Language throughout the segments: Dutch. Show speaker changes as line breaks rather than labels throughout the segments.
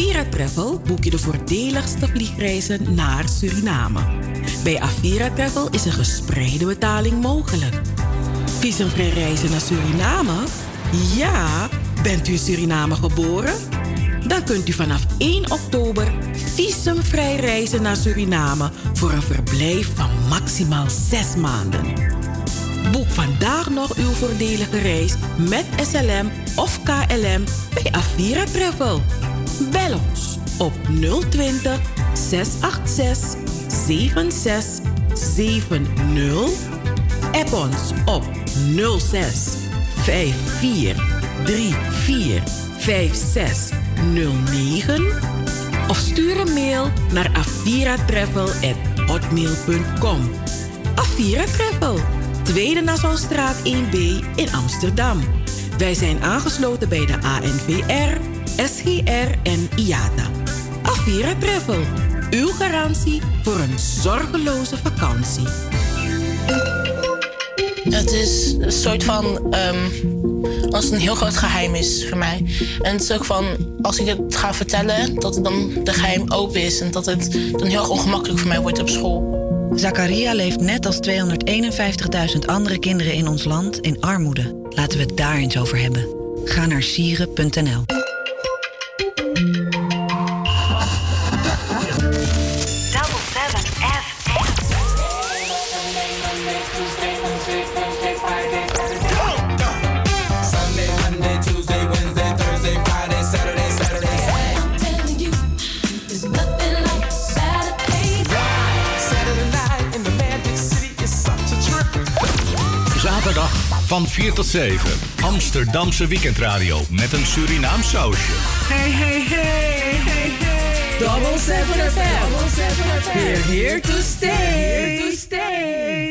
Avira Travel boek je de voordeligste vliegreizen naar Suriname. Bij Avira Travel is een gespreide betaling mogelijk. Visumvrij reizen naar Suriname? Ja, bent u in Suriname geboren? Dan kunt u vanaf 1 oktober visumvrij reizen naar Suriname voor een verblijf van maximaal 6 maanden. Boek vandaag nog uw voordelige reis met SLM of KLM bij Avira Travel. Bel ons op 020 686 7670. App ons op 06 54 34 5609 of stuur een mail naar aviratravel@hotmail.com. Avira Travel, Tweede Nassaustraat 1B in Amsterdam. Wij zijn aangesloten bij de ANVR, SGR en IATA. Avira Travel, uw garantie voor een zorgeloze vakantie.
Het is een soort van. Um, als het een heel groot geheim is voor mij. En het is ook van. Als ik het ga vertellen, dat het dan de geheim open is. En dat het dan heel erg ongemakkelijk voor mij wordt op school.
Zakaria leeft net als 251.000 andere kinderen in ons land in armoede. Laten we het daar eens over hebben. Ga naar sieren.nl.
Van 4 tot 7. Amsterdamse weekendradio met een Surinaam sausje.
Hey, hey, hey, hey, hey.
Double 7 FM. We're here to stay. Here to stay.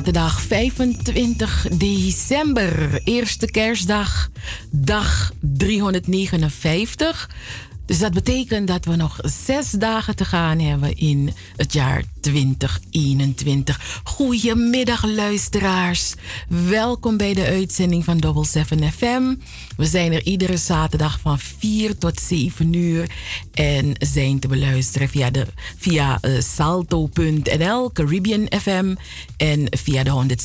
Zaterdag 25 december, eerste kerstdag, dag 359. Dus dat betekent dat we nog zes dagen te gaan hebben in het jaar 2021. Goedemiddag luisteraars. Welkom bij de uitzending van Double 7 FM. We zijn er iedere zaterdag van 4 tot 7 uur. En zijn te beluisteren via, de, via uh, salto.nl, Caribbean FM. En via de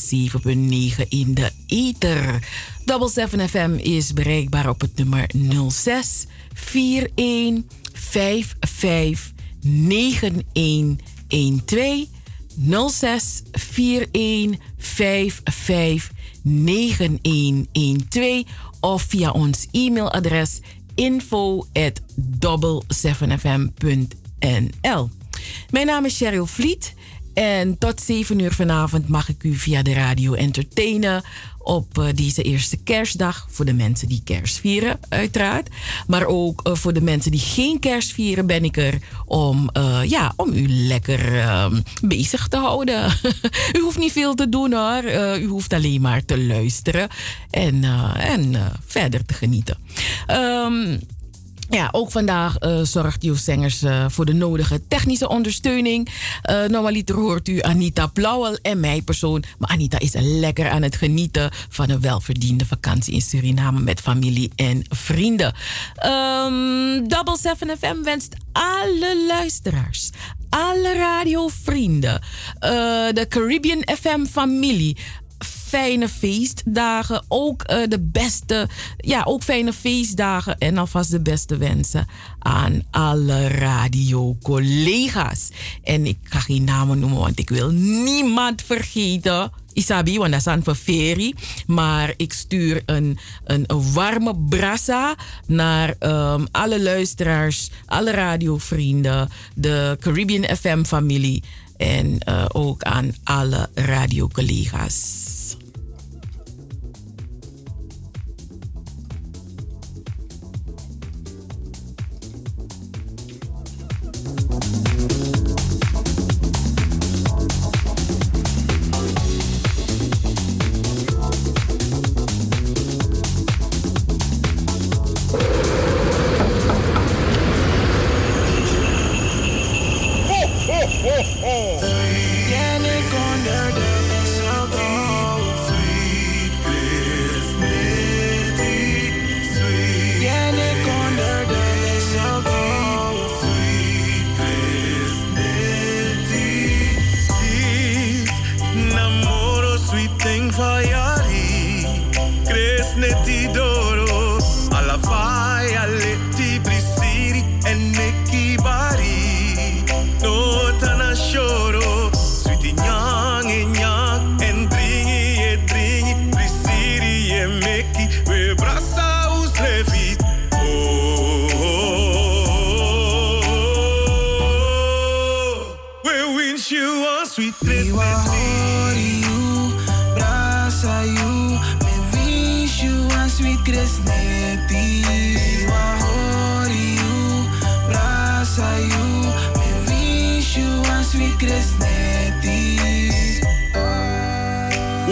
107.9 in de ether. Double 7 FM is bereikbaar op het nummer 06 41 55 9112 06 41 55 9112 of via ons e-mailadres info at 7fm.nl. Mijn naam is Cheryl Vliet en tot 7 uur vanavond mag ik u via de radio entertainen op uh, deze eerste kerstdag. Voor de mensen die kerst vieren, uiteraard. Maar ook uh, voor de mensen die geen kerst vieren, ben ik er om, uh, ja, om u lekker ehm, bezig te houden. u hoeft niet veel te doen hoor. u hoeft alleen maar te luisteren en, en verder te genieten. Um, ja, ook vandaag uh, zorgt Nieuwszengers uh, eh, voor de nodige technische ondersteuning. Uh, normaliter hoort u Anita Blauwel en mij persoon. Maar Anita is lekker aan het genieten van een welverdiende vakantie in Suriname met familie en vrienden. Um, Double 7 FM wenst alle luisteraars, alle radiovrienden, de Caribbean FM familie fijne feestdagen. Ook uh, de beste, ja, ook fijne feestdagen. En alvast de beste wensen aan alle radiocollega's. En ik ga geen namen noemen, want ik wil niemand vergeten. Isabi, want dat is aan ferie. Maar ik stuur een, een, warme brassa naar um, alle luisteraars, alle radiovrienden, de Caribbean FM-familie en uh, ook aan alle radiocollega's.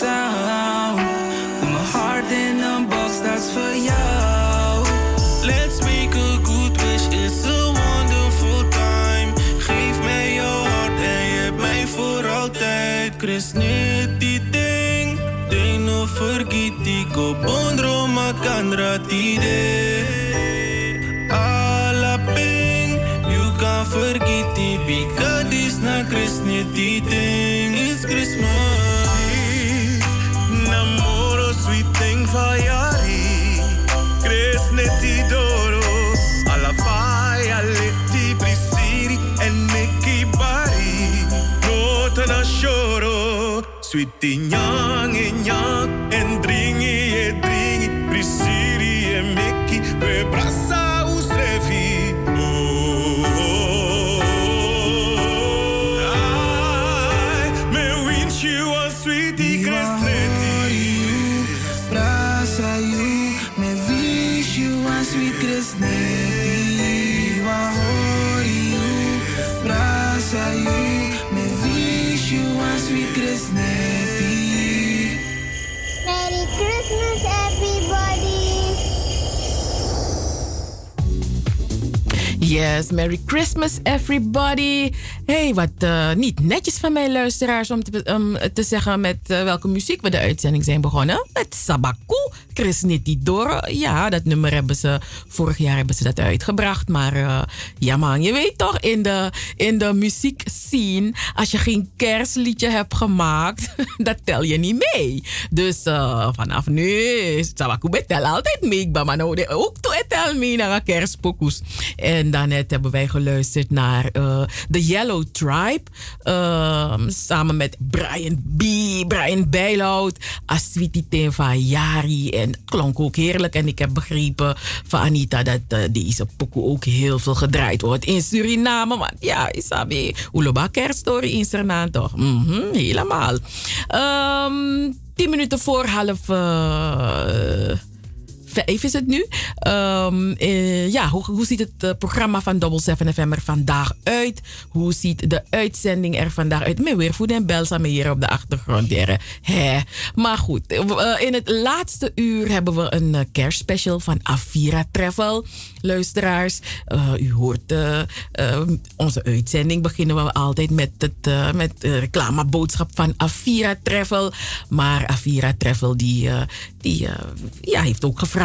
town. Put my heart in a box that's for you. Let's make a good wish, it's a wonderful time. Geef mij jouw hart en je hebt mij voor altijd. Chris, niet die ding. Ding no vergiti ko bondro makan ratide. Ala ping, you can forget it because this na Chris niet die ding. It's Christmas. Neti doro. Alla fire leti prisiri en Nicky bari. Nota na shoro. Sweet nyang e nyang
Yes, Merry Christmas everybody. Hey, wat eh, niet netjes van mijn luisteraars om te, te zeggen met eh, welke muziek we de uitzending zijn begonnen. Met Sabaku, Chris Nitidoro. Ja, dat nummer hebben ze, vorig jaar hebben ze dat uitgebracht. Maar eh, ja man, je weet toch, in de, in de muziekscene, als je geen kerstliedje hebt gemaakt, dat tel je niet mee. Dus vanaf nu, Sabaku betel altijd mee. Maar nou, ook toe tel mee naar kerstpokus. En daarnet hebben wij geluisterd naar eh, The Tribe. ehm, samen met Brian B. Brian Bijloud. Aswiti Tenva Yari. En het klonk ook heerlijk. En ik heb begrepen van Anita dat eh, deze pokoe ook heel veel gedraaid wordt in Suriname. Want ja, Isabi, Uloba kerststory in Suriname toch? Mhm, helemaal. Ehm, tien minuten voor half... eh, Vijf is het nu. Ehm, eh, ja, hoe, hoe ziet het eh, programma van Double 7 FM er vandaag uit? Hoe ziet de uitzending er vandaag uit? Met weer voeden en bel samen hier op de achtergrond. Hè. Maar goed, eh, in het laatste uur hebben we een kerstspecial van Avira Travel. Luisteraars, u hoort onze uitzending beginnen we altijd met het met de reclameboodschap van Avira Travel. Maar Avira Travel die, die ja, heeft ook gevraagd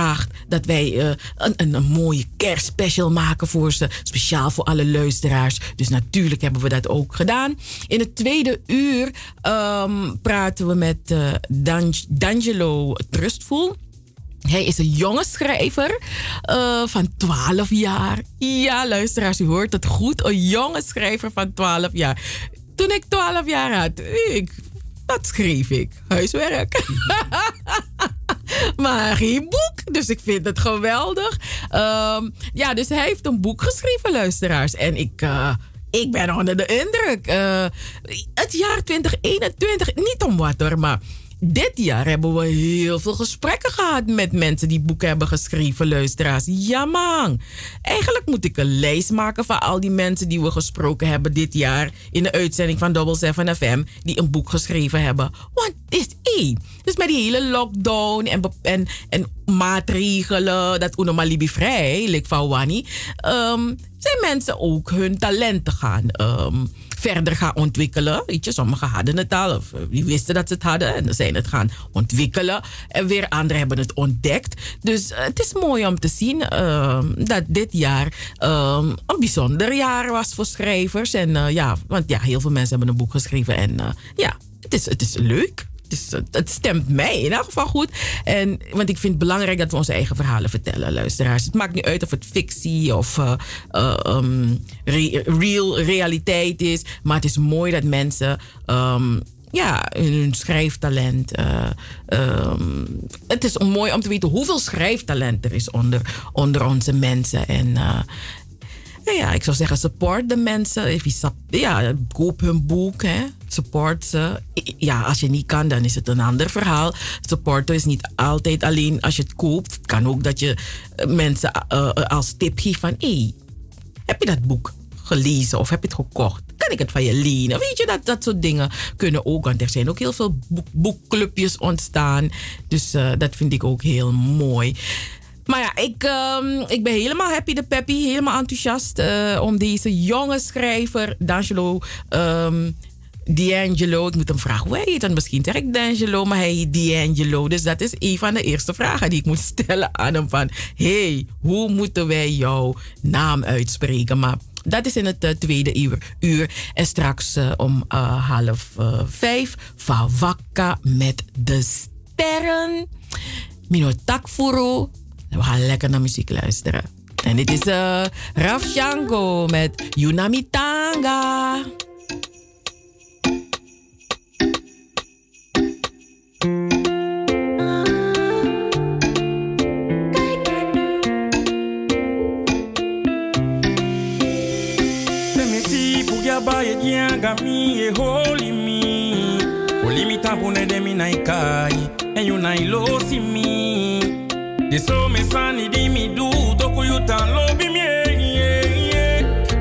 dat wij eh, een, een, een mooie kerstspecial maken voor ze. Speciaal voor alle luisteraars. Dus natuurlijk hebben we dat ook gedaan. In het tweede uur ehm, praten we met Dan- D'Angelo Trustful. Hij is een jonge schrijver eh, van 12 jaar. Ja, luisteraars, u hoort het goed. Een jonge schrijver van 12 jaar. Toen ik 12 jaar had, ik, wat schreef ik? Huiswerk. maar geen boek. Dus ik vind het geweldig. Ehm, ja, dus hij heeft een boek geschreven, luisteraars. En ik. eh, ik ben onder de indruk. Eh, het jaar 2021, niet om wat hoor, maar dit jaar hebben we heel veel gesprekken gehad met mensen die boeken hebben geschreven, luisteraars. Ja, man. Eigenlijk moet ik een lijst maken van al die mensen die we gesproken hebben dit jaar in de uitzending van Double 7 FM, die een boek geschreven hebben. Want dit is. Dus met die hele lockdown en, en, en maatregelen, dat unomalibi vrij, like van Wani, ehm, zijn mensen ook hun talenten gaan ehm, verder gaan ontwikkelen. Weet je, sommigen hadden het al, of eh, die wisten dat ze het hadden en zijn het gaan ontwikkelen. En weer anderen hebben het ontdekt. Dus eh, het is mooi om te zien ehm, dat dit jaar ehm, een bijzonder jaar was voor schrijvers. En eh, ja, want ja, heel veel mensen hebben een boek geschreven. En ja, het is, het is leuk. Is, het stemt mij in elk geval goed. En, want ik vind het belangrijk dat we onze eigen verhalen vertellen, luisteraars. Het maakt niet uit of het fictie of eh, eh, re- real realiteit is. Maar het is mooi dat mensen um, ja, hun schrijftalent. eh, ehm, het is mooi om te weten hoeveel schrijftalent er is onder, onder onze mensen. En ja, ik zou zeggen, support de mensen. Ja, koop hun boek, hè. support ze. Ja, als je niet kan, dan is het een ander verhaal. Supporten is niet altijd alleen als je het koopt. Het kan ook dat je eh, mensen eh, eh, als tip geeft van... Hey, heb je dat boek gelezen of heb je het gekocht? kan ik het van je lenen. Weet je, dat, dat soort dingen kunnen ook. Want er zijn ook heel veel boek, boekclubjes ontstaan. Dus dat vind ik ook heel mooi. Maar ja, ik, um, ik ben helemaal happy de peppy. Helemaal enthousiast uh, om deze jonge schrijver, D'Angelo... Um, D'Angelo, ik moet hem vragen hoe heet. En misschien zeg ik D'Angelo, maar hij heet D'Angelo. Dus dat is een van de eerste vragen die ik moet stellen aan hem. Van, hey, hoe moeten wij jouw naam uitspreken? Maar dat is in het uh, tweede uur. En straks uh, om half vijf, Favaka met de sterren. Minotakfuru. We gaan lekker naar muziek luisteren. En dit is uh, Raf Shango met Yunamitanga.
Baye dianga mi e holy mi Holy mi tapune de mi naikai En you nai lo si mi De so me sani di mi du Toku yu tan lobi mi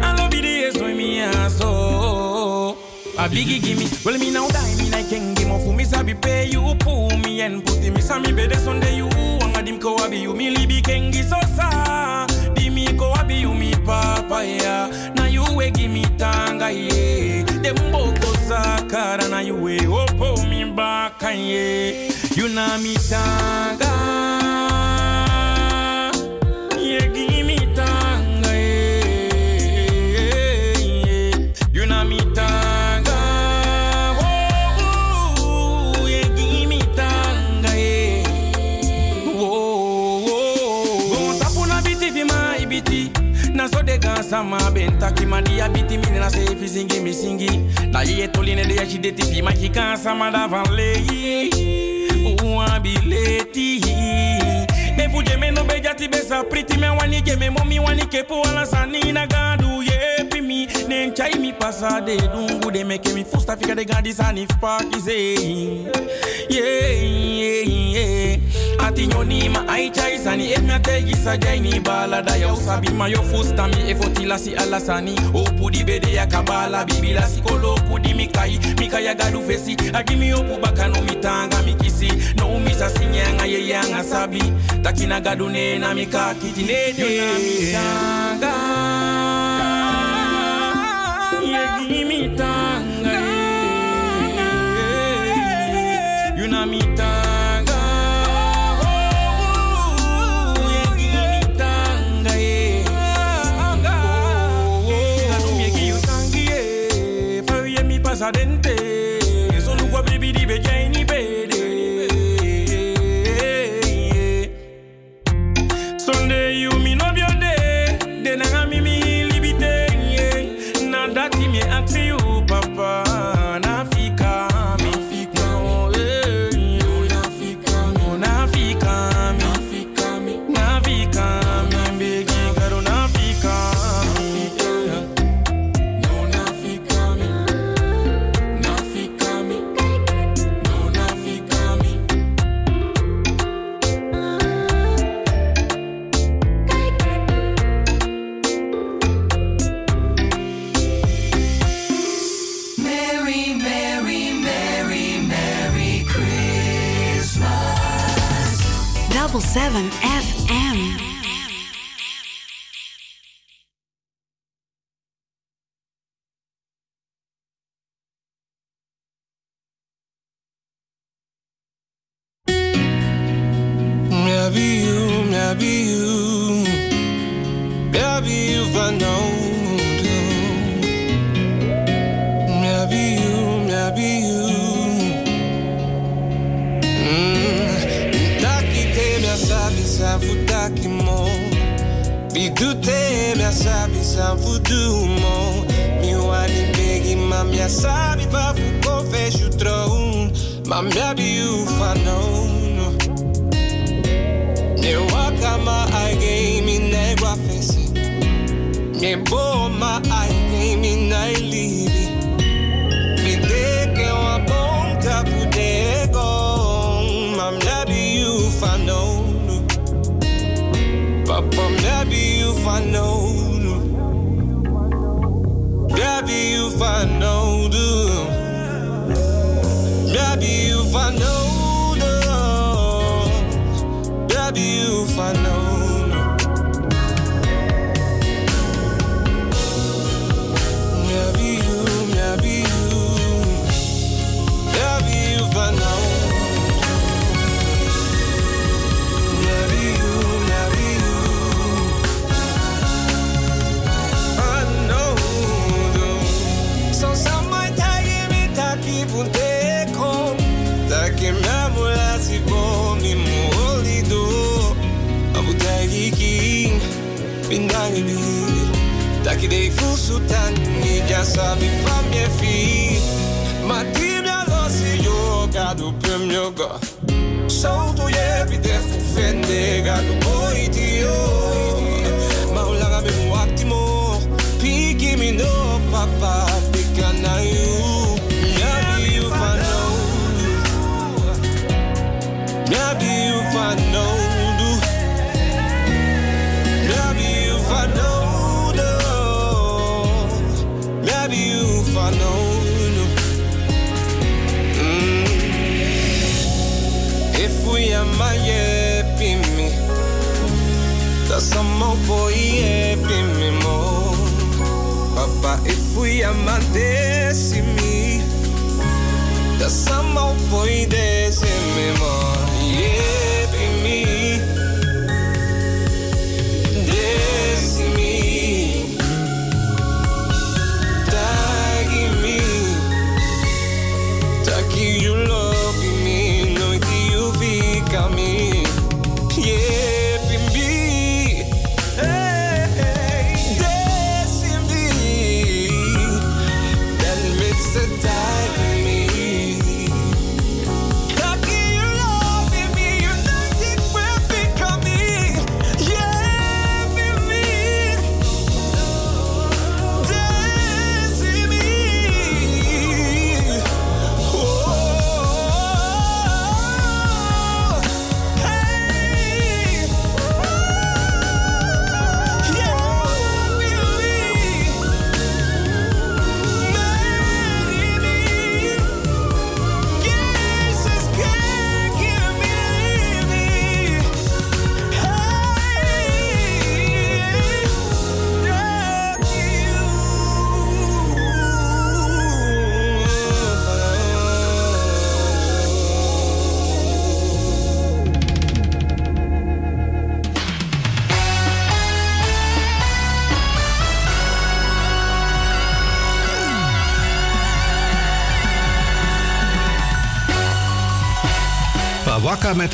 A lobi di e so mi aso. A bigi gimme Well me now die me nai kengi mo fu mi sabi pay you pu mi en puti mi sami bede sonde you. Wanga dim ko abi you mi libi kengi so sa Di mi ko abi you mi papa ya. Na you we give me tanga ye. Dem boko sakara na you we opo mi baka ye. You na mi tanga sama ben taki mandi abiti mine na se fi singi mi singi na ye toline de yachi deti fi ma ki kan sama da van le uwa bileti. E fu jeme no be jati be sa priti me wani jeme momi wani kepo ala sani na gadu ye pi mi nen chai mi pasa de dungu de me ke mi fusta fika de gadi sani fa ki se yeah yeah yeah ati nyoni ma ai chai sani. E me te gisa jai ni bala da ya usabi ma yo fusta mi. E fotila si ala sani. O pudi bede ya kabala. Bibila si kolo pudi mi kai. Mi kai gadu fesi. Agimi opu bakano mitanga mikisi no mi sa sinyanga ye yanga sabi. Takina gadu ne na mi Pasadente, so look what baby di be
a more boy happy me more. Papa, if we are my me, that's a more boy me more.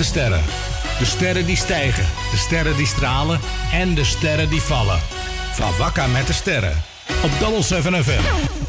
De sterren. De sterren die stijgen, de sterren die stralen en de sterren die vallen. Van Wakka met de sterren. Op Double 7 FM.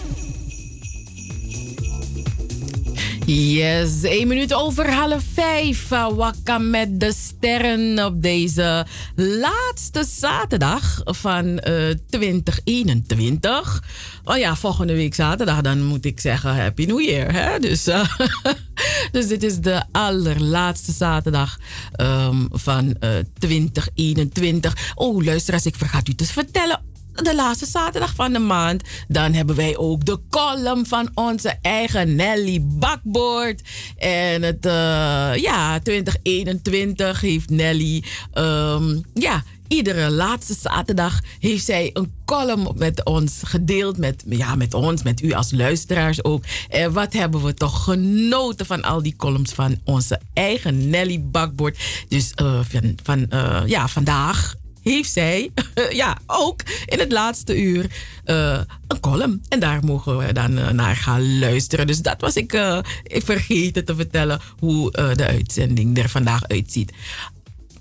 Yes, één minuut over half vijf. Wakka met de sterren op deze laatste zaterdag van eh 2021. Oh ja, volgende week zaterdag, dan moet ik zeggen Happy New Year. Hè? Dus, eh, dus dit is de allerlaatste zaterdag ehm, van eh 2021. Oh, luisteraars, ik vergat u te vertellen de laatste zaterdag van de maand, dan hebben wij ook de column van onze eigen Nelly Bakboord. En het, eh, ja, 2021 heeft Nelly, ehm, ja, iedere laatste zaterdag heeft zij een column met ons gedeeld. Met, ja, met ons, met u als luisteraars ook. En wat hebben we toch genoten van al die columns van onze eigen Nelly Bakboord. Dus eh, van, van eh, ja, vandaag heeft zij ja, ook in het laatste uur eh, een column. En daar mogen we dan eh, naar gaan luisteren. Dus dat was ik, eh, ik vergeten te vertellen hoe de uitzending er vandaag uitziet.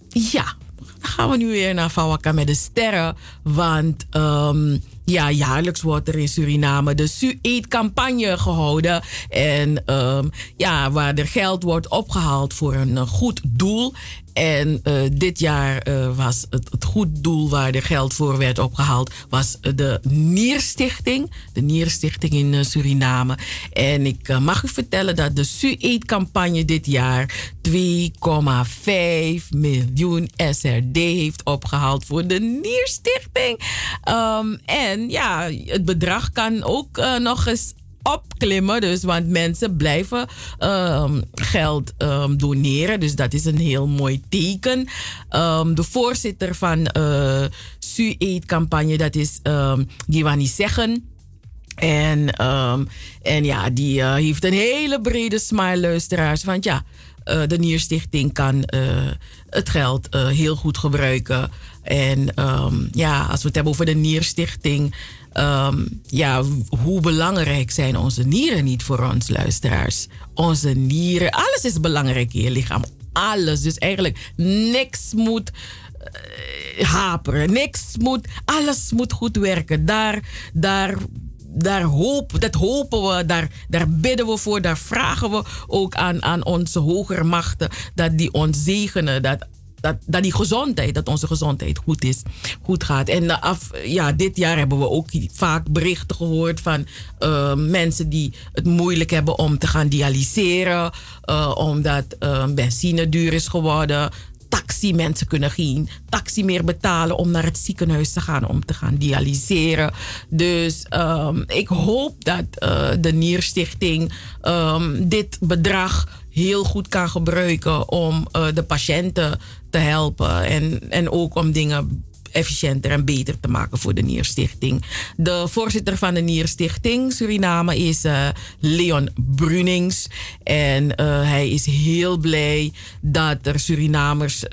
Ja, dan gaan we nu weer naar Fawaka met de sterren. Want ehm, ja, jaarlijks wordt er in Suriname de Su-Eat-campagne gehouden. En ehm, ja, waar er geld wordt opgehaald voor een goed doel. En eh, dit jaar eh, was het, het goed doel waar er geld voor werd opgehaald, was eh, de Nierstichting. De Nierstichting in Suriname. En ik mag u vertellen dat de Su-Eat-campagne dit jaar 2,5 miljoen SRD heeft opgehaald voor de Nierstichting. Ehm, en ja, het bedrag kan ook nog eens opklimmen. Dus, want mensen blijven ehm, geld ehm, doneren. Dus dat is een heel mooi teken. Ehm, de voorzitter van uh, Su-Eat-campagne, dat is um, Giovanni Zeggen. En, en ja, die eh, heeft een hele brede smile, luisteraars. Want ja, eh, de Nierstichting kan eh, het geld eh, heel goed gebruiken. En ja, als we het hebben over de Nierstichting. Ehm, ja, hoe belangrijk zijn onze nieren niet voor ons, luisteraars? Onze nieren, alles is belangrijk in je lichaam. Alles. Dus eigenlijk niks moet haperen. Niks moet, alles moet goed werken. Daar, daar, daar hoop, dat hopen we, daar, daar bidden we voor, daar vragen we ook aan, aan onze hogere machten dat die ons zegenen, dat dat, dat die gezondheid, dat onze gezondheid goed is, goed gaat. En af, ja, dit jaar hebben we ook vaak berichten gehoord van uh, mensen die het moeilijk hebben om te gaan dialyseren, uh, omdat benzine duur is geworden. Taxi, mensen kunnen geen taxi meer betalen om naar het ziekenhuis te gaan om te gaan dialyseren. Dus um, ik hoop dat de Nierstichting um, dit bedrag heel goed kan gebruiken om de patiënten te helpen. En, en ook om dingen efficiënter en beter te maken voor de Nierstichting. De voorzitter van de Nierstichting Suriname is uh, Leon Brunings. En uh, hij is heel blij dat er Surinamers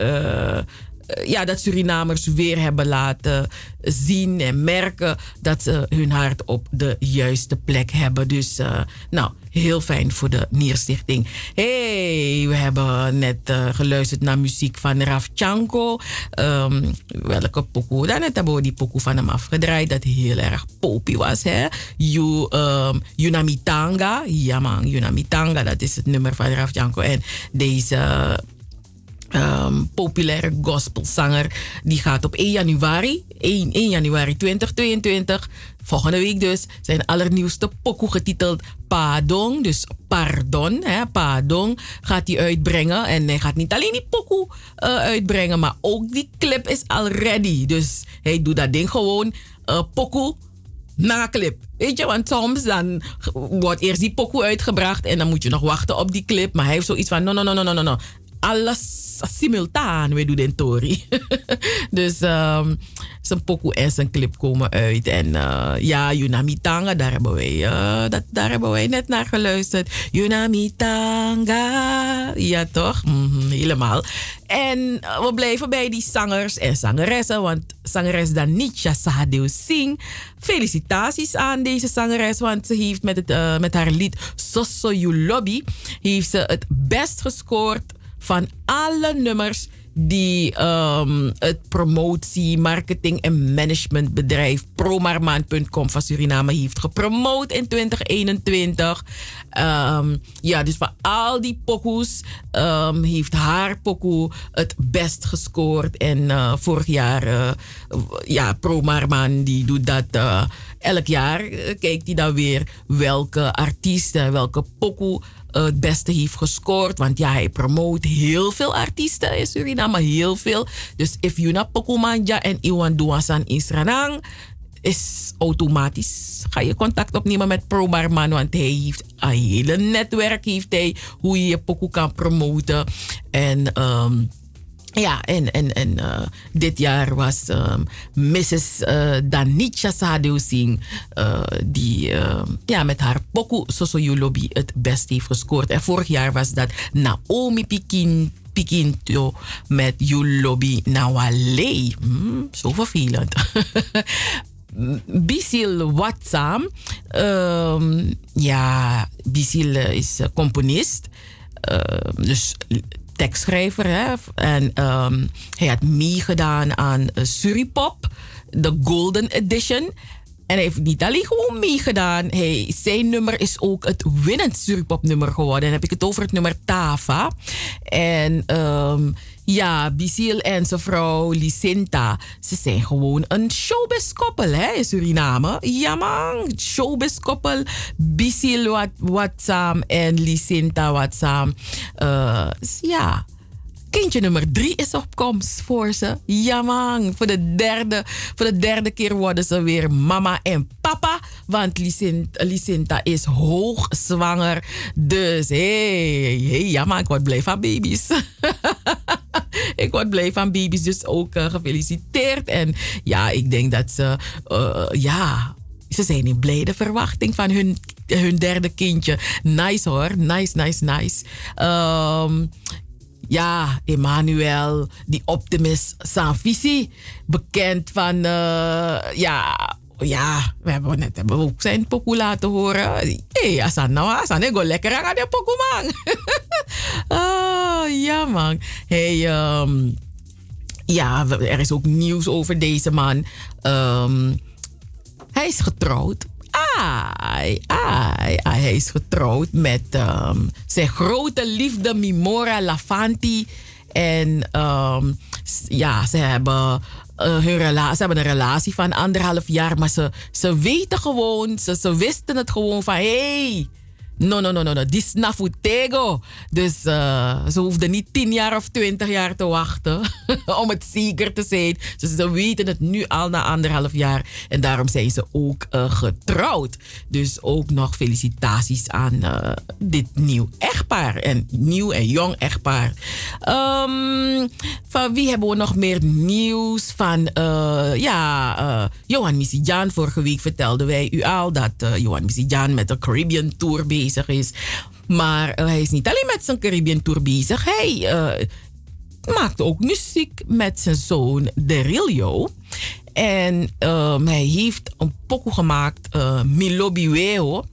ja, dat Surinamers weer hebben laten zien en merken dat ze hun hart op de juiste plek hebben. Dus, uh, nou, heel fijn voor de Nierstichting. hey, we hebben net uh, geluisterd naar muziek van Raf Chanko. Um, welke pokoe? Dan hebben we die pokoe van hem afgedraaid, dat heel erg popie was. Hè? You, um, Yunamitanga. Ja man, Yunamitanga, dat is het nummer van Raf. En deze um, populaire gospelzanger. Die gaat op 1 januari, 1, 1 januari 2022, volgende week dus, zijn allernieuwste pokoe getiteld Pardon. Dus pardon, hè, pardon gaat hij uitbrengen. En hij gaat niet alleen die pokoe uh, uitbrengen, maar ook die clip is al ready. Dus hij doet dat ding gewoon uh, pokoe na clip. Weet je, want soms dan wordt eerst die pokoe uitgebracht en dan moet je nog wachten op die clip. Maar hij heeft zoiets van: no, no, no, no, no, no. Alles simultaan we doen den Tori. dus um, zijn pokoe en zijn clip komen uit. En uh, ja, Yunami Tanga, daar hebben, wij, uh, dat, daar hebben wij net naar geluisterd. Yunami Tanga. Ja, toch? Mm helemaal. En uh, we blijven bij die zangers en zangeressen. Want zangeres Danica Sahadeo Singh. Felicitaties aan deze zangeres. Want ze heeft met, het, met haar lied Soso You Lobby... heeft ze het best gescoord van alle nummers die um, het promotie, marketing en managementbedrijf promarmaan.com van Suriname heeft gepromoot in 2021. Um, ehm, ja, dus van al die pokoes um, heeft haar pokoe het best gescoord. En uh, vorig jaar, uh, ja, Promarmaan die doet dat uh, elk jaar. kijkt hij dan weer welke artiesten, welke pokoe het beste heeft gescoord. Want ja, hij promoot heel veel artiesten in Suriname, heel veel. Dus if you Pokumanja en Iwan Duasan in is automatisch ga je contact opnemen met Pro Barman, want hij heeft een hele netwerk heeft hij, hoe je je kan promoten. En um, ja, en, en, en uh, dit jaar was Mrs. Uh, Singh, uh, die uh, ja, met haar Poku Sosoyulobi het best heeft gescoord. En vorig jaar was dat Naomi Pikin, Pikinto met Yulobi Nawale. Hmm, zo vervelend. Bisil Watsam, um, ja, Bisil is componist. dus tekstschrijver. Hè? En um, hij had meegedaan aan uh, Suripop, de Golden Edition. En hij heeft niet alleen gewoon meegedaan. Hij, zijn nummer is ook het winnend Suripop nummer geworden. Dan heb ik het over het nummer Tava. En um, ja, Bisil en zijn vrouw Licinta. Ze zijn gewoon een showbiz-koppel hè, in Suriname. Ja man, showbiz-koppel. Bisil wat, Watsam en Licinta Watsam. Uh, ja, kindje nummer drie is op komst voor ze. Ja man, voor de derde, voor de derde keer worden ze weer mama en papa. Want Licinta, is hoogzwanger. Dus hé, hey, ja man, ik word blij van baby's. ik word blij van baby's, dus ook uh, gefeliciteerd. En ja, ik denk dat ze, uh, ja, ze zijn in blijde verwachting van hun, hun derde kindje. Nice hoor, nice, nice, nice. Um, ja, Emmanuel, die optimist sans visie. Bekend van, uh, ja, ja, we hebben net hebben ook zijn pokoe laten horen. Hé, hey, Asan, nou, Asan, ik lekker aan de pokoe, man. oh, ja, man. Hey, um, ja, er is ook nieuws over deze man. Ehm, hij is getrouwd. Ai, ai, hij is getrouwd met ehm, zijn grote liefde Mimora Lafanti. En ehm, ja, ze hebben, uh, hun ze hebben een relatie van anderhalf jaar. Maar ze, ze weten gewoon, ze, ze wisten het gewoon van... Hey, No, no, no, no, no. Die snafutego. Dus uh, ze hoefden niet tien jaar of twintig jaar te wachten om het zeker te zijn. Dus ze weten het nu al na anderhalf jaar. En daarom zijn ze ook uh, getrouwd. Dus ook nog felicitaties aan uh, dit nieuw echtpaar. En nieuw en jong echtpaar. Um, van wie hebben we nog meer nieuws? Van, ja, Johan Misijan. Vorige week vertelden wij u al dat Johan Misijan met de Caribbean Tour bezig is. Maar uh, hij is niet alleen met zijn Caribbean Tour bezig. Hij uh, maakt ook muziek met zijn zoon Derilio. En um, hij heeft een pokoe gemaakt, uh, Milobiweo.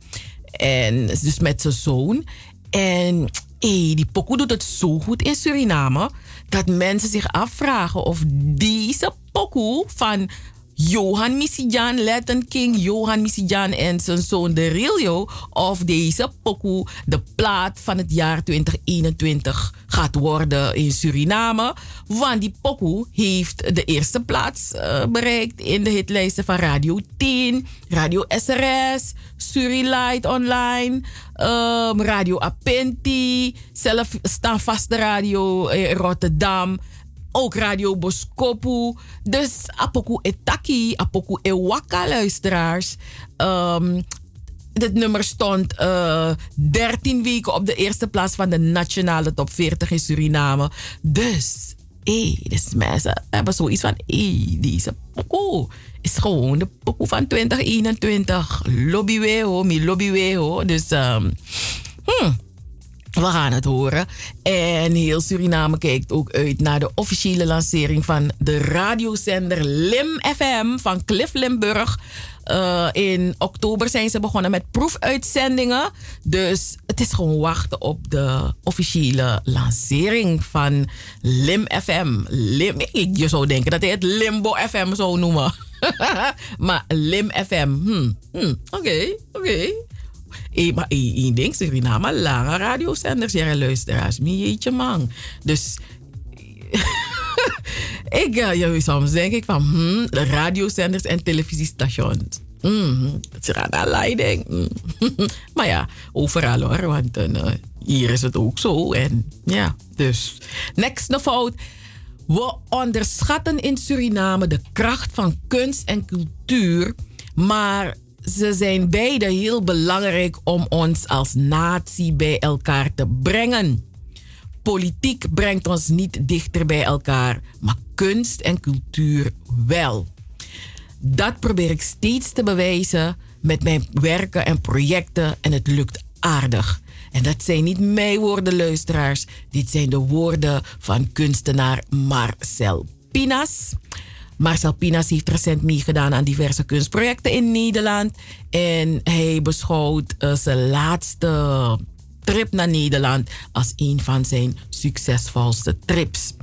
En dus met zijn zoon. En die pokoe doet het zo goed in Suriname. Dat mensen zich afvragen of deze pokoe van Johan Misijan, Latin King Johan Misijan en zijn zoon De Rilio of deze pokoe de plaat van het jaar 2021 gaat worden in Suriname. Want die pokoe heeft de eerste plaats uh, bereikt in de hitlijsten van Radio 10, Radio SRS, Surilight Online, um, Radio Apenti, zelf staan radio in Rotterdam ook Radio Boskopu. Dus apoku etaki, apoku ewaka luisteraars. Um, dit nummer stond uh, eh, 13 weken op de eerste plaats van de nationale top 40 in Suriname. Dus, hé, dus mensen hebben zoiets van, hé, deze pokoe is gewoon de pokoe van 2021. Lobbyweho, mi lobbyweho. Dus, um, we gaan het horen. En heel Suriname kijkt ook uit naar de officiële lancering van de radiozender Lim FM van Cliff Limburg. Uh, in oktober zijn ze begonnen met proefuitzendingen. Dus het is gewoon wachten op de officiële lancering van Lim FM. Lim, je zou denken dat hij het Limbo FM zou noemen. maar Lim FM. Hmm, hmm, oké, oké. E, maar één ding, Suriname, lange radiozenders, ja, luisteraars. Jeetje man. Dus ik, ja, soms denk ik van, hmm, radiozenders en televisiestations. Mm, ze gaan naar leiding. Mm. maar ja, overal hoor, want hier is het ook zo. En ja, dus next de fout. We onderschatten in Suriname de kracht van kunst en cultuur, maar ze zijn beide heel belangrijk om ons als natie bij elkaar te brengen. Politiek brengt ons niet dichter bij elkaar, maar kunst en cultuur wel. Dat probeer ik steeds te bewijzen met mijn werken en projecten en het lukt aardig. En dat zijn niet mijn woorden, luisteraars. Dit zijn de woorden van kunstenaar Marcel Pinas. Marcel Pinas heeft recent meegedaan aan diverse kunstprojecten in Nederland. En hij beschouwt uh, zijn laatste trip naar Nederland als een van zijn succesvolste trips.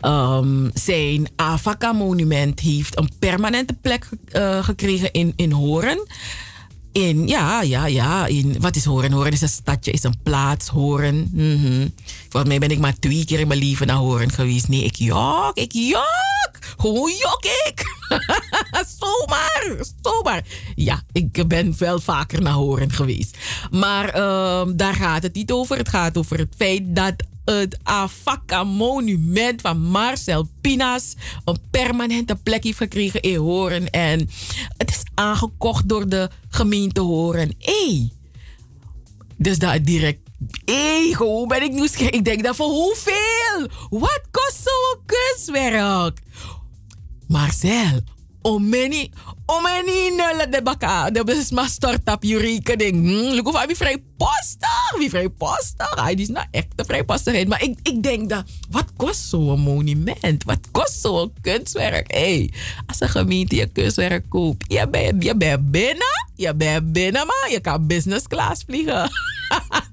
Um, zijn Avaka-monument heeft een permanente plek uh, gekregen in, in Horen. In, ja, ja, ja. In, wat is Horen? Horen is een stadje, is een plaats. Horen. Mm. Volgens mij ben ik maar twee keer in mijn leven naar Horen geweest. Nee, ik jok, ik jok. Gewoon jok ik. zomaar, zomaar. Ja, ik ben wel vaker naar Horen geweest. Maar uh, daar gaat het niet over. Het gaat over het feit dat het Afaka-monument van Marcel Pinas een permanente plek heeft gekregen in Horen. En het is aangekocht door de gemeente Horen. Hé! Dus daar direct. Hé, gewoon ben ik nieuwsgierig. Ik denk dan voor hoeveel? Wat kost zo'n kunstwerk? Marcel, omeni, omeni nula de baka. De is maar start op je rekening. Hm, Look of wie vrij postig. Wie vrij postig. Hij is nou echt de vrijpostigheid. Maar ik, ik denk dat, wat kost zo'n monument? Wat kost zo'n kunstwerk? Hey, als een gemeente je kunstwerk koopt, je bent, je bent binnen. Je bent binnen, maar je kan business class vliegen.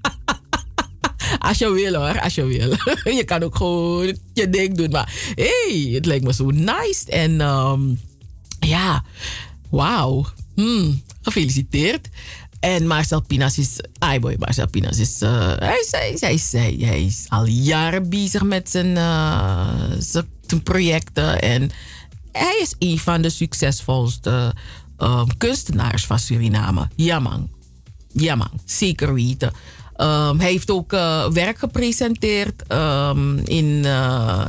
als je wil hoor, als je wil. je kan ook gewoon je ding doen. Maar hey, het lijkt me zo nice. En um, ja, wauw. Hmm, gefeliciteerd. En Marcel Pinas is, ai boy, Marcel Pinas is, uh, hij, hij, hij, hij, hij is al jaren bezig met zijn, uh, zijn projecten. En hij is een van de succesvolste um, kunstenaars van Suriname. Ja man, ja man, zeker weten. Um, hij heeft ook uh, werk gepresenteerd um, in,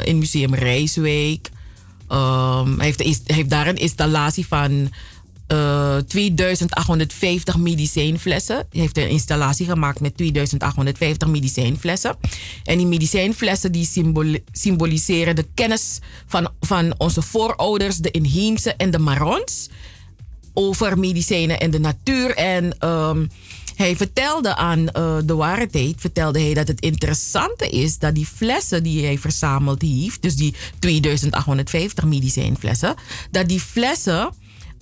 in Museum Rijswijk. Hij, heeft, hij heeft daar een installatie van uh, 2850 medicijnflessen. Hij heeft een installatie gemaakt met 2850 medicijnflessen. En die medicijnflessen die symboliseren de kennis van, van onze voorouders, de inheemse en de marons, over medicijnen en de natuur. En um, hij vertelde aan uh, de waarheid, vertelde hij dat het interessante is dat die flessen die hij verzameld heeft, dus die 2850 medicijnflessen, dat die flessen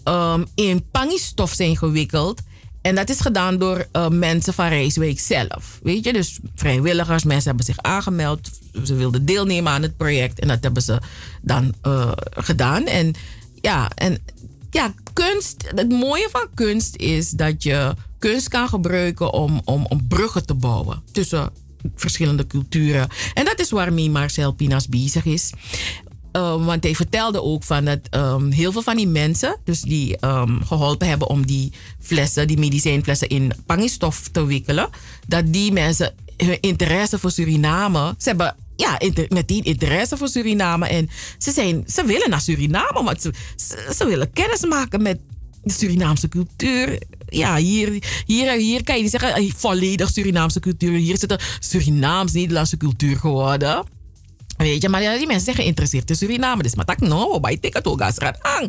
um, in pangistof zijn gewikkeld. En dat is gedaan door uh, mensen van Rijswijk zelf. Weet je, dus vrijwilligers, mensen hebben zich aangemeld. Ze wilden deelnemen aan het project en dat hebben ze dan uh, gedaan. En ja, en ja, kunst, het mooie van kunst is dat je kunst kan gebruiken om, om, om bruggen te bouwen tussen verschillende culturen. En dat is waarmee Marcel Pinas bezig is. Um, want hij vertelde ook van dat um, heel veel van die mensen, dus die um, geholpen hebben om die flessen, die medicijnflessen in pangistof te wikkelen, dat die mensen hun interesse voor Suriname, ze hebben ja, inter, meteen interesse voor Suriname en ze, zijn, ze willen naar Suriname, maar ze, ze, willen kennis maken met de Surinaamse cultuur. Ja, hier, hier, hier kan je niet zeggen volledig Surinaamse cultuur. Hier zit een Surinaams-Nederlandse cultuur geworden. Weet je, maar die mensen zijn geïnteresseerd in Suriname. Dus maar tak no, bij ticket ook aan.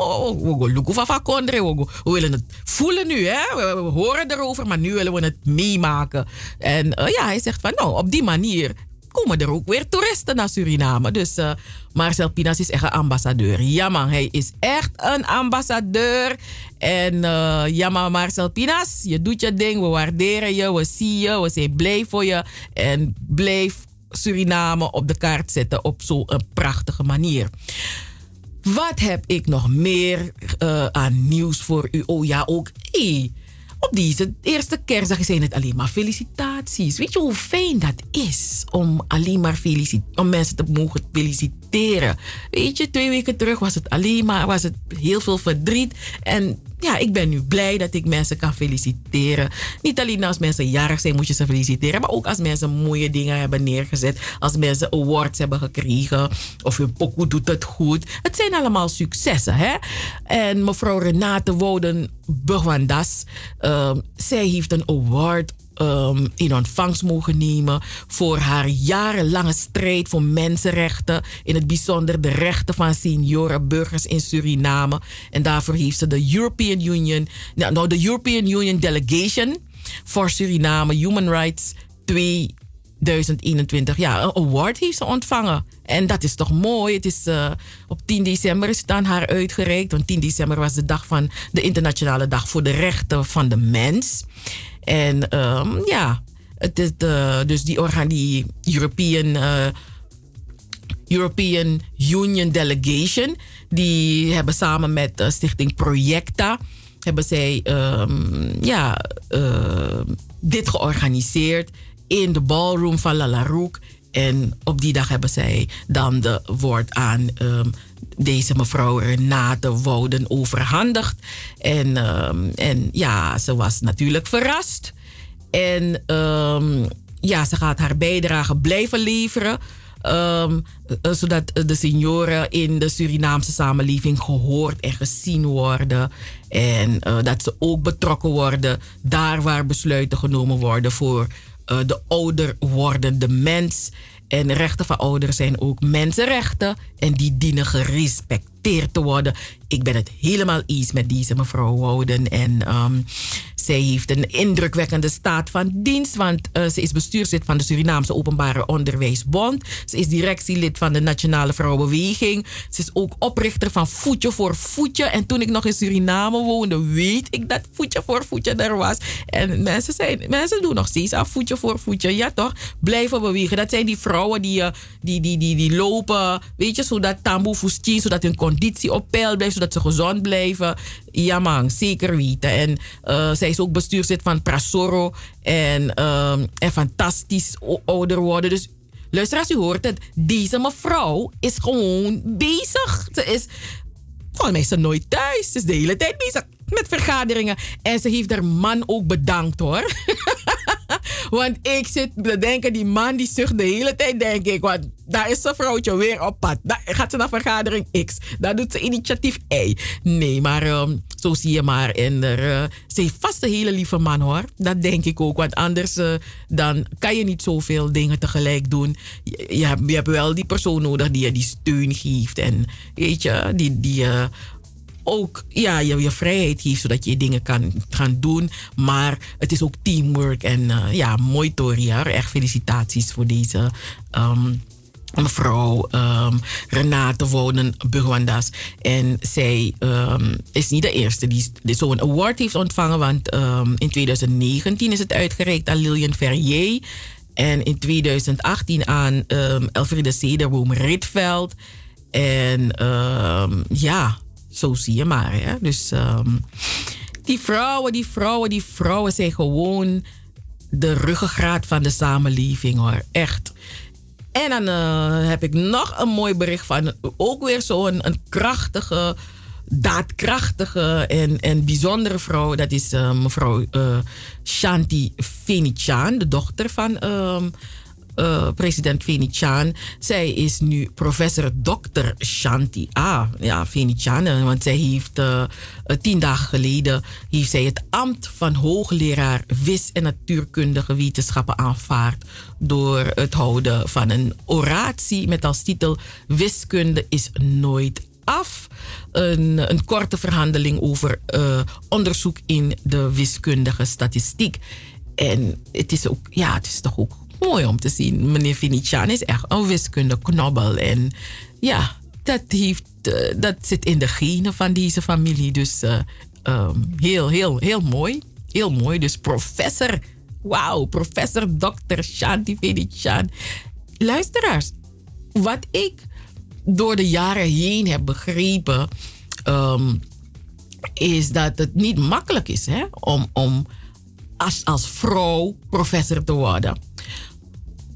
Oh, we van Kondre. We willen het voelen nu, hè? We, horen erover, maar nu willen we het meemaken. En uh, ja, hij zegt van, nou, op die manier komen er ook weer toeristen naar Suriname. Dus uh, Marcel Pinas is echt een ambassadeur. Ja man, hij is echt een ambassadeur. En uh, ja Marcel Pinas, je doet je ding. We waarderen je, we zien je, we zijn blij voor je. En blijf Suriname op de kaart zetten op zo'n prachtige manier. Wat heb ik nog meer uh, aan nieuws voor u? Oh ja, ook. Hey, op deze eerste kerstdag zijn het alleen maar felicitaties. Weet je hoe fijn dat is om alleen maar om mensen te mogen feliciteren? Weet je, twee weken terug was het alleen maar was het heel veel verdriet. En ja, ik ben nu blij dat ik mensen kan feliciteren. Niet alleen als mensen jarig zijn, moet je ze feliciteren. Maar ook als mensen mooie dingen hebben neergezet. Als mensen awards hebben gekregen. Of hun pokoe doet het goed. Het zijn allemaal successen, hè? En mevrouw Renate Wouden Bugwandas. Uh, zij heeft een award um, in ontvangst mogen nemen voor haar jarenlange strijd voor mensenrechten, in het bijzonder de rechten van senioren burgers in Suriname. En daarvoor heeft ze de European Union, nou de European Union Delegation voor Suriname Human Rights 2021. Ja, een award heeft ze ontvangen. En dat is toch mooi. Het is, uh, op 10 december is het aan haar uitgereikt. Want 10 december was de dag van de Internationale Dag voor de Rechten van de Mens. En um, ja, het is de, dus die, orgaan, die European, uh, European Union Delegation, die hebben samen met de stichting Projecta, hebben zij um, ja, uh, dit georganiseerd in de ballroom van Lalaroek. En op die dag hebben zij dan de woord aan deze mevrouw Renate Wouden overhandigd. En, um, en ja, ze was natuurlijk verrast. En um, ja, ze gaat haar bijdrage blijven leveren. Um, zodat de senioren in de Surinaamse samenleving gehoord en gezien worden. En uh, dat ze ook betrokken worden daar waar besluiten genomen worden voor uh, de ouder wordende mens. En rechten van ouderen zijn ook mensenrechten en die dienen gerespecteerd te worden. Ik ben het helemaal eens met deze mevrouw Wouden. En um, zij heeft een indrukwekkende staat van dienst, want uh, ze is bestuurslid van de Surinaamse Openbare Onderwijsbond. Ze is directielid van de Nationale Vrouwenbeweging. Ze is ook oprichter van Voetje voor Voetje. En toen ik nog in Suriname woonde, weet ik dat Voetje voor Voetje er was. En mensen, zijn, mensen doen nog steeds af Voetje voor Voetje. Ja toch? Blijven bewegen. Dat zijn die vrouwen die, uh, die, die, die, die lopen, weet je, zodat tamboe zodat hun conditie op peil blijft, zodat ze gezond blijven. Ja man, zeker weten. En uh, zij is ook bestuurslid van Prasoro. En, uh, en fantastisch ouder worden. Dus luisteraars, u hoort het. Deze mevrouw is gewoon bezig. Ze is, volgens mij is ze nooit thuis. Ze is de hele tijd bezig met vergaderingen. En ze heeft haar man ook bedankt hoor. want ik zit te denken, die man die zucht de hele tijd, denk ik. Want daar is zijn vrouwtje weer op pad. Daar gaat ze naar vergadering X. Daar doet ze initiatief Y. Nee, maar um, zo zie je maar. En uh, ze heeft vast een hele lieve man hoor. Dat denk ik ook. Want anders uh, dan kan je niet zoveel dingen tegelijk doen. Je, je, hebt, wel die persoon nodig die je die steun geeft. En weet je, die... die uh, ook ja, je, je vrijheid geeft, zodat je dingen kan gaan doen. Maar het is ook teamwork. En uh, ja, mooi Toria. Echt felicitaties voor deze um, mevrouw um, Renate Wonen Bugwandas. En zij um, is niet de eerste die, die zo'n award heeft ontvangen. Want in 2019 is het uitgereikt aan Lilian Ferrier. En in 2018 aan Elfriede Cederboom Ritveld. En ja zo zie je maar. Hè? Dus um, die vrouwen, die vrouwen, die vrouwen zijn gewoon de ruggengraat van de samenleving hoor. Echt. En dan uh, heb ik nog een mooi bericht van ook weer zo'n een krachtige, daadkrachtige en, en bijzondere vrouw. Dat is uh, mevrouw uh, Shanti Fenichan, de dochter van uh, president Venetiaan. Zij is nu professor Dr. Shanti A. Ja, Venetiaan. Want zij heeft uh, tien dagen geleden heeft zij het ambt van hoogleraar wis- en natuurkundige wetenschappen aanvaard. Door het houden van een oratie met als titel Wiskunde is nooit af. Een, een korte verhandeling over onderzoek in de wiskundige statistiek. En het is ook, ja, het is toch ook mooi om te zien. Meneer Vinician is echt een wiskundeknobbel. En ja, dat, heeft, uh, dat zit in de genen van deze familie. Dus uh, um, heel, heel, heel mooi. Heel mooi. Dus professor, wauw, professor Dr. Shanti Vinician. Luisteraars, wat ik door de jaren heen heb begrepen, um, is dat het niet makkelijk is hè, om, om als, als vrouw professor te worden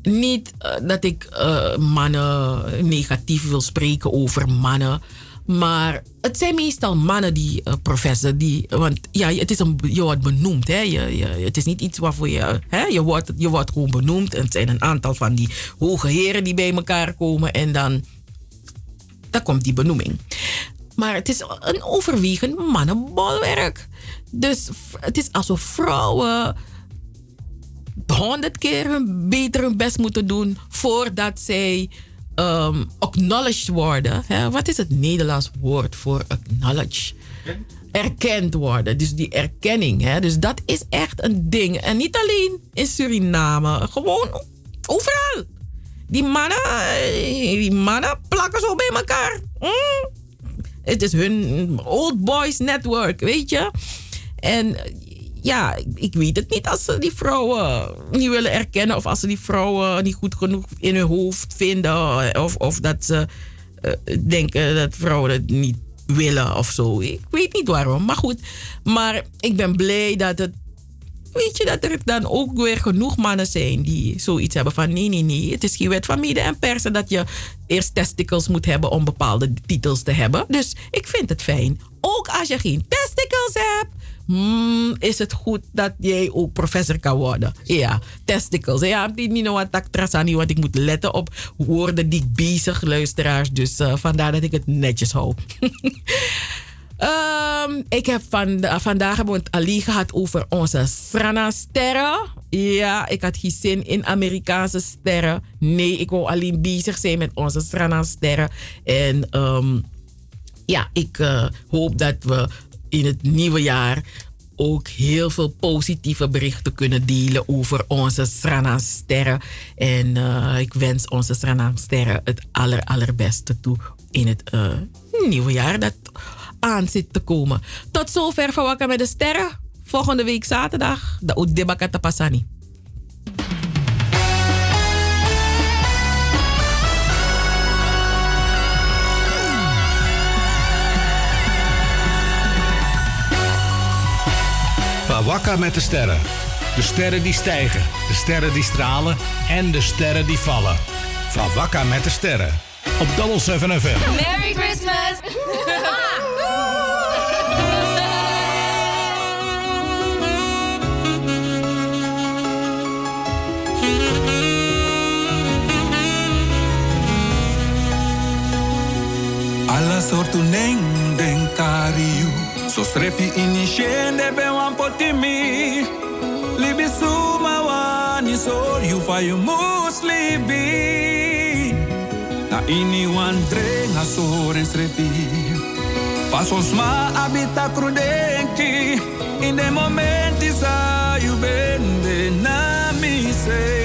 niet uh, dat ik uh, mannen negatief wil spreken over mannen. Maar het zijn meestal mannen die uh, professor, die, want ja, het is een, je wordt benoemd. Hè? Je, je, het is niet iets waarvoor je, hè? Je, wordt, je wordt gewoon benoemd. En het zijn een aantal van die hoge heren die bij elkaar komen. En dan, dan komt die benoeming. Maar het is een overwegend mannenbolwerk. Dus het is alsof vrouwen honderd keer hun, beter hun best moeten doen voordat zij um, acknowledged worden. Hè? Wat is het Nederlands woord voor acknowledge? Erkend worden. Dus die erkenning. Hè? Dus dat is echt een ding. En niet alleen in Suriname. Gewoon overal. Die mannen, die mannen plakken zo bij elkaar. Mm. Het is hun old boys network, weet je. En ja, ik weet het niet als ze die vrouwen niet willen erkennen of als ze die vrouwen niet goed genoeg in hun hoofd vinden of, of dat ze uh, denken dat vrouwen het niet willen of zo. Ik weet niet waarom, maar goed. Maar ik ben blij dat het, weet je, dat er dan ook weer genoeg mannen zijn die zoiets hebben van nee, nee, nee. Het is geen wet van mede en persen dat je eerst testicles moet hebben om bepaalde titels te hebben. Dus ik vind het fijn. Ook als je geen testicles hebt hmm, is het goed dat jij ook professor kan worden. Ja, testicles. Ja, niet nog wat trasani, want ik moet letten op woorden die ik bezig luisteraars. Dus uh, vandaar dat ik het netjes hou. um, ik heb van, vandaag hebben we het Ali gehad over onze Srana-sterren. Ja, ik had geen zin in Amerikaanse sterren. Nee, ik wil alleen bezig zijn met onze Srana-sterren. En um, ja, ik uh, hoop dat we in het nieuwe jaar ook heel veel positieve berichten kunnen delen over onze Srana-sterren. En uh, ik wens onze Srana-sterren het aller, allerbeste toe in het uh, nieuwe jaar dat aan zit te komen. Tot zover van Wakker met de Sterren. Volgende week zaterdag, de Udebakata
Wakka met de sterren. De sterren die stijgen, de sterren die stralen en de sterren die vallen. Van Wakka met de sterren. Op Double 7 FM.
Merry Christmas!
Alla sortu neng den kariu. So strefi initiende be wan potimi. Libi suma wani so you fa you must libi. Na ini wan drenga so ren strefi. Pasos ma abita crudenki. In de momenti sa you bende na mi sei.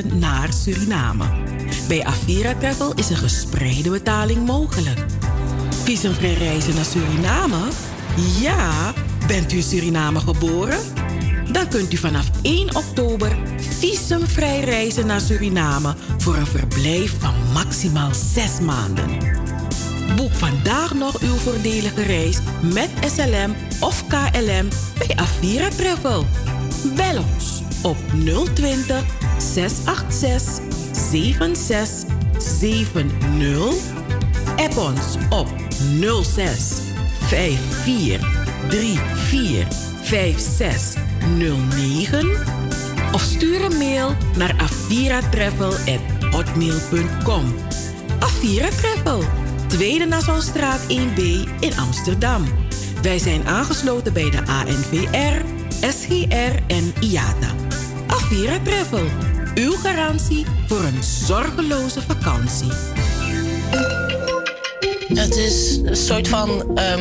Naar Suriname. Bij Avira Travel is een gespreide betaling mogelijk. Visumvrij reizen naar Suriname? Ja, bent u in Suriname geboren? Dan kunt u vanaf 1 oktober visumvrij reizen naar Suriname voor een verblijf van maximaal 6 maanden. Boek vandaag nog uw voordelige reis met SLM of KLM bij Avira Travel. Bel ons op 020 686 7670. App ons op 06 54 34 5609. Of stuur een mail naar aviratravel.hotmail.com. Avira Travel, Tweede Nassaustraat 1B in Amsterdam. Wij zijn aangesloten bij de ANVR, SGR en IATA. Avira Travel, uw garantie voor een zorgeloze vakantie.
Het is een soort van. ehm,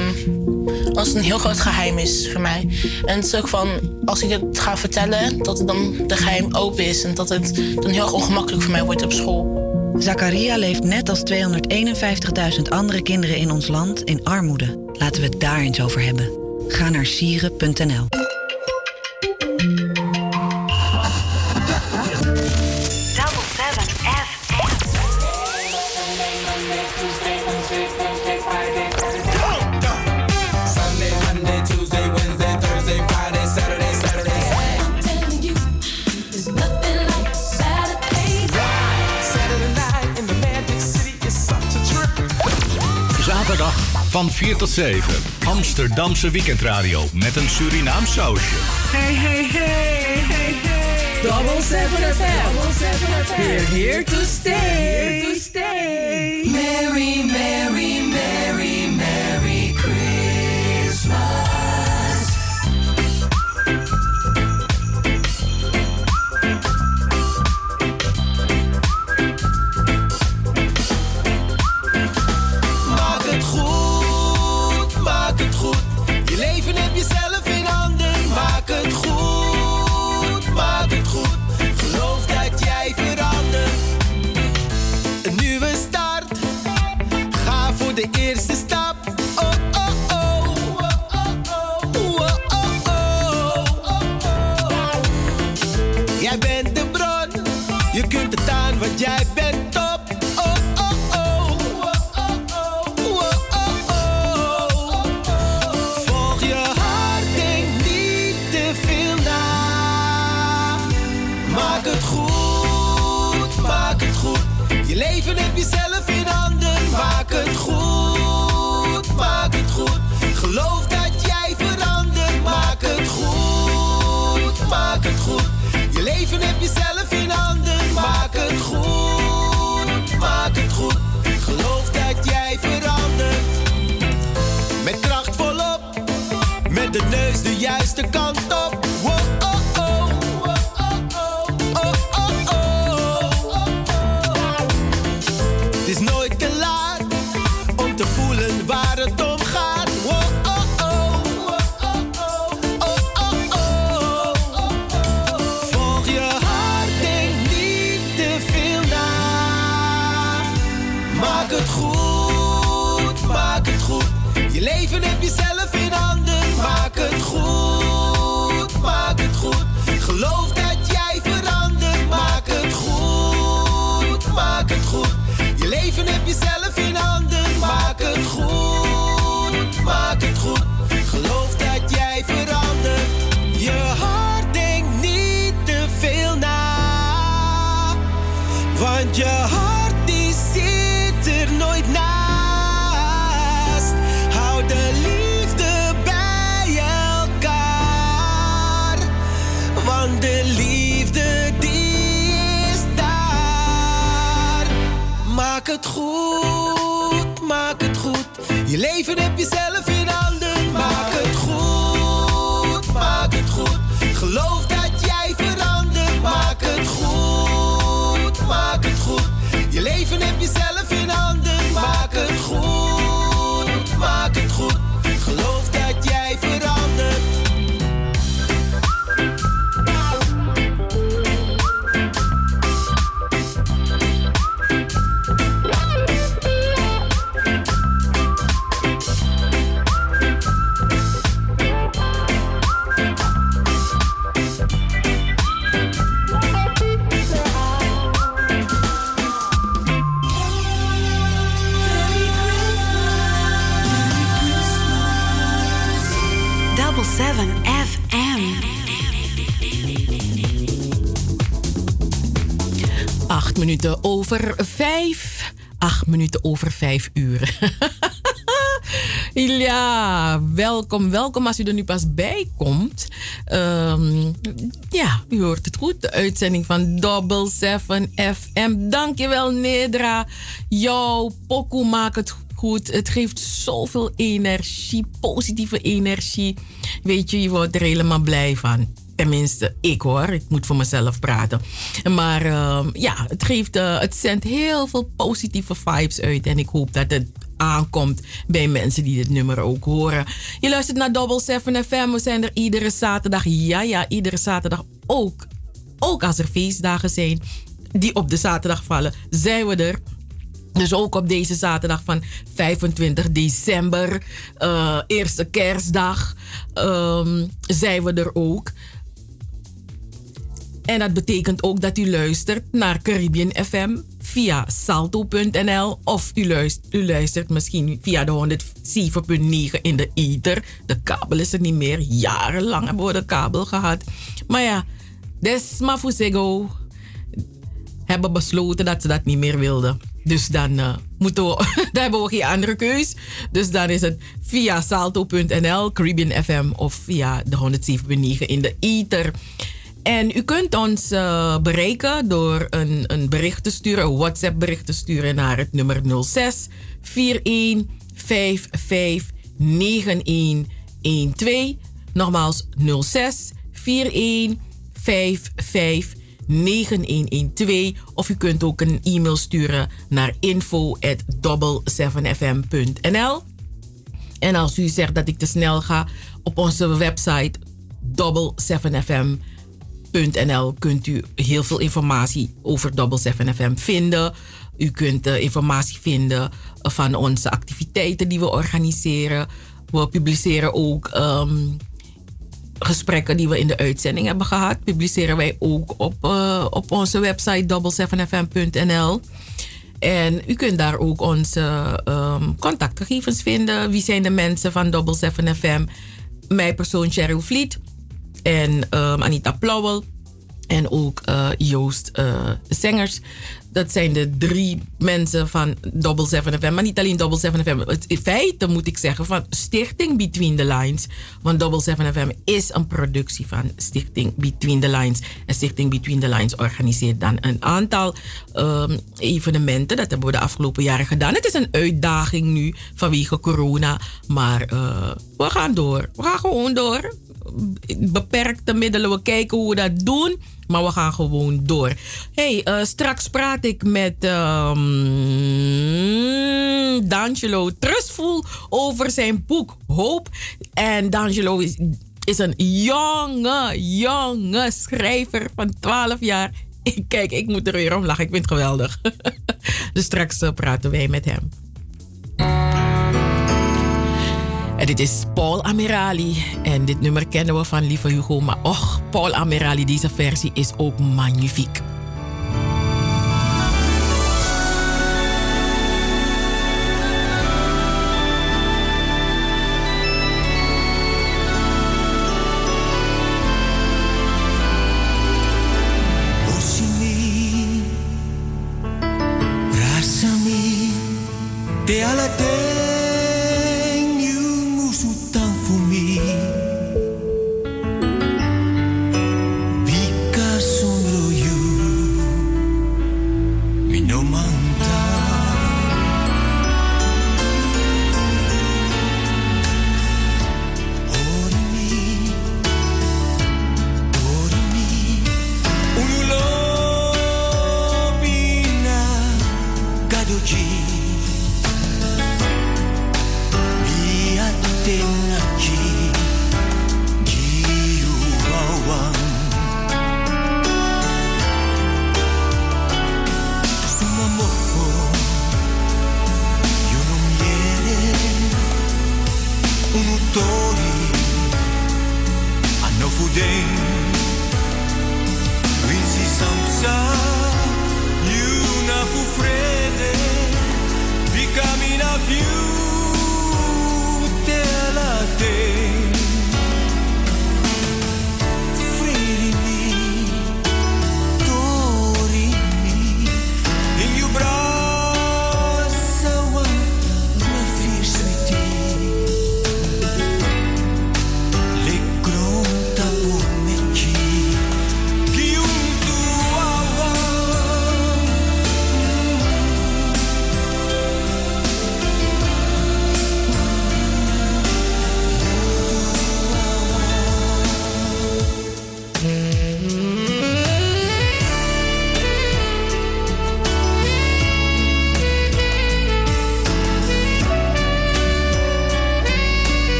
als het een heel groot geheim is voor mij. En het is ook van. Als ik het ga vertellen, dat het dan de geheim open is. En dat het dan heel erg ongemakkelijk voor mij wordt op school.
Zakaria leeft net als 251.000 andere kinderen in ons land in armoede. Laten we het daar eens over hebben. Ga naar sieren.nl.
van 4 tot 7. Amsterdamse weekendradio met een Surinaam sausje.
Hey, hey, hey, hey, hey.
Double 7 FM.
Double 7 FM.
We're here to stay.
Here to stay.
Merry, merry,
welkom, welkom als u er nu pas bij komt. Ehm, ja, u hoort het goed. De uitzending van Double 7 FM. Dankjewel, Nedra. Jouw pokoe maakt het goed. Het geeft zoveel energie, positieve energie. Weet je, je wordt er helemaal blij van. Tenminste, ik hoor. Ik moet voor mezelf praten. Maar ehm, ja, het, geeft, eh, het zendt heel veel positieve vibes uit. En ik hoop dat het aankomt bij mensen die dit nummer ook horen. Je luistert naar Double 7 FM. We zijn er iedere zaterdag. Ja, ja, iedere zaterdag ook. Ook als er feestdagen zijn die op de zaterdag vallen, zijn we er. Dus ook op deze zaterdag van 25 december, eh, eerste kerstdag, ehm, zijn we er ook. En dat betekent ook dat u luistert naar Caribbean FM via salto.nl of u luistert, u luistert misschien via de 107.9 in de ether. De kabel is er niet meer. Jarenlang hebben we de kabel gehad. Maar ja, Desma Fusego hebben besloten dat ze dat niet meer wilden. Dus dan uh, moeten we, hebben we geen andere keus. Dus dan is het via salto.nl, Caribbean FM of via de 107.9 in de ether. En u kunt ons uh, bereiken door een, een bericht te sturen, een WhatsApp bericht te sturen naar het nummer 06 41 55 9112. Nogmaals 06 41 55 9112. Of u kunt ook een e-mail sturen naar info@double7fm.nl. En als u zegt dat ik te snel ga, op onze website double7fm.nl kunt u heel veel informatie over Double 7 FM vinden. U kunt uh, informatie vinden van onze activiteiten die we organiseren. We publiceren ook um, gesprekken die we in de uitzending hebben gehad, publiceren wij ook op, uh, op onze website double7fm.nl. En u kunt daar ook onze um, contactgegevens vinden. Wie zijn de mensen van Double 7 FM? Mijn persoon Cheryl Vliet en um, Anita Plauwel en ook uh, Joost uh, Zengers. Dat zijn de drie mensen van Double 7 FM. Maar niet alleen Double 7 FM. Het, in feite moet ik zeggen van Stichting Between the Lines. Want Double 7 FM is een productie van Stichting Between the Lines. En Stichting Between the Lines organiseert dan een aantal um, evenementen. Dat hebben we de afgelopen jaren gedaan. Het is een uitdaging nu vanwege corona. Maar uh, we gaan door. We gaan gewoon door. Beperkte middelen. We kijken hoe we dat doen. Maar we gaan gewoon door. hey, uh, straks praat ik met um, D'Angelo Trustful over zijn boek Hoop. En D'Angelo is, is een jonge, jonge schrijver van 12 jaar. Kijk, ik moet er weer om lachen. Ik vind het geweldig. dus straks uh, praten wij met hem. En dit is Paul Amirali. En dit nummer kennen we van Lieve Hugo. Maar och, Paul Amirali, deze versie is ook magnifiek.
Te ala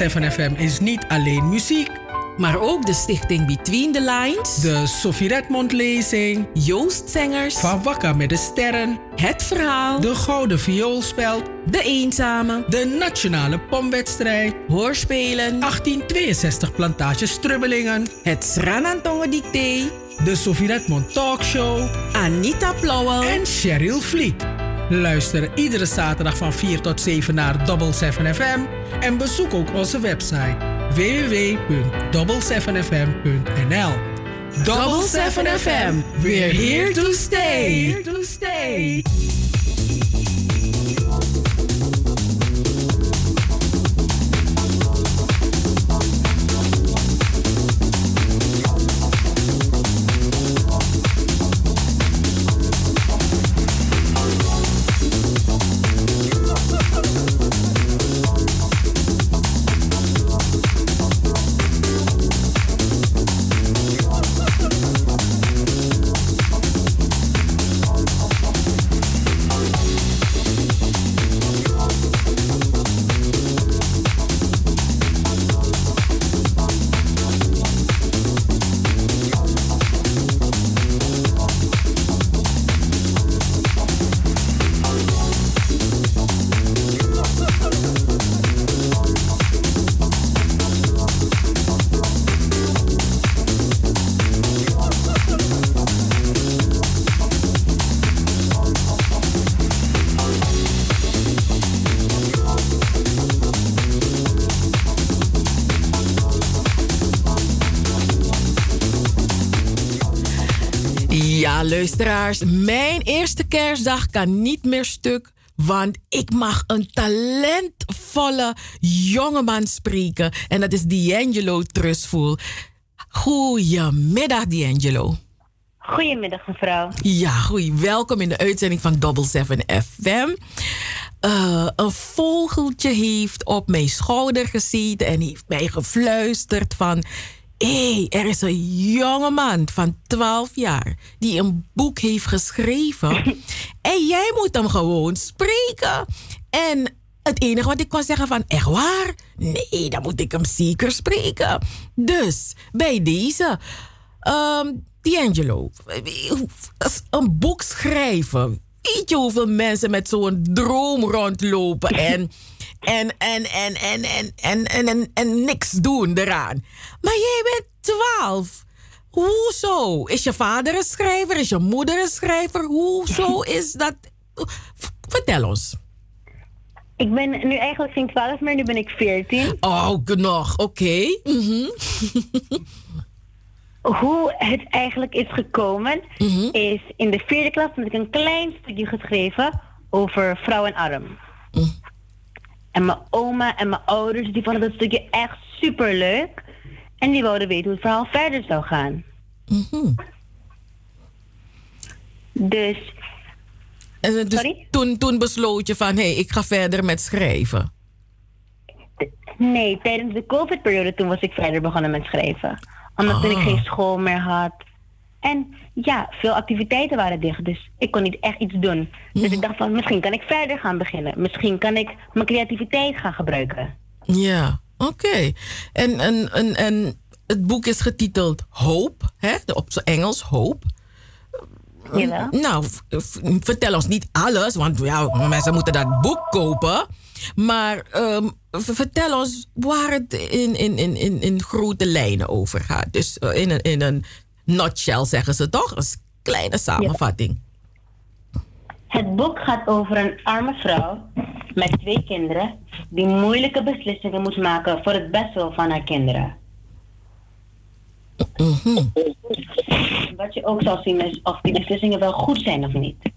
7 FM is niet alleen muziek.
Maar ook de stichting Between the Lines.
De Sophie Redmond lezing.
Joost Zengers.
Van Wakka met de Sterren.
Het Verhaal.
De Gouden Vioolspeld.
De Eenzame.
De Nationale Pomwedstrijd.
Hoorspelen.
1862 Plantage Strubbelingen.
Het Sranantongen Dicté.
De Sophie Redmond Talkshow.
Anita Plauwel.
En Cheryl Vliet. Luister iedere zaterdag van 4 tot 7 naar Double 7 FM. En bezoek ook onze website www.double7fm.nl
Double 7 FM, we're here to stay. Here to stay. Luisteraars, mijn eerste kerstdag kan niet meer stuk. Want ik mag een talentvolle jongeman spreken. En dat is D'Angelo Trustful. Goedemiddag, D'Angelo.
Goedemiddag, mevrouw.
Ja, goeie. Welkom in de uitzending van Double 7 FM. Uh, een vogeltje heeft op mijn schouder gezeten en heeft mij gefluisterd van... Hé, hey, er is een jongeman van 12 jaar die een boek heeft geschreven. en jij moet hem gewoon spreken. En het enige wat ik kon zeggen van, echt waar? Nee, dan moet ik hem zeker spreken. Dus, bij deze... Um, D'Angelo, een boek schrijven. Weet je hoeveel mensen met zo'n droom rondlopen en, en, en, en, en, en, en, en, en, en niks doen eraan? Maar jij bent twaalf. Hoezo? Is je vader een schrijver? Is je moeder een schrijver? Hoezo is dat? Vertel ons.
Ik ben nu eigenlijk geen 12 meer, nu ben ik 14.
Oh, nog, oké. Okay. Mm -hmm.
Hoe het eigenlijk is gekomen, mm -hmm. is in de vierde klas heb ik een klein stukje geschreven over vrouw en arm. Mm. En mijn oma en mijn ouders die vonden dat stukje echt super leuk. En die wilden weten hoe het verhaal verder zou gaan.
-hmm.
Dus.
En dus
Sorry?
Toen, toen besloot je van hé, hey, ik ga verder met schrijven.
Nee, tijdens de COVID-periode toen was ik verder begonnen met schrijven omdat oh. ik geen school meer had. En ja, veel activiteiten waren dicht, dus ik kon niet echt iets doen. Dus ik dacht van, misschien kan ik verder gaan beginnen. Misschien kan ik mijn creativiteit gaan gebruiken.
Ja, oké. Okay. En, en, en, en het boek is getiteld Hoop, hè? op zijn Engels, Hoop.
Jawel.
Nou, vertel ons niet alles, want ja, mensen moeten dat boek kopen. Maar um, vertel ons waar het in, in, in, in, in grote lijnen over gaat. Dus in een, in een nutshell zeggen ze toch? Een kleine samenvatting.
Ja. Het boek gaat over een arme vrouw met twee kinderen die moeilijke beslissingen moet maken voor het bestwil van haar kinderen.
Mm -hmm.
Wat je ook zal zien is of die beslissingen wel goed zijn of niet.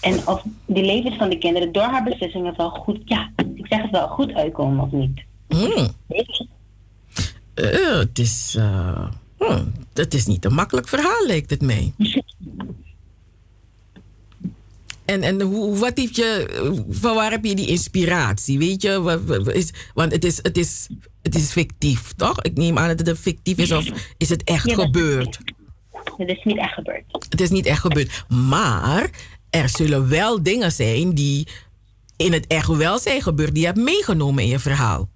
En of die levens van de kinderen door haar beslissingen wel goed, ja, ik zeg het wel, goed uitkomen of niet.
Mm. Uh, het, is, uh, hmm, het is niet een makkelijk verhaal, lijkt het mij. En, en hoe, wat heeft je, van waar heb je die inspiratie? Weet je, wat, wat is, want het is, het, is, het is fictief, toch? Ik neem aan dat het fictief is, of is het echt
Ja, dat
gebeurd?
Het is niet echt gebeurd.
Het is niet echt gebeurd. Maar er zullen wel dingen zijn die in het echt wel zijn gebeurd, die je hebt meegenomen in je verhaal.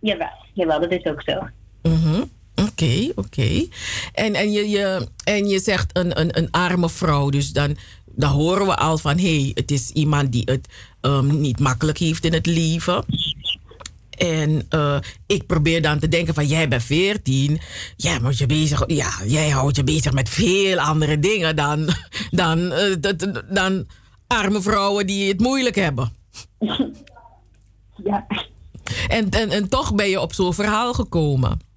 Jawel, jawel, dat is ook zo.
Mhm. Oké, oké. En, en, je, je, en je zegt een, een, een arme vrouw, dus dan, dan horen we al van hé, hey, het is iemand die het ehm, niet makkelijk heeft in het leven. En uh, ik probeer dan te denken van jij bent 14. Jij, moet je bezig, ja, jij houdt je bezig met veel andere dingen dan, dan, uh, dan, dan arme vrouwen die het moeilijk hebben.
Ja.
En, en, en toch ben je op zo'n verhaal gekomen.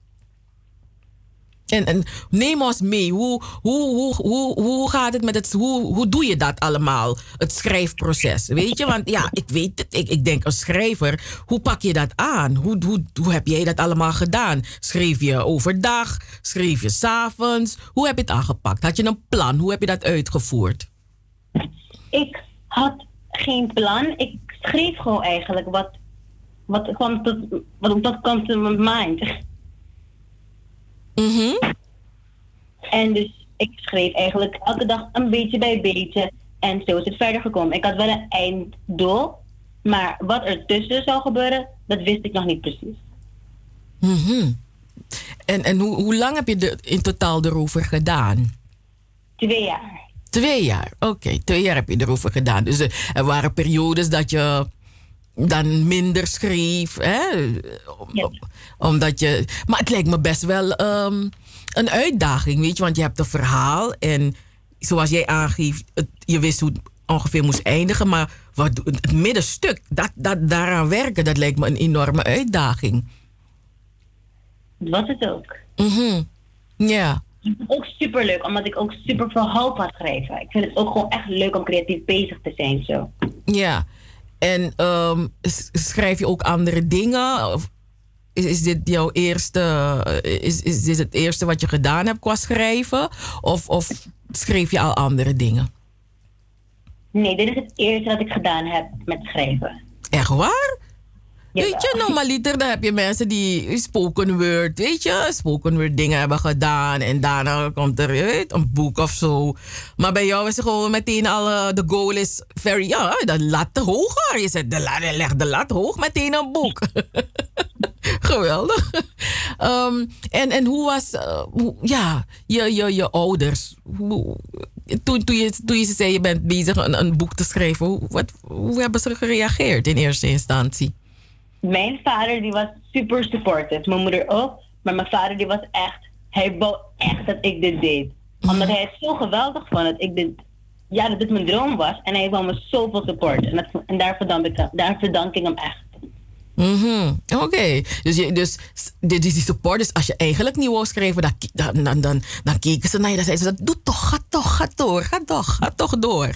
En, en neem ons mee. Hoe, hoe, hoe, hoe, hoe gaat het met het. Hoe, hoe doe je dat allemaal? Het schrijfproces. Weet je? Want ja, ik weet het. Ik, ik denk als schrijver. Hoe pak je dat aan? Hoe, hoe, hoe heb jij dat allemaal gedaan? Schreef je overdag? Schreef je s'avonds? Hoe heb je het aangepakt? Had je een plan? Hoe heb je dat uitgevoerd?
Ik had geen plan. Ik schreef gewoon eigenlijk wat, wat kwam tot, wat, wat kwam tot mijn mind.
Mhm.
En dus ik schreef eigenlijk elke dag een beetje bij beetje. En zo is het verder gekomen. Ik had wel een einddoel. Maar wat er tussen zou gebeuren, dat wist ik nog niet precies.
Mhm. En, en hoe, hoe lang heb je er in totaal erover gedaan?
Twee jaar.
Twee jaar, oké. Twee jaar heb je erover gedaan. Dus er waren periodes dat je dan minder schreef. Hè? Om, Omdat je. Maar het lijkt me best wel um, een uitdaging, weet je, want je hebt een verhaal en zoals jij aangeeft, het, je wist hoe het ongeveer moest eindigen, maar wat, het middenstuk, dat, dat, daaraan werken, dat lijkt me een enorme uitdaging.
Was het ook.
Mhm. Ja.
Ook super leuk, omdat ik ook super veel hoop had geschreven. Ik vind het ook gewoon echt leuk om creatief bezig te zijn. Zo.
Ja. En um, schrijf je ook andere dingen? Of is, is dit jouw eerste, is, is dit het eerste wat je gedaan hebt qua schrijven? Of, of schreef je al andere dingen?
Nee, dit is het eerste wat ik gedaan heb met schrijven.
Echt waar? Weet je, normaliter dan heb je mensen die spoken word, weet je, spoken word dingen hebben gedaan. En daarna komt er weet, een boek of zo. Maar bij jou is het gewoon meteen al, de goal is very, ja, de lat hoger. Je zet de lat, leg de lat hoog, meteen een boek. Geweldig. Um, en, en hoe was, hoe, ja, je, je, je ouders? Toen, toen, je, toen je zei je bent bezig een, een boek te schrijven, wat, hoe hebben ze gereageerd in eerste instantie?
Mijn vader die was super supportive. Mijn moeder ook. Maar mijn vader die was echt... Hij wou echt dat ik dit deed. Omdat hij het zo geweldig vond dat ik dit... Ja, dat dit mijn droom was. En hij wou me zoveel support. En, dat, en daar, verdank ik, daar verdank ik hem echt.
Mm Oké, okay. dus, je, dus die, die support, dus als je eigenlijk niet wou schrijven, dan, dan, dan, dan, dan keken ze naar je, dan zeiden ze, doe toch, ga toch, ga door, ga toch, ga toch door.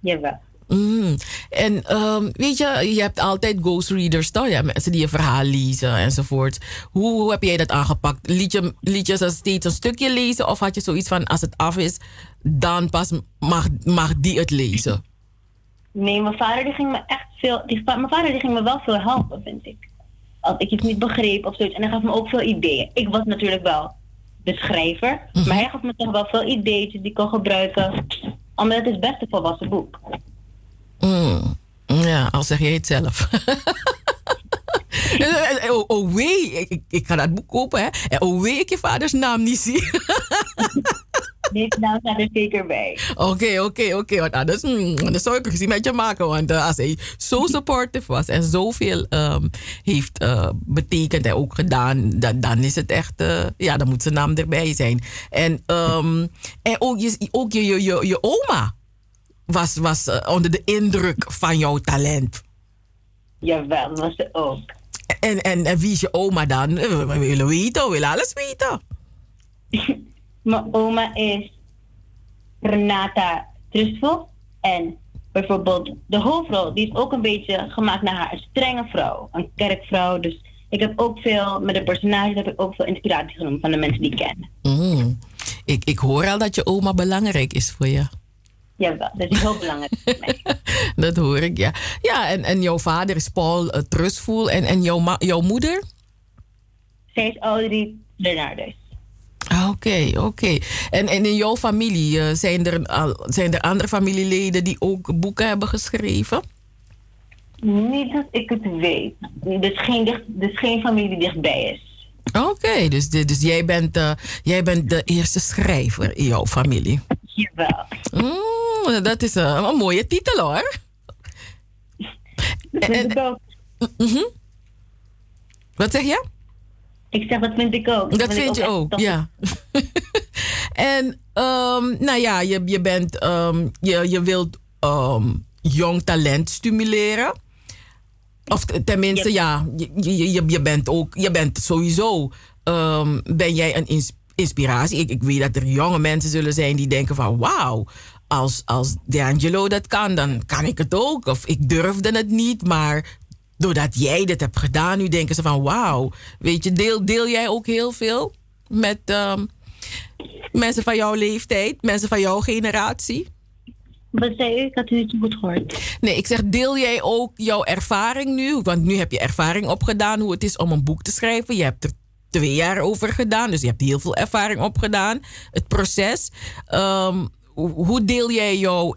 Jawel.
Mm. En um, weet je, je hebt altijd ghostreaders, toch? Ja, mensen die je verhaal lezen enzovoort. Hoe, hoe heb jij dat aangepakt? Liet je, liet je steeds een stukje lezen of had je zoiets van als het af is, dan pas mag, mag die het lezen?
Nee, mijn vader die ging me echt veel. Die, mijn vader die ging me wel veel helpen, vind ik. Als ik iets niet begreep of zoiets. En hij gaf me ook veel ideeën. Ik was natuurlijk wel de schrijver, maar hij gaf me toch wel veel ideeën die ik kon gebruiken. Omdat het is best een volwassen boek.
Mm. Ja, al zeg jij het zelf. oh, oh wee, ik, ik, ga dat boek kopen, hè. En oh wee, ik je vaders naam niet zie.
Deze naam staat er zeker bij.
Oké, oké, oké. Want anders, mm, anders zou ik ruzie met je maken. Want uh, als hij zo supportive was en zoveel um, heeft uh, betekend en ook gedaan, dan, dan is het echt, uh, ja, dan moet zijn naam erbij zijn. En, um, en ook, je, ook je, je, je, je oma was, was uh, onder de indruk van jouw talent.
Jawel, was ze ook.
En, en, en wie is je oma dan? We willen weten, we willen alles weten.
Mijn oma is Renata Trustful. En bijvoorbeeld de hoofdrol, die is ook een beetje gemaakt naar haar. Een strenge vrouw, een kerkvrouw. Dus ik heb ook veel, met de personages heb ik ook veel inspiratie genomen van de mensen die ik ken.
Mm. Ik, ik hoor al dat je oma belangrijk is voor je.
Jawel, dat is heel belangrijk voor mij.
dat hoor ik, ja. Ja, en, en jouw vader is Paul uh, Trustful. En, en jouw, jouw moeder?
Zij is Audrey Bernardus.
Oké, okay, oké. Okay. En, en in jouw familie, uh, zijn, er, uh, zijn er andere familieleden die ook boeken hebben geschreven?
Niet dat ik het weet. Dus geen, dicht, dus geen familie die dichtbij is.
Oké, dus, dus jij, bent, eh, jij bent de eerste schrijver in jouw familie. Mm, dat is een, een mooie titel hoor.
Dat vind ik ook.
Mhm. Wat zeg je?
Ik zeg, dat vind ik ook.
Dat vind je ook, ja. en, ehm, nou ja, je, je, bent, ehm, je, je wilt ehm, jong talent stimuleren. Of tenminste, ja, je, je, je, bent ook, je bent sowieso, ben jij een ins- inspiratie. Ik, ik weet dat er jonge mensen zullen zijn die denken van, wauw, als, als D'Angelo dat kan, dan kan ik het ook. Of ik durfde het niet, maar doordat jij dit hebt gedaan, nu denken ze van, wauw, weet je, deel, deel jij ook heel veel met ehm, mensen van jouw leeftijd, mensen van jouw generatie?
Wat zei u? Ik had u niet goed gehoord.
Nee, ik zeg, deel jij ook jouw ervaring nu? Want nu heb je ervaring opgedaan hoe het is om een boek te schrijven. Je hebt er twee jaar over gedaan, dus je hebt heel veel ervaring opgedaan. Het proces. Ehm, hoe deel jij jouw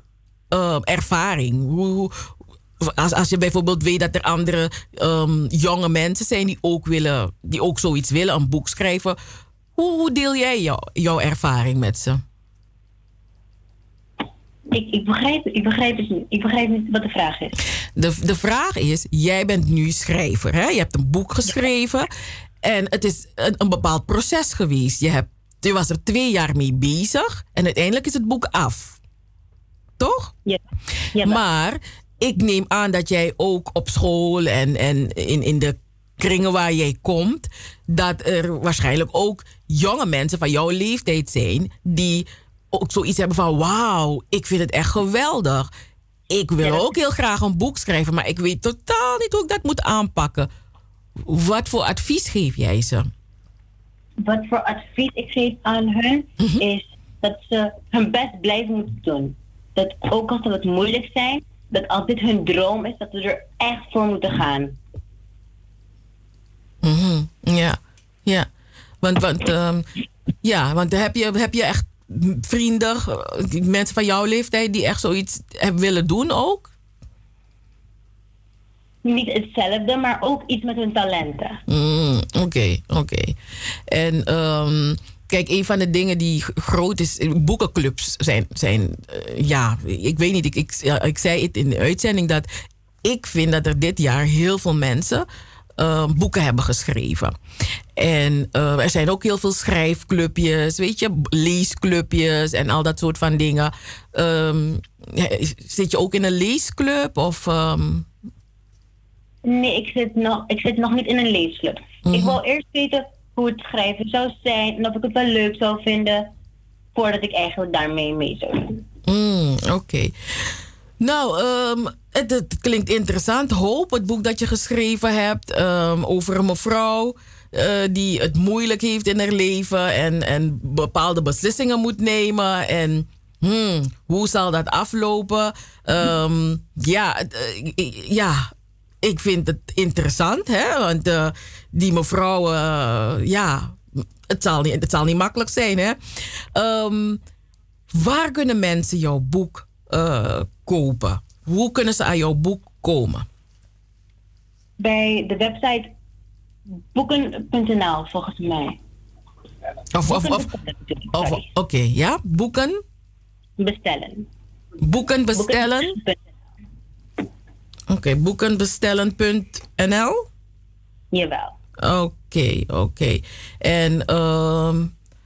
ehm, ervaring? Hoe, als, als je bijvoorbeeld weet dat er andere ehm, jonge mensen zijn die ook, willen, die ook zoiets willen, een boek schrijven. Hoe, hoe deel jij jou, jouw ervaring met ze?
Ik, ik, begrijp, ik begrijp het niet. Ik begrijp niet wat de vraag is.
De, de vraag is, jij bent nu schrijver. Hè? Je hebt een boek geschreven. En het is een, een bepaald proces geweest. Je, hebt, je was er twee jaar mee bezig. En uiteindelijk is het boek af. Toch?
Ja.
maar ik neem aan dat jij ook op school en, en in, in de kringen waar jij komt... dat er waarschijnlijk ook jonge mensen van jouw leeftijd zijn... die ook zoiets hebben van... wauw, ik vind het echt geweldig. Ik wil ook heel graag een boek schrijven... maar ik weet totaal niet hoe ik dat moet aanpakken. Wat voor advies geef jij ze?
Wat voor advies ik geef aan hun
Mhm.
is dat ze hun best blijven moeten doen. Dat ook als ze wat moeilijk zijn, dat als dit hun droom is, dat ze er echt voor moeten gaan.
Mhm, Ja, ja. Want, want, ehm, ja, want heb je, heb je echt vrienden, eh, mensen van jouw leeftijd, die echt zoiets hebben willen doen ook?
Niet hetzelfde, maar ook iets met hun talenten.
Mm, Oké, oké. En ehm, kijk, een van de dingen die groot is, boekenclubs zijn, zijn eh, ja, ik weet niet, ik, ik, ik zei het in de uitzending dat ik vind dat er dit jaar heel veel mensen eh, boeken hebben geschreven. En eh, er zijn ook heel veel schrijfclubjes, weet je, leesclubjes en al dat soort van dingen. Ehm, zit je ook in een leesclub of... ehm,
Nee, ik zit nog, ik zit nog niet in een leesclub. Ik wil eerst weten hoe het schrijven zou zijn en of ik het wel leuk zou vinden voordat ik eigenlijk daarmee mee zou doen.
Mm, Oké. Nou, ehm, het, het klinkt interessant. Hoop, het boek dat je geschreven hebt ehm, over een mevrouw eh, die het moeilijk heeft in haar leven en, en bepaalde beslissingen moet nemen. En hmm, hoe zal dat aflopen? Ehm, ja, eh, ja, ik vind het interessant, hè? Want eh, die mevrouw, eh, ja, het zal, niet, het zal niet makkelijk zijn, hè? Ehm, waar kunnen mensen jouw boek eh, kopen? Hoe kunnen ze aan jouw boek komen?
Bij de website boeken.nl volgens mij.
Of, of, of, of oké, ja? Boeken?
Bestellen.
Boeken bestellen? Oké, boekenbestellen.nl?
Jawel.
Oké, oké. En ehm,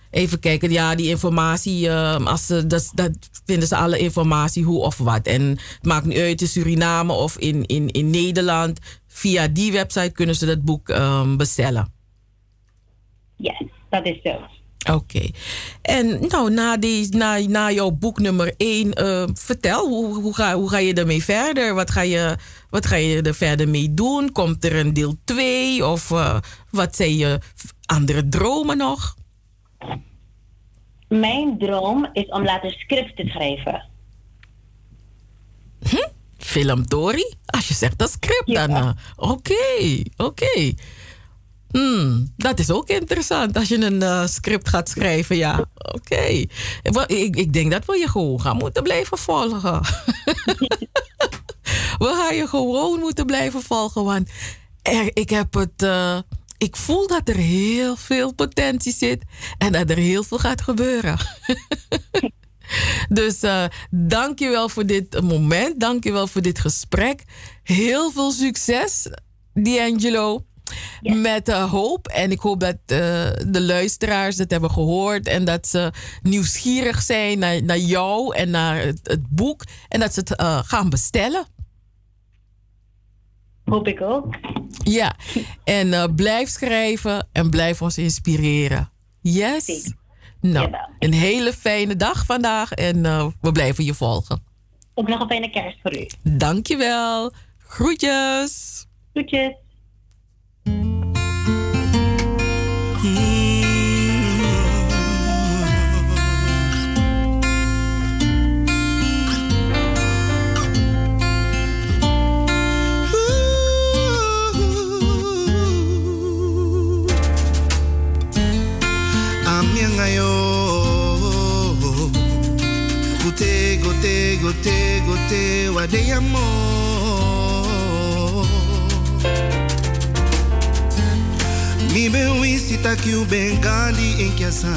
even kijken, ja, die informatie, ehm, als ze, dat, dat vinden ze alle informatie hoe of wat. En het maakt niet uit in Suriname of in, in, in Nederland. Via die website kunnen ze dat boek ehm, bestellen.
Yes, dat is zo.
Oké. En nou, na, die, na, na jouw boek nummer 1, vertel, hoe, hoe, ga, hoe ga je ermee verder? Wat ga je, wat ga je er verder mee doen? Komt er een deel 2? Of eh, wat zijn je andere dromen nog?
Mijn droom is om later scripts te schrijven.
Film Tori? Als je zegt dat script, dan... eh, Oké, oké. Hmm, dat is ook interessant als je een eh, script gaat schrijven, ja. Oké. Ik, ik denk dat we je gewoon gaan moeten blijven volgen. We gaan je gewoon moeten blijven volgen. Want ik heb het. eh, ik voel dat er heel veel potentie zit. En dat er heel veel gaat gebeuren. dus eh dank je wel voor dit moment. Dank je wel voor dit gesprek. Heel veel succes, D'Angelo. Met hoop. En ik hoop dat eh, de luisteraars het hebben gehoord. En dat ze nieuwsgierig zijn naar, naar jou en naar het, het boek. En dat ze het eh, gaan bestellen.
Hoop ik ook.
Ja. En eh, blijf schrijven en blijf ons inspireren. Yes? Nou, een hele fijne dag vandaag. En we blijven je volgen.
Ook nog een fijne kerst voor u.
Dankjewel. Groetjes.
Groetjes.
Gote, gote, gote, gote Wade amo Mi ben wisi taki u in kiasa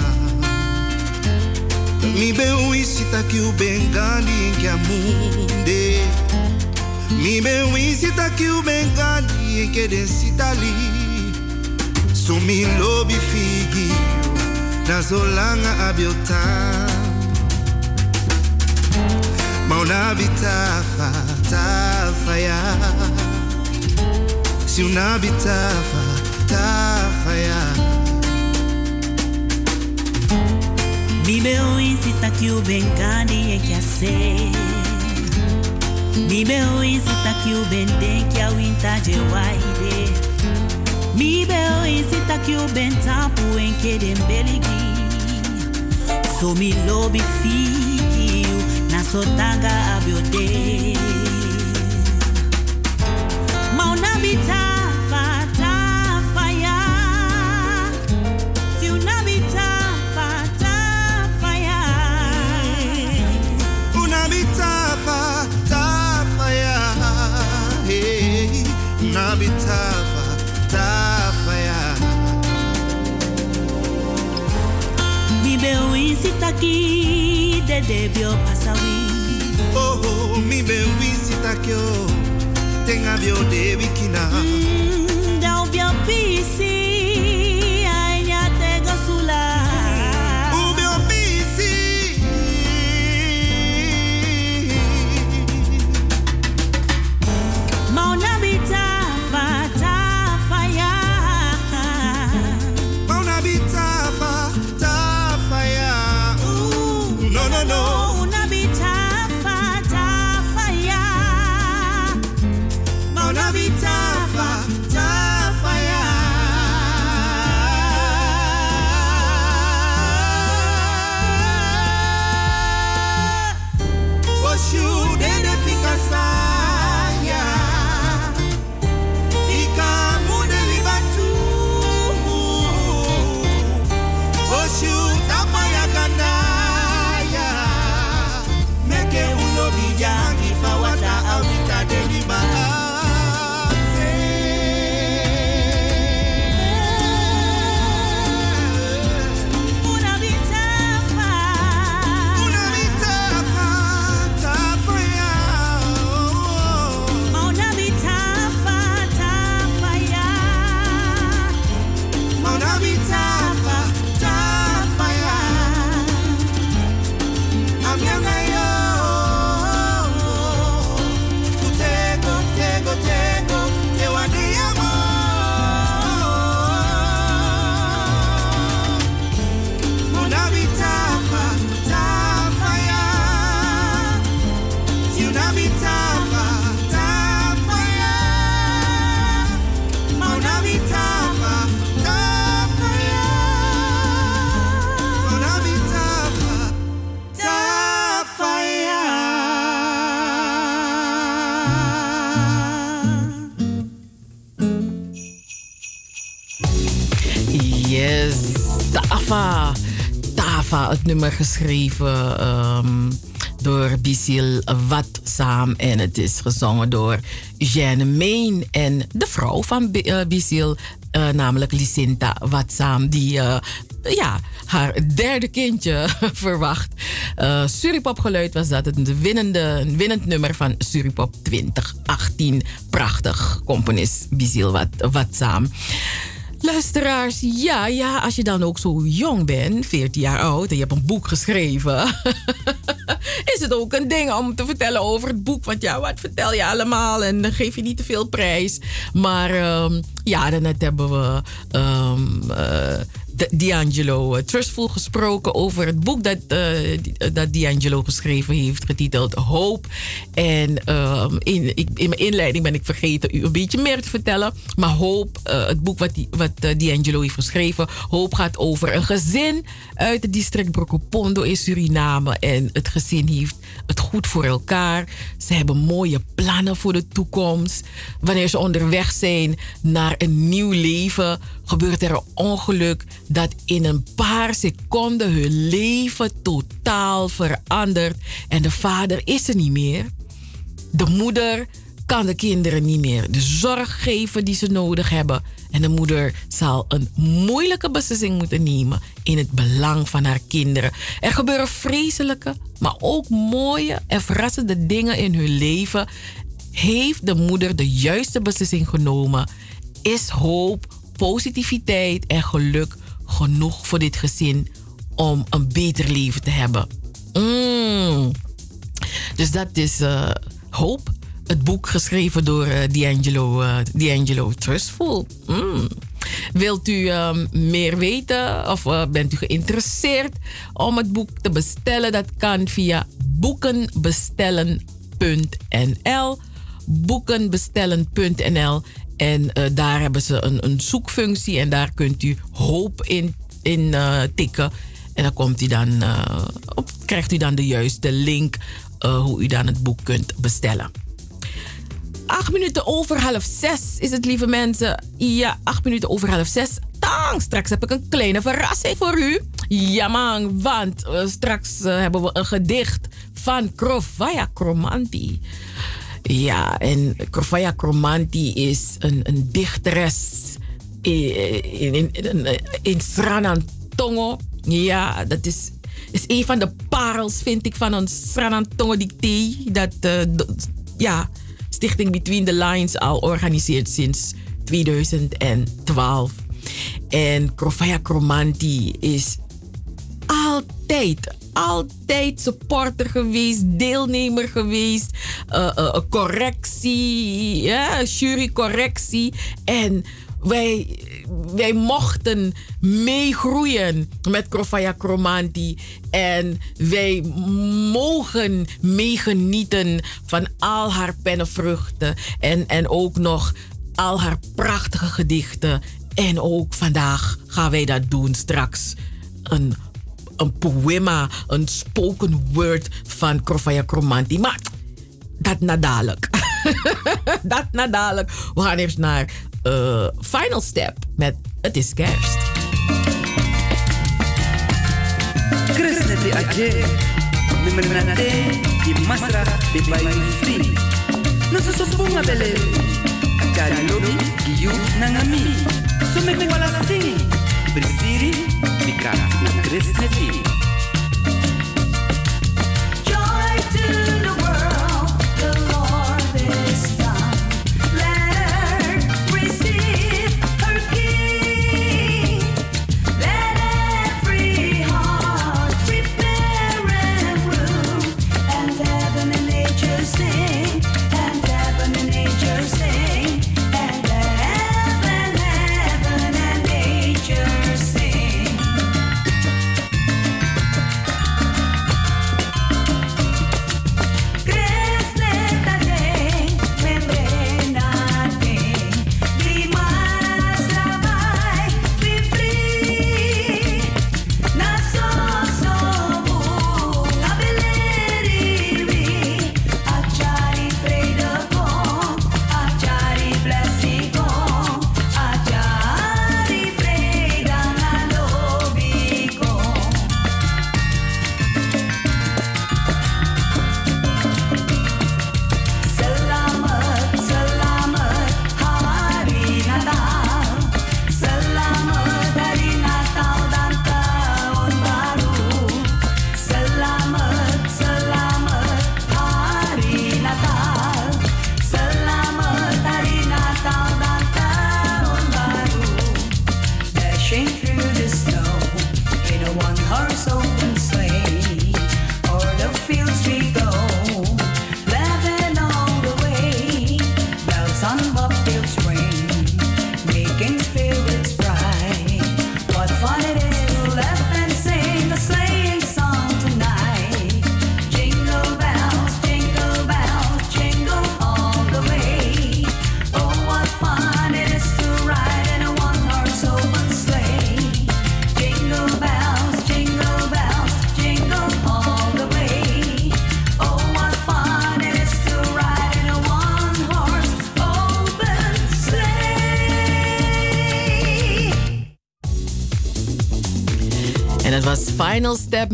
Mi ben wisi taki u ben gandi in kia munde Mi ben wisi taki u ben gandi in kia den sitali So mi lobi figi na zo langa abiota. Mauna bitafa tafa ya. Si bitafa tafa ya
Mi beo insita que o bengani é que a ser. Mi beo insita que o benden que a winta de waide. Mi beo insita que o bentapu em que dem beligi. So mi lobi fikiu na sotanga abiote. Beo insita ki de debio pasawi.
Oh, oh, mi ben wisi takyo Tenga bio de bikina
Da
Het nummer geschreven ehm, door Bisil Watsam. En het is gezongen door Jeanne Meen en de vrouw van Bisil, uh, namelijk Licinta Watsam, die uh, ja, haar derde kindje verwacht. Uh, geluid was dat, het winnende, winnend nummer van Suripop 2018. Prachtig, componist Bisil Wat, Watsam. Luisteraars, ja, ja, als je dan ook zo jong bent, 14 jaar oud, en je hebt een boek geschreven, is het ook een ding om te vertellen over het boek. Want ja, wat vertel je allemaal en dan geef je niet te veel prijs. Maar um, ja, daarnet hebben we um, uh, D'Angelo uh, Trustful gesproken over het boek dat, uh, dat geschreven heeft, getiteld Hoop. En um, in, in mijn inleiding ben ik vergeten u een beetje meer te vertellen. Maar Hoop, het boek wat, die, wat heeft geschreven, Hoop gaat over een gezin uit het district Brokopondo in Suriname. En het gezin heeft het goed voor elkaar. Ze hebben mooie plannen voor de toekomst. Wanneer ze onderweg zijn naar een nieuw leven, gebeurt er een ongeluk dat in een paar seconden hun leven totaal verandert. En de vader is er niet meer. De moeder kan de kinderen niet meer de zorg geven die ze nodig hebben. En de moeder zal een moeilijke beslissing moeten nemen in het belang van haar kinderen. Er gebeuren vreselijke, maar ook mooie en verrassende dingen in hun leven. Heeft de moeder de juiste beslissing genomen? Is hoop, positiviteit en geluk genoeg voor dit gezin om een beter leven te hebben? Mm. Dus dat is uh, hoop het boek geschreven door uh, D'Angelo, Trustful. Mm. Wilt u um, meer weten of bent u geïnteresseerd om het boek te bestellen? Dat kan via boekenbestellen.nl. Boekenbestellen.nl. En daar hebben ze een, een, zoekfunctie en daar kunt u hoop in, in tikken. En dan komt u dan, op, krijgt u dan de juiste link hoe u dan het boek kunt bestellen. Acht minuten over half zes is het, lieve mensen. Ja, acht minuten over half zes. Tang, straks heb ik een kleine verrassing voor u. Ja man, want straks hebben we een gedicht van Krofaya Kromanti. Ja, en Krofaya Kromanti is een, een dichteres in, in, in, in, Sranantongo. Ja, dat is, is een van de parels, vind ik, van ons Sranantongo dictee. Dat, uh, ja... Stichting Between the Lines al organiseert sinds 2012. En Krofaya Kromanti is altijd, altijd supporter geweest, deelnemer geweest, uh, uh, correctie, ja, jurycorrectie. En wij, wij mochten meegroeien met Krofaya Kromanti. En wij mogen meegenieten van al haar pennenvruchten. En, en ook nog al haar prachtige gedichten. En ook vandaag gaan wij dat doen straks. Een, een poema, een spoken word van Krofaya Kromanti. Maar dat nadadelijk. dat nadadelijk. We gaan eerst naar uh, Final Step met Het is kerst.
Lobi, giyu nangami. Sing, na Krisneti.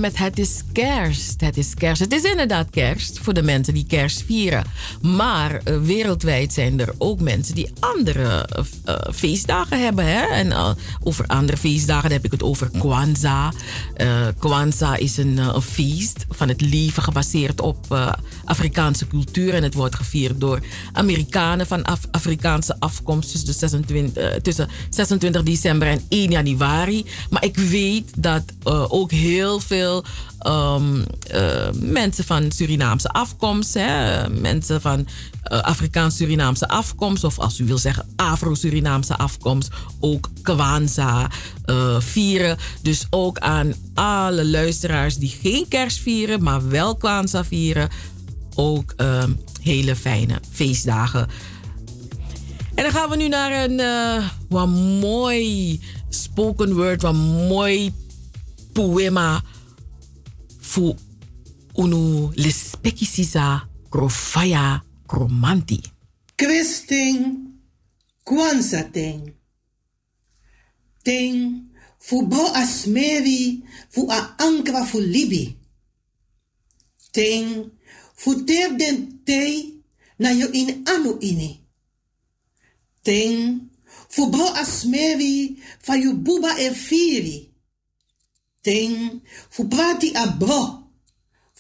Met Het is kerst. Het is kerst. Het is inderdaad kerst voor de mensen die kerst vieren. Maar uh, wereldwijd zijn er ook mensen die andere uh, feestdagen hebben. Hè? En over andere feestdagen heb ik het over Kwanzaa. Kwanzaa is een, feest van het leven gebaseerd op Afrikaanse cultuur. En het wordt gevierd door Amerikanen van Af Afrikaanse afkomst tussen 26, tussen 26 december en 1 januari. Maar ik weet dat ook heel veel um, uh, mensen van Surinaamse afkomst, hè, mensen van uh, Afrikaans-Surinaamse afkomst, of als u wil zeggen Afro-Surinaamse afkomst, ook Kwanzaa vieren. Dus ook aan alle luisteraars die geen kerst vieren, maar wel Kwanzaa vieren, ook hele fijne feestdagen. En dan gaan we nu naar een wat mooi spoken word, wat mooi poema fu unu lespeki sisa krofaya.
Kwisting, kwansa ting. Ting, fu bo asmeri, fu a ankra fu libi. Ting, fu ter den tei, na yo in anu ini. Ting, fu bro asmeri, fa yu buba e firi. Ting fu prati a bro,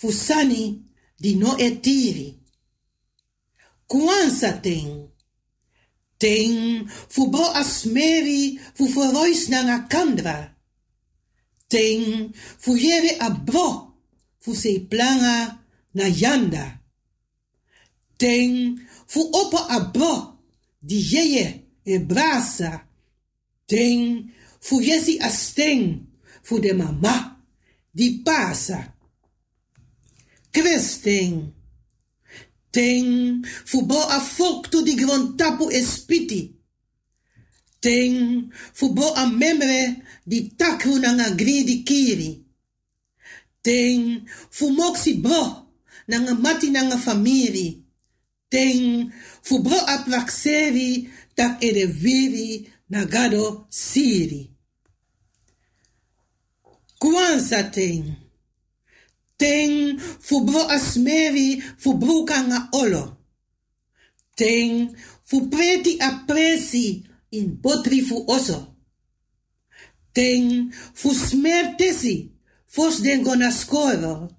fu sani di no e tiri. Kwansa ting. Ting fu bro asmeri fu rois na kandra. Ting fu yere a bro, fu se planga na yanda. Ting fu opo a bro, di yeye e brasa. Ting fu yesi a sting voor de mama die pasa. Kwesting. Ting fu bo a fok tu di gewoon tapu espiti. Ting fu bo a memre di takru nanga gridi kiri. Ting fu moksi bro nanga mati nanga famiri. Ting fu bro a plakseri tak ede viri nagado siri. Kwanza ting. Ting fu bro asmeri fu bro kanga olo. Ting fu preti apresi in botri fu oso. Ting fu smertesi fos den gona skoro.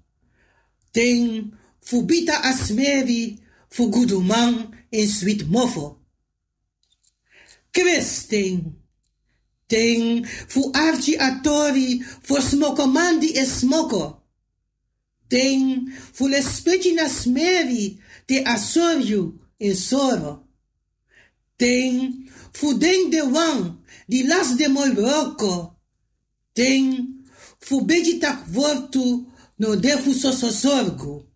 Ting fu bita asmeri fu gudumang in sweet mofo. Kwesting. Ting fu archi atori fu smoko mandi e smoko. Ting fu le specie smeri te asorju in soro. Ting fu ding de wang di las de moi broko. Ting fu beji tak vortu no de fu soso sorgu.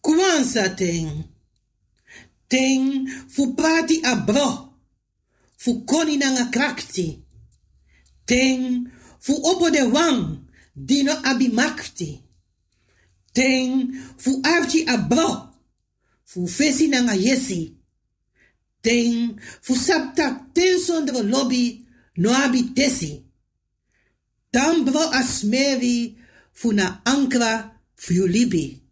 Kwanza ting. Ting fu prati a bro fu koni nanga krakti. Ting fu opo de wang dino abi makti. Ting fu archi abro fu fesi nanga yesi. Ting fu saptak ten sondro lobby no abi tesi. Dan bro asmeri fu na ankra fu libi.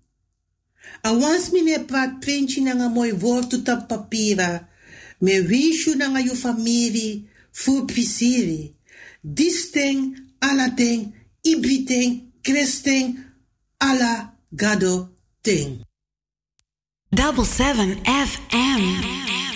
Awans mine praat prentje nanga mooi woord tot op papiera. Me wishu nanga yu famiri fu pisiri. Disting, ala ting, ibriting, christing, ala gado ting.
Double seven FM.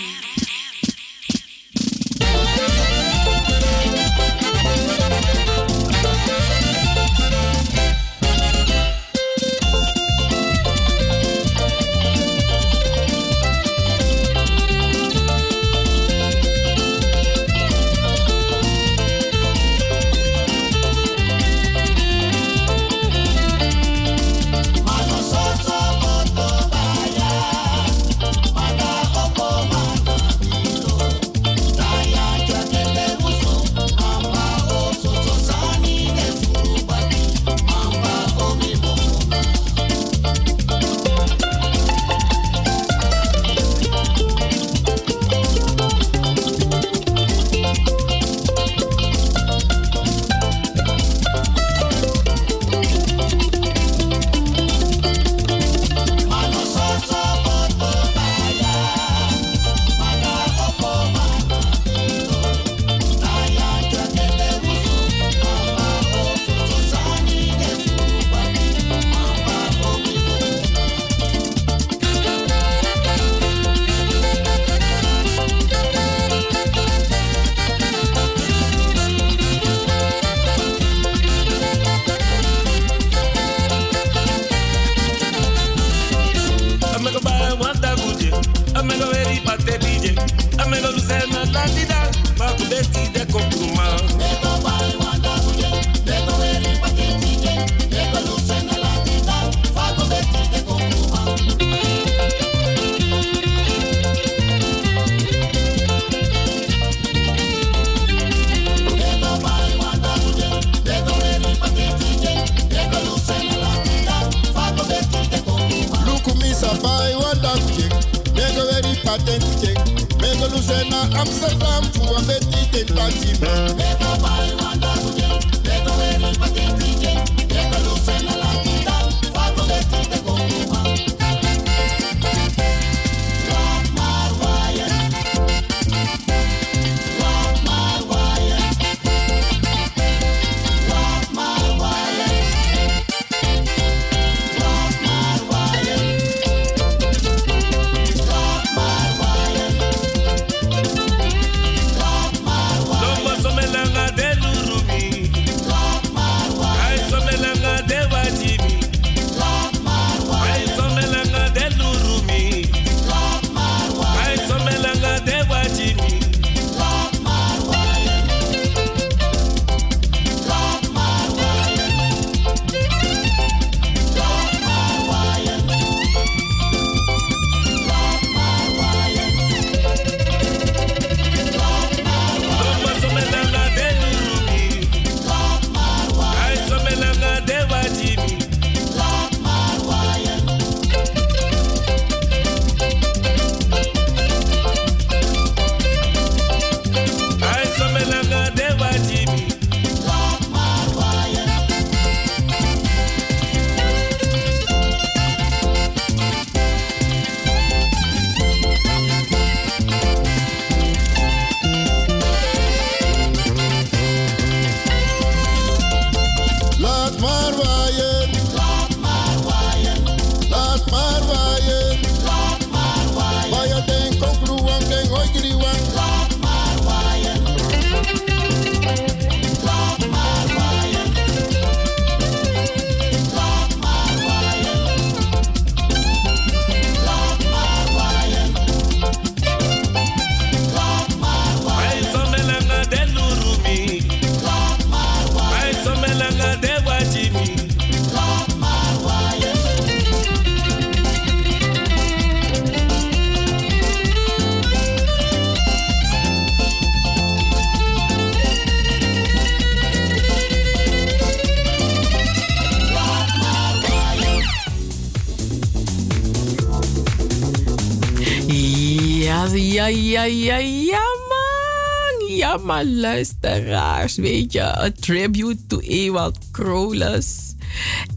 Luisteraars. Weet je, a tribute to Ewald Krolus.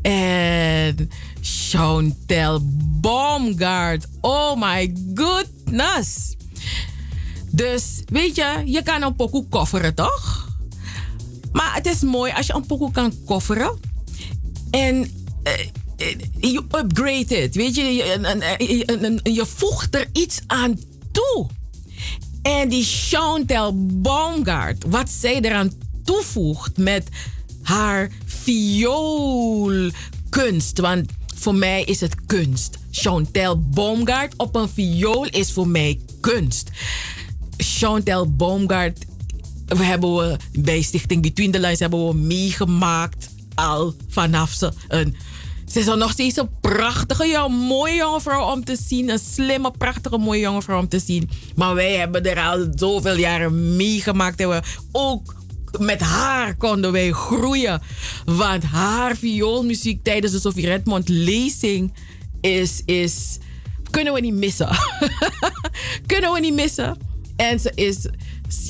En Chantel Baumgart. Oh my goodness. Dus, weet je, je kan een pokoe kofferen, toch? Maar het is mooi als je een pokoe kan kofferen. En eh, eh, je upgrade het. Weet je, je, en je voegt er iets aan. En die Chantel Baumgart, wat zij eraan toevoegt met haar vioolkunst. Want voor mij is het kunst. Chantel Baumgart op een viool is voor mij kunst. Chantel Baumgart we hebben we bij Stichting Between the Lines hebben we meegemaakt al vanaf ze een. Ze is nog steeds een prachtige, jonge, mooie jonge vrouw om te zien. Een slimme, prachtige, mooie jonge vrouw om te zien. Maar wij hebben er al zoveel jaren meegemaakt. En we ook met haar konden wij groeien. Want haar vioolmuziek tijdens de Sophie Redmond lezing is, is, kunnen we niet missen. kunnen we niet missen. En ze is,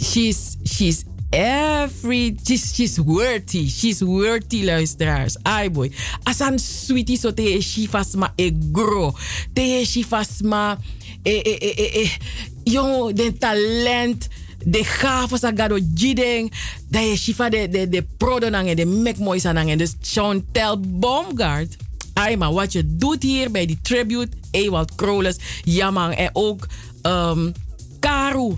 she's, she's every, she's, she's worthy. She's worthy, luisteraars. Ai boy. As an sweetie so te she fasma e gro. Te she fasma e, e, e, e, e. Jongen, de talent de gaven sa gado jideng. Dat je shifa de de de prodo nangen de mek mooi sa nangen dus Chantel Baumgart ai maar wat je doet hier bij die tribute Ewald Krolus Jamang en ook um, Karu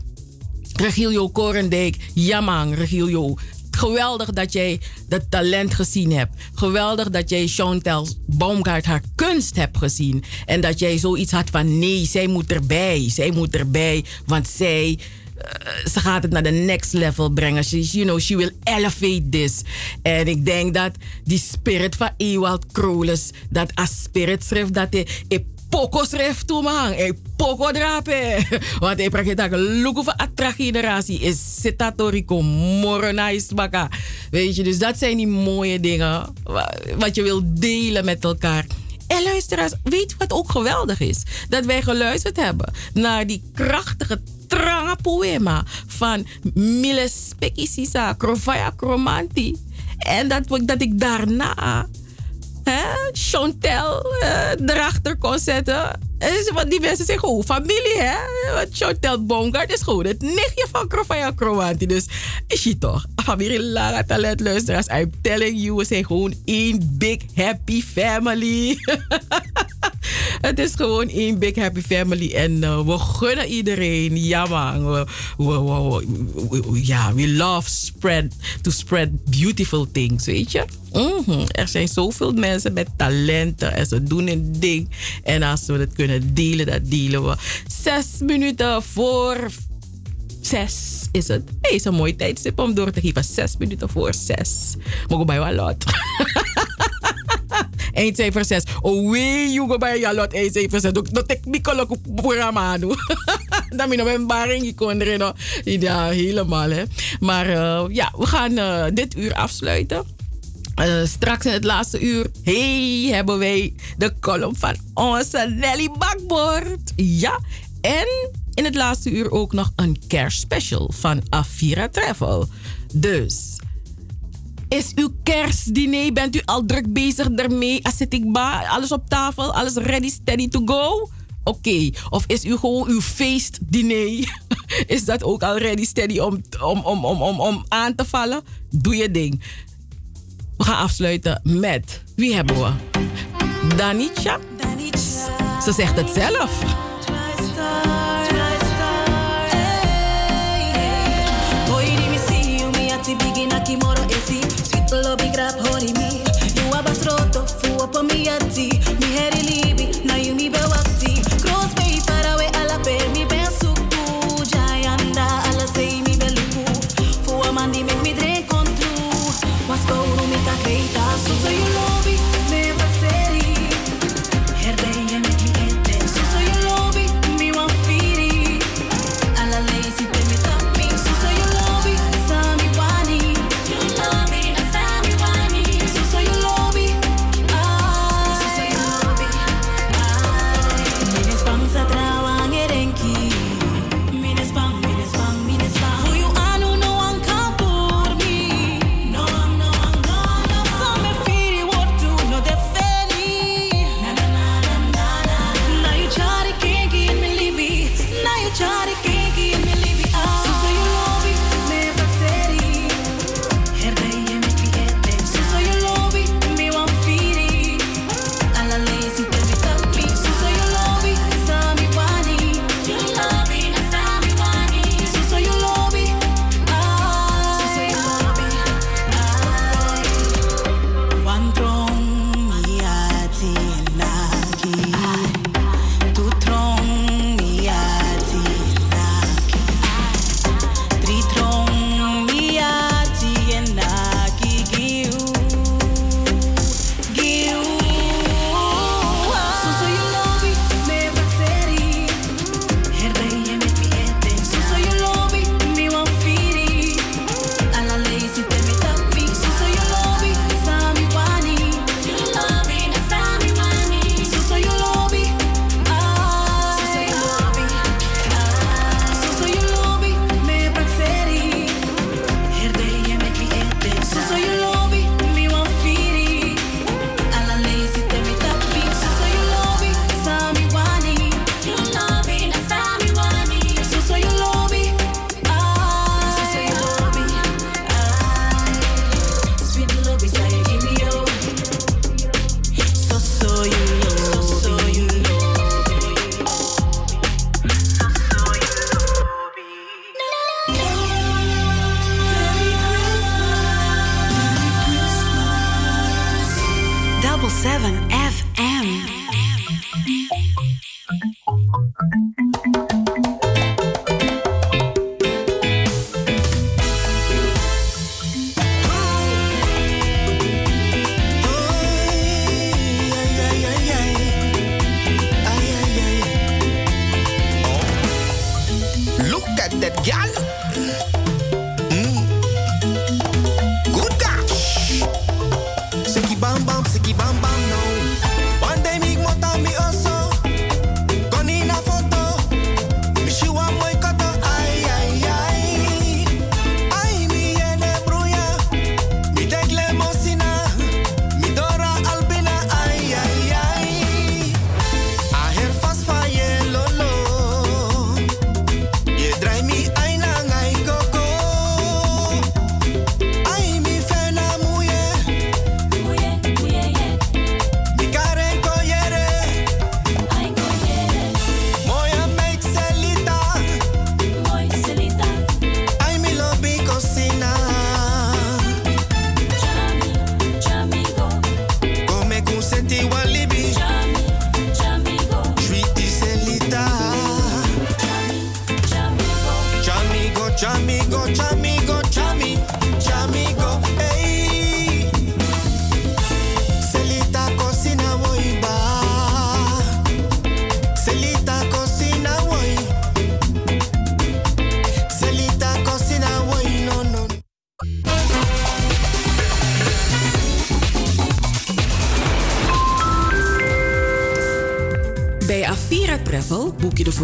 Regilio Korendijk Jamang Regilio Geweldig dat jij dat talent gezien hebt. Geweldig dat jij Chantel Baumgart haar kunst hebt gezien. En dat jij zoiets had van nee, zij moet erbij. Zij moet erbij, want zij uh, ze gaat het naar de next level brengen. She, you know, she will elevate this. En ik denk dat die spirit van Ewald Krolus, dat als spirit schrift, dat hij poko schrift toe man. Hij poko drapen. Want hij praat dat luku van atra generatie is sitatorico moronais baka. Weet je, dus dat zijn die mooie dingen wat je wil delen met elkaar.
En luisteraars, weet wat ook geweldig is? Dat wij geluisterd hebben naar die krachtige trange poema van Miles Pekisisa, Krovaya Kromanti. En dat, dat ik daarna hè, Chantel uh, erachter kon zetten. Want die mensen zijn gewoon familie, hè? Want Chantel Bongard is gewoon het nichtje van Krofaya Kroanti. Dus is je toch? Familie Lara Talent. I'm telling you, we zijn gewoon één big happy family. het is gewoon één big happy family. En uh, we gunnen iedereen. Ja man. We, we, ja, we love spread, to spread beautiful things, weet je? Mm -hmm. Er zijn zoveel mensen met talenten en ze doen een ding. En als we het kunnen delen, dat delen we. Zes minuten voor zes is het. Hey, is een mooi tijdstip om door te geven. Zes minuten voor zes. Mogen bij wel lot. Eindcijfer 6. Oh wee, jongen, bij je lot. Eindcijfer 6. Dat ik niet kan ook programma doen. Dan ben ik een baring kon Ja, helemaal hè. Maar uh, ja, we gaan uh, dit uur afsluiten. Uh, straks in het laatste uur hey, hebben wij de column van onze Nelly Bakbord. Ja, en in het laatste uur ook nog een kerstspecial van Afira Travel. Dus, is uw kerstdiner, bent u al druk bezig ermee? Zit ik alles op tafel, alles ready, steady to go? Oké, of is u gewoon uw feestdiner? is dat ook al ready, steady om, om, om, om, om, om aan te vallen? Doe je ding. We gaan afsluiten met, wie hebben we? Danicha. Ze zegt het zelf.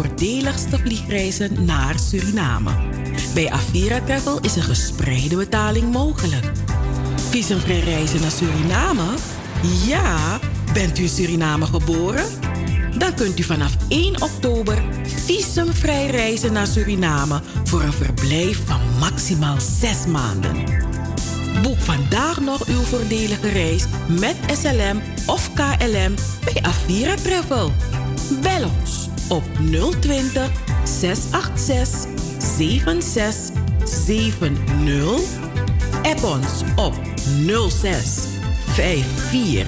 Voordeligste vliegreizen naar Suriname. Bij Avira Travel is een gespreide betaling mogelijk. Visumvrij reizen naar Suriname? Ja, bent u in Suriname geboren? Dan kunt u vanaf 1 oktober visumvrij reizen naar Suriname voor een verblijf van maximaal 6 maanden. Boek vandaag nog uw voordelige reis met SLM of KLM bij Avira Travel. Op 020 686 7670. App ons op 06 54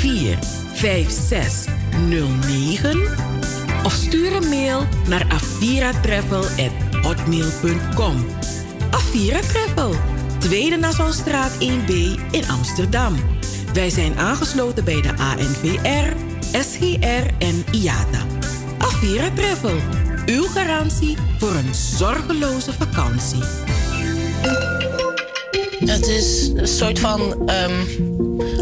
34 5609 of stuur een mail naar aviratravel@hotmail.com. Avira Travel, Tweede Nassaustraat 1B in Amsterdam. Wij zijn aangesloten bij de ANVR, SGR en IATA. Avira Travel, uw garantie voor een zorgeloze vakantie.
Het is een soort van. ehm,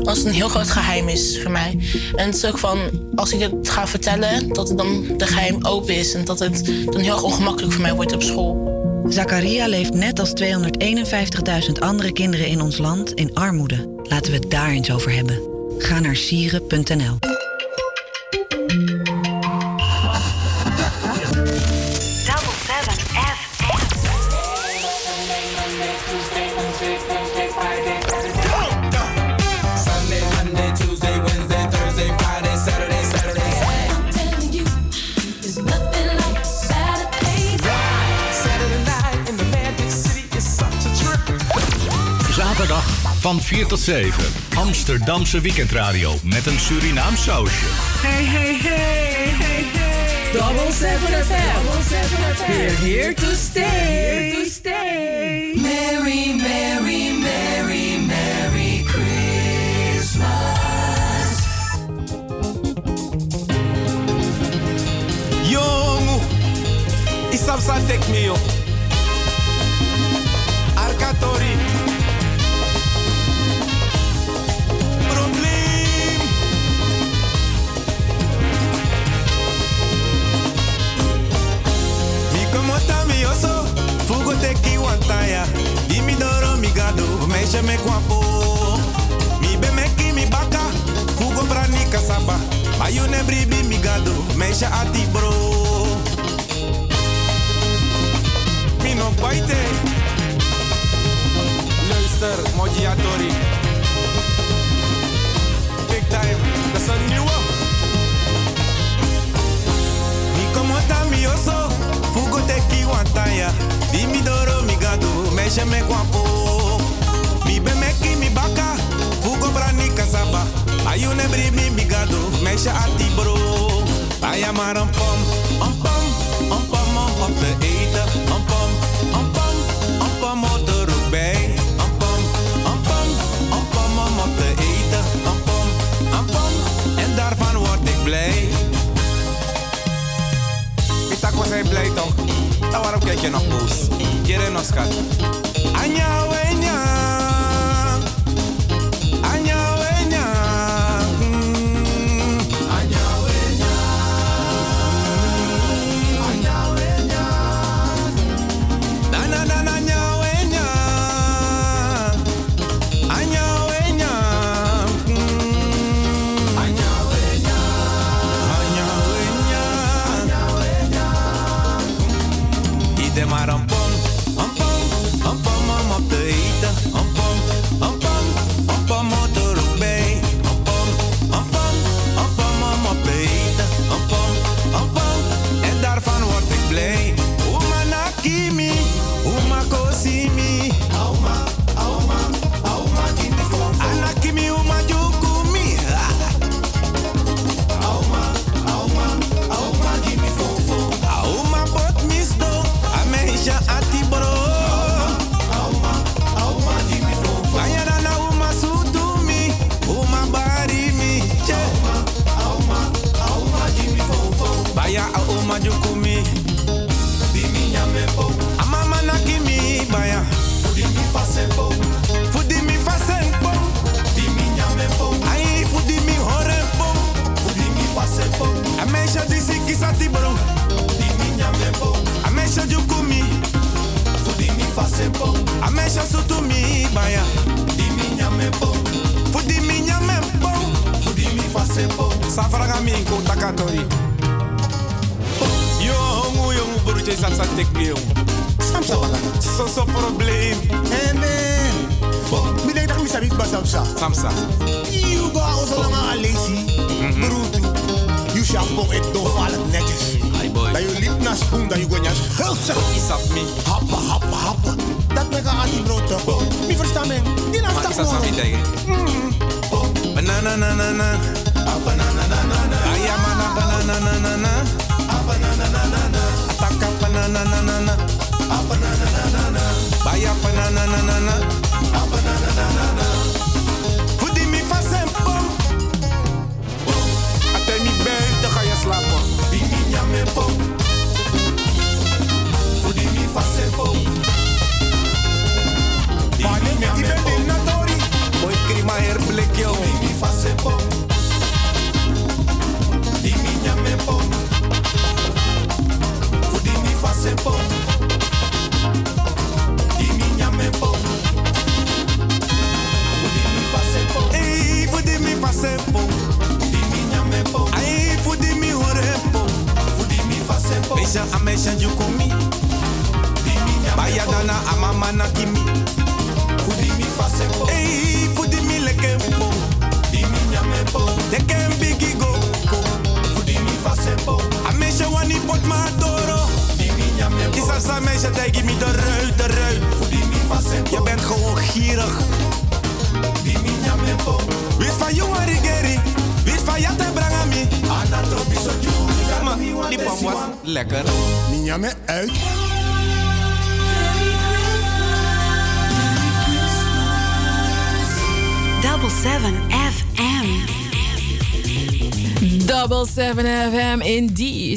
als het een heel groot geheim is voor mij. En het is ook van. Als ik het ga vertellen, dat het dan de geheim open is. En dat het dan heel erg ongemakkelijk voor mij wordt op school.
Zakaria leeft net als 251.000 andere kinderen in ons land in armoede. Laten we het daar eens over hebben. Ga naar sieren.nl.
van 4 tot 7. Amsterdamse weekendradio met een Surinaam sausje.
Hey, hey, hey, hey, hey.
Double 7 FM.
Double 7 FM.
We're here to stay.
Here to stay.
Merry, merry, merry, merry Christmas.
Jongen, isap sa tek me yo. You ne bribi mi gado, meisje ati bro. Mi no baite. Luister, Mojiatori. Big time, dat is een nieuwe. Mi como ta mi oso, fugo te ki wantaya. Di mi doro mi gado, meisje me kwapo. Mi be me ki mi baka. Ayune bribi mi gado, meisje ati bro. Aya maar een pom, een pom, pom om op te eten. Pom, pom, een pom op de roep pom, pom, een pom om op te eten. Pom, pom, en daarvan word ik blij. Pitak was hij blij toch? Dan waarom kijk je nog boos? Jere nog schat. Anja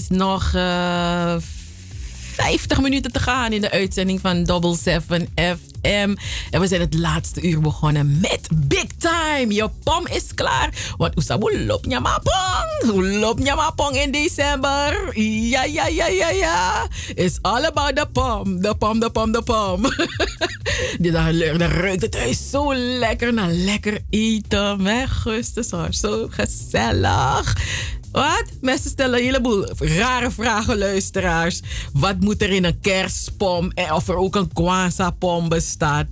nog eh 50 minuten te gaan in de uitzending van Double 7 FM. En we zijn het laatste uur begonnen met Big Time. Je pom is klaar. Want Usabu loopt nyamapong. Loopt nyamapong in december. Ja, ja, ja, ja, ja. It's all about the pom. De pom, de pom, de pom. Die dan, ruikt het huis zo lekker naar lekker eten. Mijn augustus hoor. Zo gezellig. Mensen stellen een heleboel rare vragen, luisteraars. Wat moet er in een kerstpom? En of er ook een Kwanzaa-pom bestaat?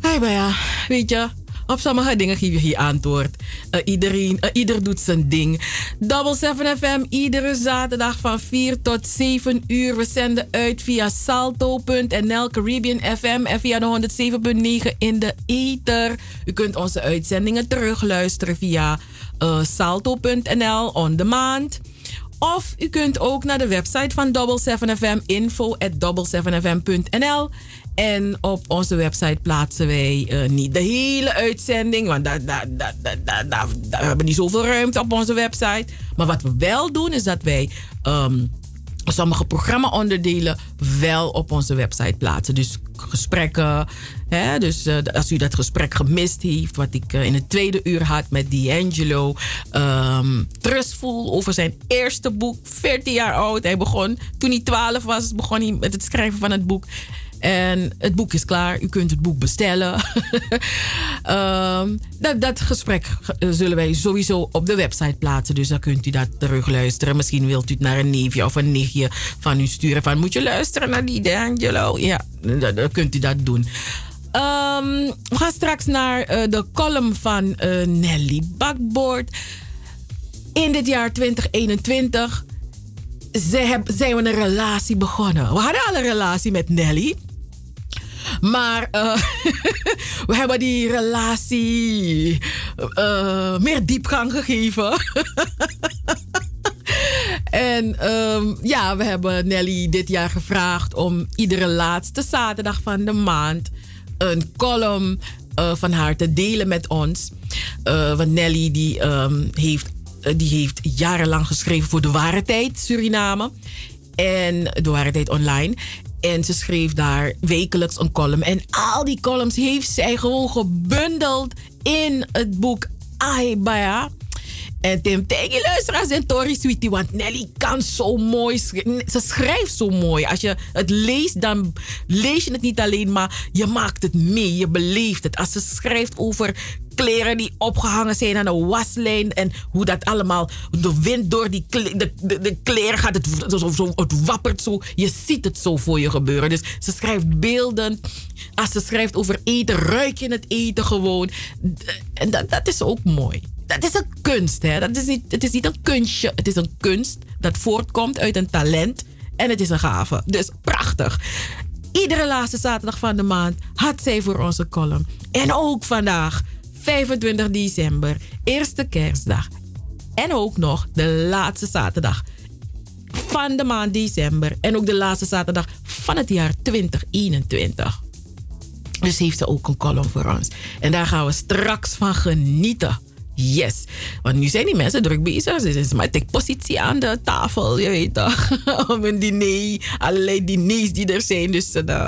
Hey, ja, weet je, op sommige dingen geef je geen antwoord. Eh, iedereen, eh, ieder doet zijn ding. Double 7 FM, iedere zaterdag van 4 tot 7 uur. We zenden uit via salto.nl, Caribbean FM en via de 107.9 in de ether. U kunt onze uitzendingen terugluisteren via eh, salto.nl on demand. Of u kunt ook naar de website van Double 7 FM, info at double7fm.nl. En op onze website plaatsen wij eh, niet de hele uitzending, want daar, daar, daar, daar, daar hebben we niet zoveel ruimte op onze website. Maar wat we wel doen, is dat wij ehm, sommige programma-onderdelen wel op onze website plaatsen. Dus gesprekken. Hè? Dus eh, als u dat gesprek gemist heeft, wat ik eh, in het tweede uur had met D'Angelo. Um, trustful over zijn eerste boek, 14 jaar oud. Hij begon, toen hij 12 was, begon hij met het schrijven van het boek. En het boek is klaar. U kunt het boek bestellen. um, dat, dat gesprek zullen wij sowieso op de website plaatsen. Dus dan kunt u dat terug luisteren. Misschien wilt u het naar een neefje of een nichtje van u sturen. Van moet je luisteren naar die D'Angelo? Ja, dan, kunt u dat doen. Um, we gaan straks naar uh, de column van uh, Nelly Bakboord. In dit jaar 2021 zijn we een relatie begonnen. We hadden al een relatie met Nelly. Maar uh, we hebben die relatie uh, meer diepgang gegeven. en um, ja, we hebben Nelly dit jaar gevraagd om iedere laatste zaterdag van de maand een column uh, van haar te delen met ons. want Nelly die, um, heeft, die heeft jarenlang geschreven voor De Ware Tijd Suriname. En De Ware Tijd Online. En ze schreef daar wekelijks een column. En al die columns heeft zij gewoon gebundeld in het boek Aibaya. En Tim Tegi luisteraars en Tori Sweetie. Want Nelly kan zo mooi schrijven. Ze schrijft zo mooi. Als je het leest, dan lees je het niet alleen, maar je maakt het mee. Je beleeft het. Als ze schrijft over kleren die opgehangen zijn aan de waslijn. En hoe dat allemaal, de wind door die de, de, de, kleren gaat, het, zo, zo, het wappert zo. Je ziet het zo voor je gebeuren. Dus ze schrijft beelden. Als ze schrijft over eten, ruik je het eten gewoon. En dat, dat is ook mooi. Dat is een kunst, hè? Dat is niet, het is niet een kunstje. Het is een kunst dat voortkomt uit een talent. En het is een gave. Dus prachtig. Iedere laatste zaterdag van de maand had zij voor onze column. En ook vandaag 25 december, eerste kerstdag. En ook nog de laatste zaterdag van de maand december. En ook de laatste zaterdag van het jaar 2021. Dus heeft ze ook een column voor ons. En daar gaan we straks van genieten. Yes. Want nu zijn die mensen druk bezig. Ze zijn maar positie aan de tafel, je weet toch. Om een diner, allerlei diners die er zijn. Dus uh,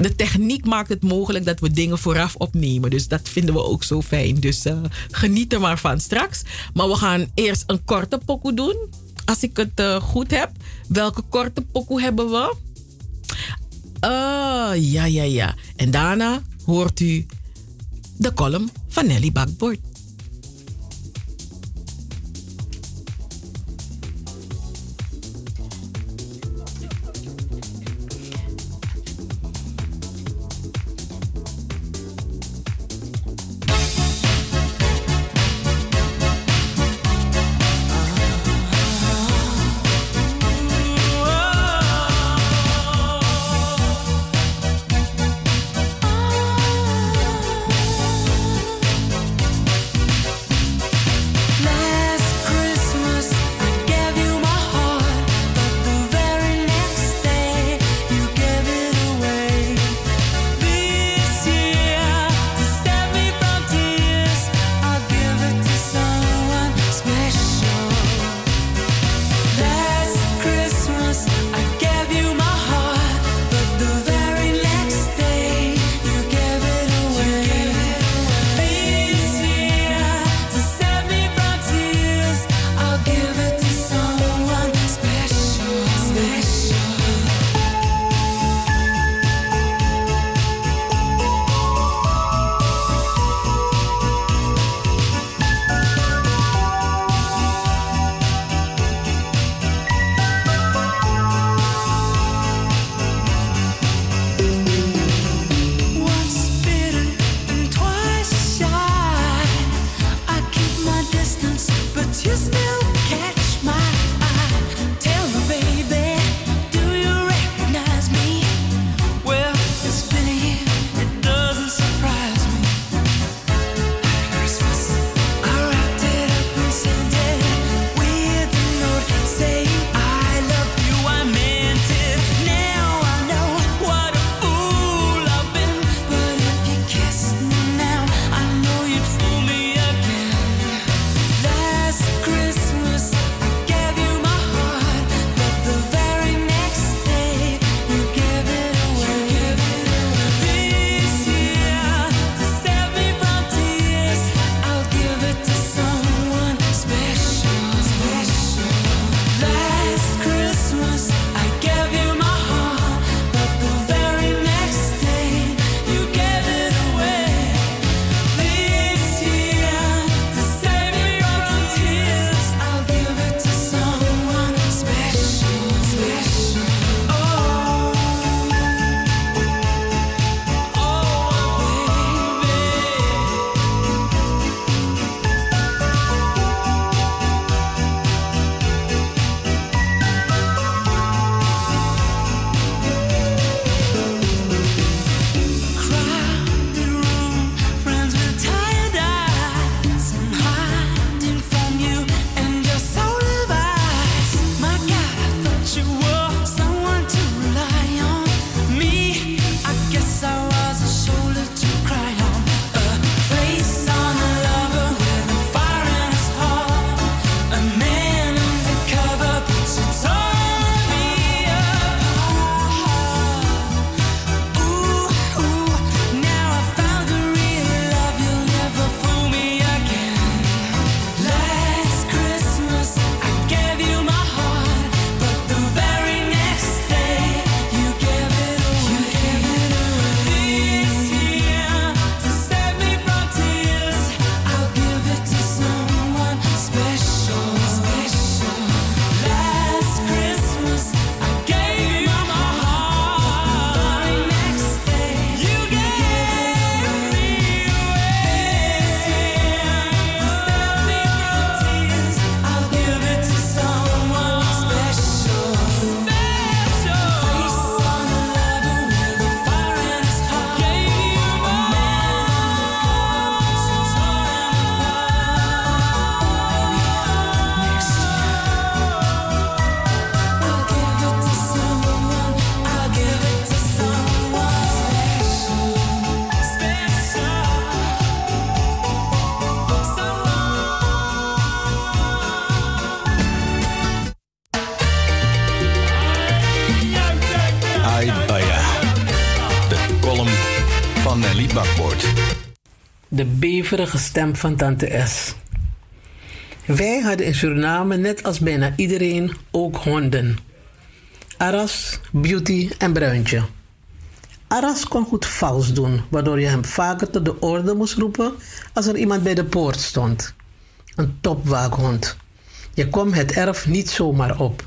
de techniek maakt het mogelijk dat we dingen vooraf opnemen. Dus dat vinden we ook zo fijn. Dus uh, geniet er maar van straks. Maar we gaan eerst een korte pokoe doen. Als ik het uh, goed heb. Welke korte pokoe hebben we? Uh, ja, ja, ja. En daarna hoort u de column van Nelly
bakboord.
De stem van Tante S. Wij hadden in Suriname, net als bijna iedereen, ook honden. Aras, Beauty en Bruintje. Aras kon goed vals doen, waardoor je hem vaker tot de orde moest roepen als er iemand bij de poort stond. Een topwaakhond. Je kwam het erf niet zomaar op.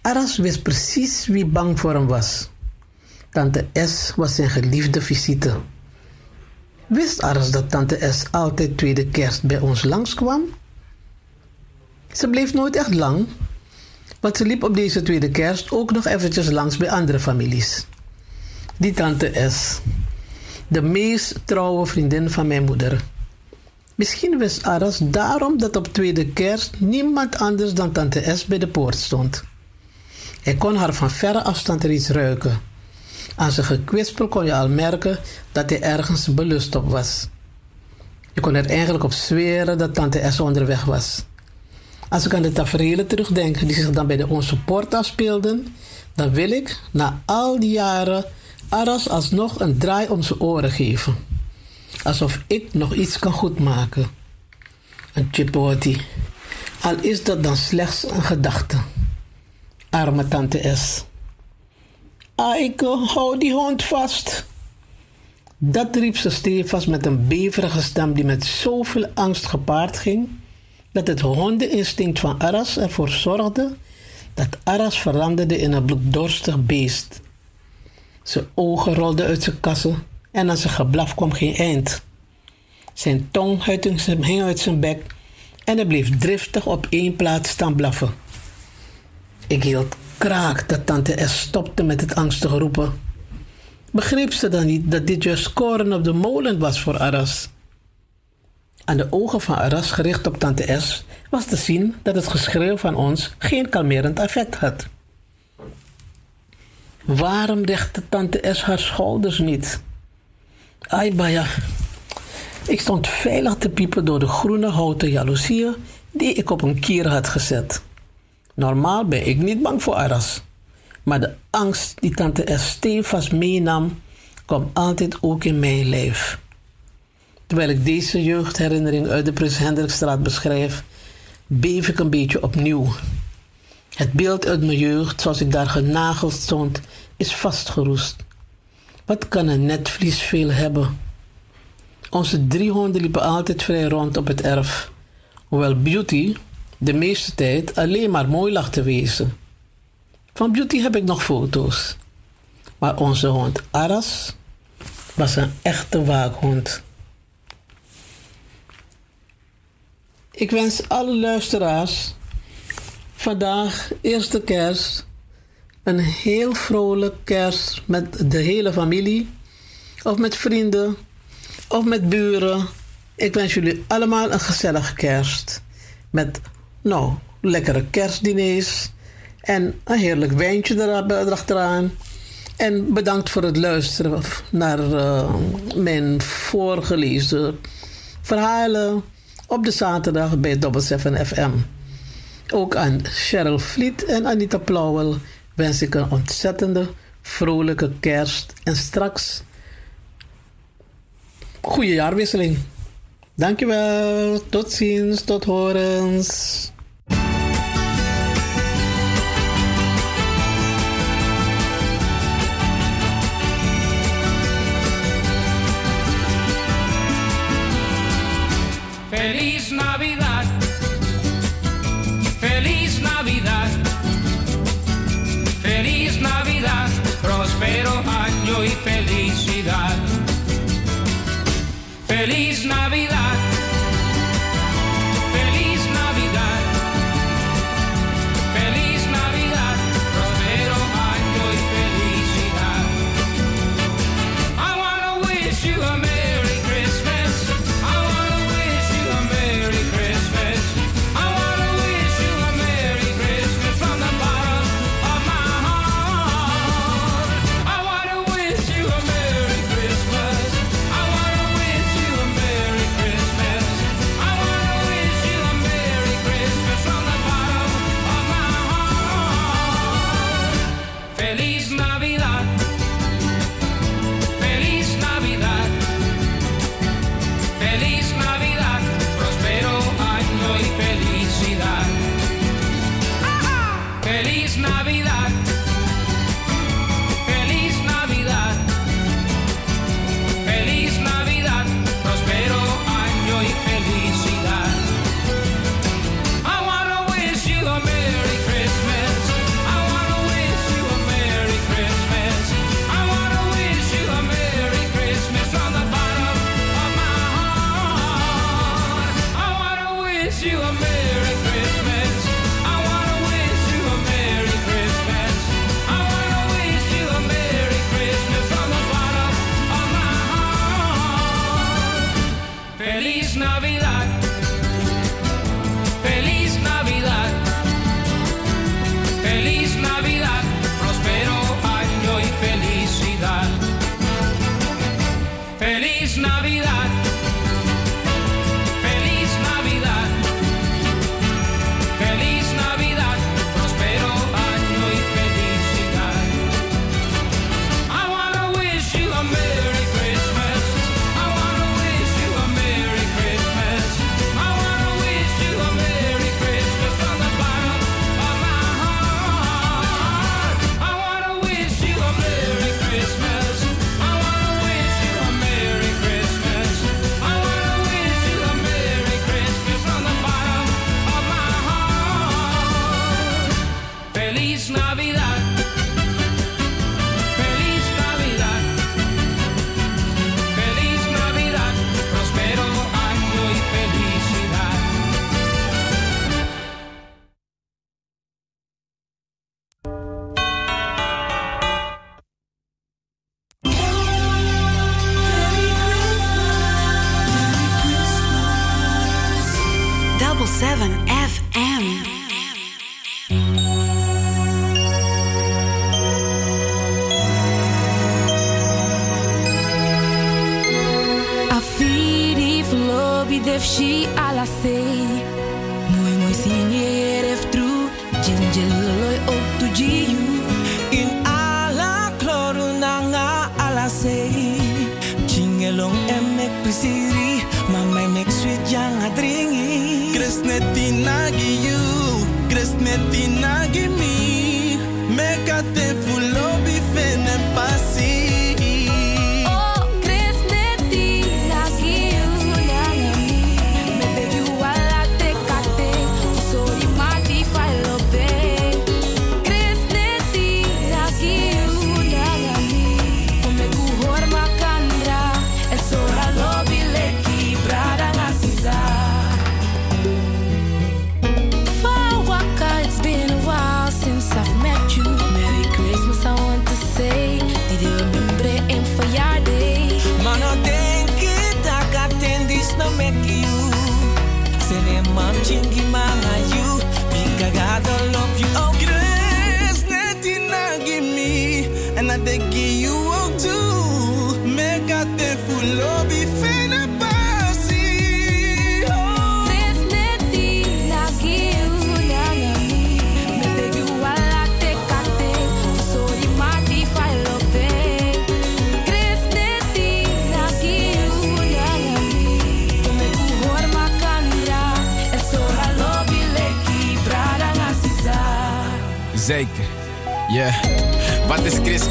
Aras wist precies wie bang voor hem was. Tante S was zijn geliefde visite. Wist Aras dat tante S altijd tweede kerst bij ons langskwam? Ze bleef nooit echt lang, want ze liep op deze tweede kerst ook nog eventjes langs bij andere families. Die tante S, de meest trouwe vriendin van mijn moeder. Misschien wist Aras daarom dat op tweede kerst niemand anders dan tante S bij de poort stond. Hij kon haar van verre afstand er iets ruiken. Aan zijn gekwispel kon je al merken dat hij ergens belust op was. Je kon er eigenlijk op zweren dat tante S onderweg was. Als ik aan de tafereelen terugdenk die zich dan bij de Onze Poort afspeelden, dan wil ik na al die jaren Aras alsnog een draai om zijn oren geven. Alsof ik nog iets kan goedmaken. Een chipoti. Al is dat dan slechts een gedachte. Arme tante S. Aike, hou die hond vast. Dat riep ze stevast met een beverige stem die met zoveel angst gepaard ging, dat het hondeninstinct van Aras ervoor zorgde dat Aras veranderde in een bloeddorstig beest. Zijn ogen rolden uit zijn kassen en aan zijn geblaf kwam geen eind. Zijn tong hing uit zijn bek en hij bleef driftig op één plaats staan blaffen. Ik hield kraak dat tante S stopte met het angstige roepen. Begreep ze dan niet dat dit juist koren op de molen was voor Aras? Aan de ogen van Aras, gericht op tante S, was te zien dat het geschreeuw van ons geen kalmerend effect had. Waarom richtte tante S haar schouders niet? Ai. Ik stond veilig te piepen door de groene houten jaloezieën die ik op een kier had gezet. Normaal ben ik niet bang voor Aras. Maar de angst die tante S stevast meenam, kwam altijd ook in mijn lijf. Terwijl ik deze jeugdherinnering uit de Prins Hendrikstraat beschrijf, beef ik een beetje opnieuw. Het beeld uit mijn jeugd, zoals ik daar genageld stond, is vastgeroest. Wat kan een netvlies veel hebben? Onze drie honden liepen altijd vrij rond op het erf. Hoewel Beauty de meeste tijd alleen maar mooi lag te wezen. Van Beauty heb ik nog foto's. Maar onze hond Aras was een echte waakhond. Ik wens alle luisteraars vandaag, eerste kerst, een heel vrolijk kerst met de hele familie, of met vrienden, of met buren. Ik wens jullie allemaal een gezellige kerst. Met, nou, lekkere kerstdiners en een heerlijk wijntje erachteraan. En bedankt voor het luisteren naar uh, mijn voorgelezen verhalen op de zaterdag bij Double 7 FM. Ook aan Cheryl Vliet en Anita Plauwel wens ik een ontzettende vrolijke kerst en straks goede jaarwisseling. Dankjewel, tot ziens, tot horens.
Feliz Navidad, feliz Navidad, feliz Navidad, próspero año y felicidad. Feliz Navidad,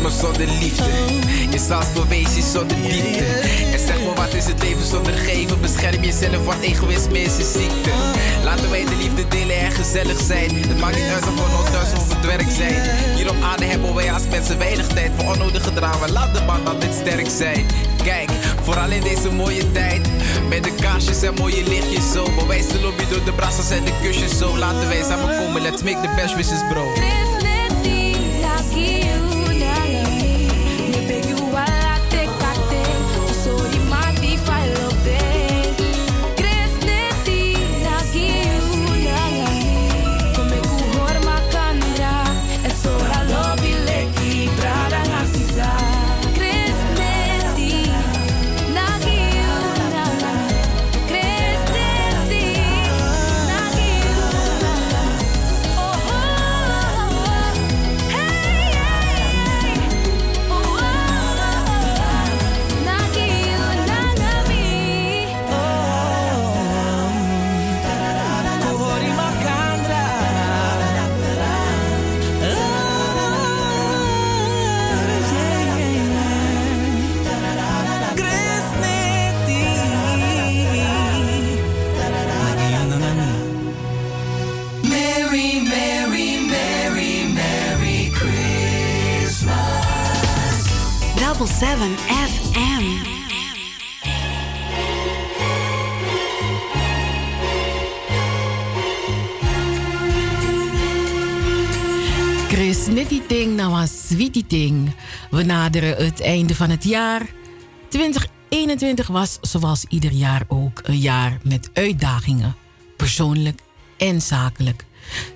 Christmas
zonder liefde? Is als bewezen zonder liefde. En zeg maar, wat is het leven zonder geven? Bescherm jezelf, want egoïsme is een ziekte. Laten wij de liefde delen en gezellig zijn. Het maakt niet uit of we nog thuis of het werk zijn. Hier op aarde hebben wij als mensen weinig tijd voor onnodige drama. Laat de band altijd sterk zijn. Kijk, vooral in deze mooie tijd. Met de kaarsjes en mooie lichtjes zo. Bewijs de lobby door de brassers en de kusjes zo. Laten wij samen komen, let's make the best wishes, bro.
Ding. We naderen het einde van het jaar. 2021 was zoals ieder jaar ook een jaar met uitdagingen. Persoonlijk en zakelijk.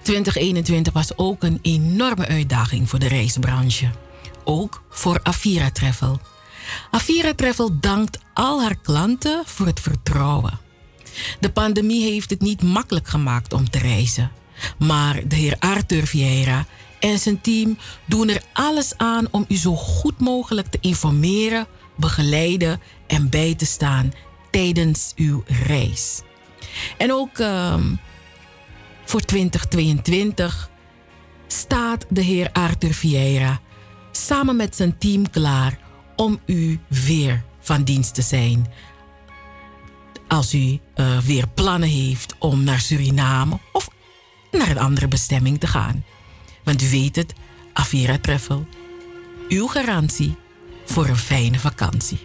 2021 was ook een enorme uitdaging voor de reisbranche. Ook voor Avira Travel. Avira Travel dankt al haar klanten voor het vertrouwen. De pandemie heeft het niet makkelijk gemaakt om te reizen. Maar de heer Arthur Vieira en zijn team doen er alles aan om u zo goed mogelijk te informeren, begeleiden en bij te staan tijdens uw reis. En ook ehm, voor 2022 staat de heer Arthur Vieira samen met zijn team klaar om u weer van dienst te zijn. Als u eh, weer plannen heeft om naar Suriname of naar een andere bestemming te gaan. Want u weet het, Avira Travel, uw garantie voor een fijne vakantie.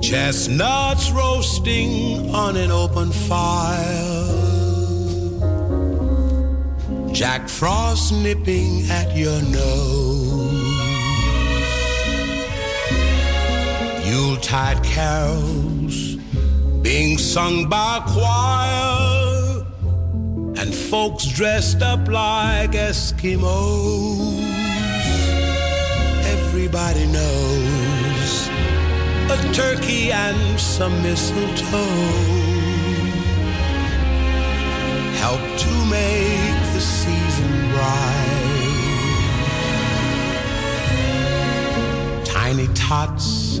Chestnuts roasting on an open fire. Jack Frost nipping at your nose. Yuletide carols being sung by a choir. and folks dressed up like Eskimos. Everybody knows a turkey and some mistletoe help to make the season bright. Tiny tots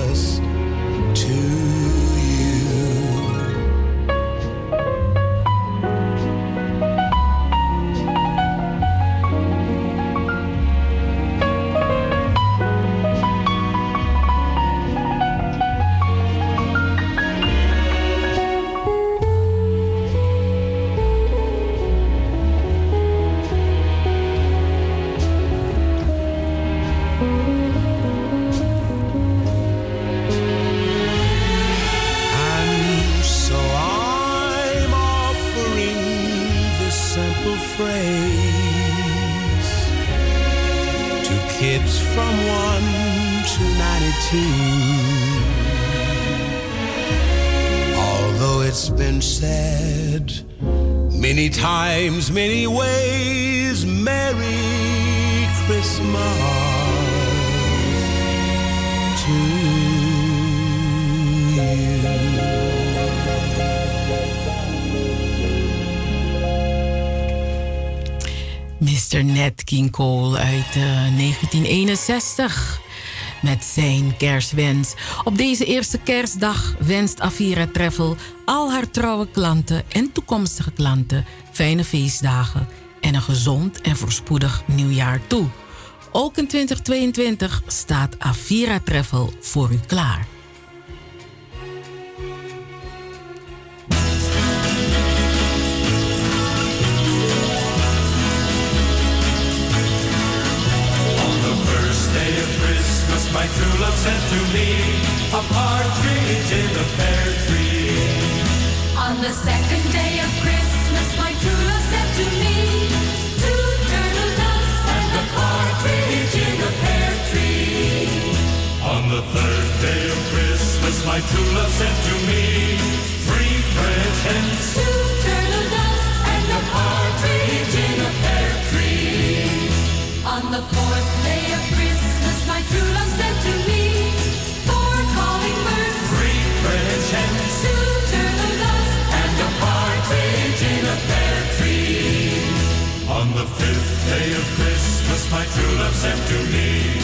to times, many ways, Merry Christmas to
Mr. Nat King Cole uit eh, 1961 met zijn kerstwens. Op deze eerste kerstdag wenst Avira Treffel al haar trouwe klanten en toekomstige klanten fijne feestdagen en een gezond en voorspoedig nieuwjaar toe. Ook in 2022 staat Avira Treffel voor u klaar.
My true love sent to me a partridge in a pear tree.
On the second day of Christmas, my true love said to me, Two turtle doves and a partridge in a pear tree.
On the third day of Christmas, my true love sent to me three French hens.
Two day of Christmas, my true love
sent to me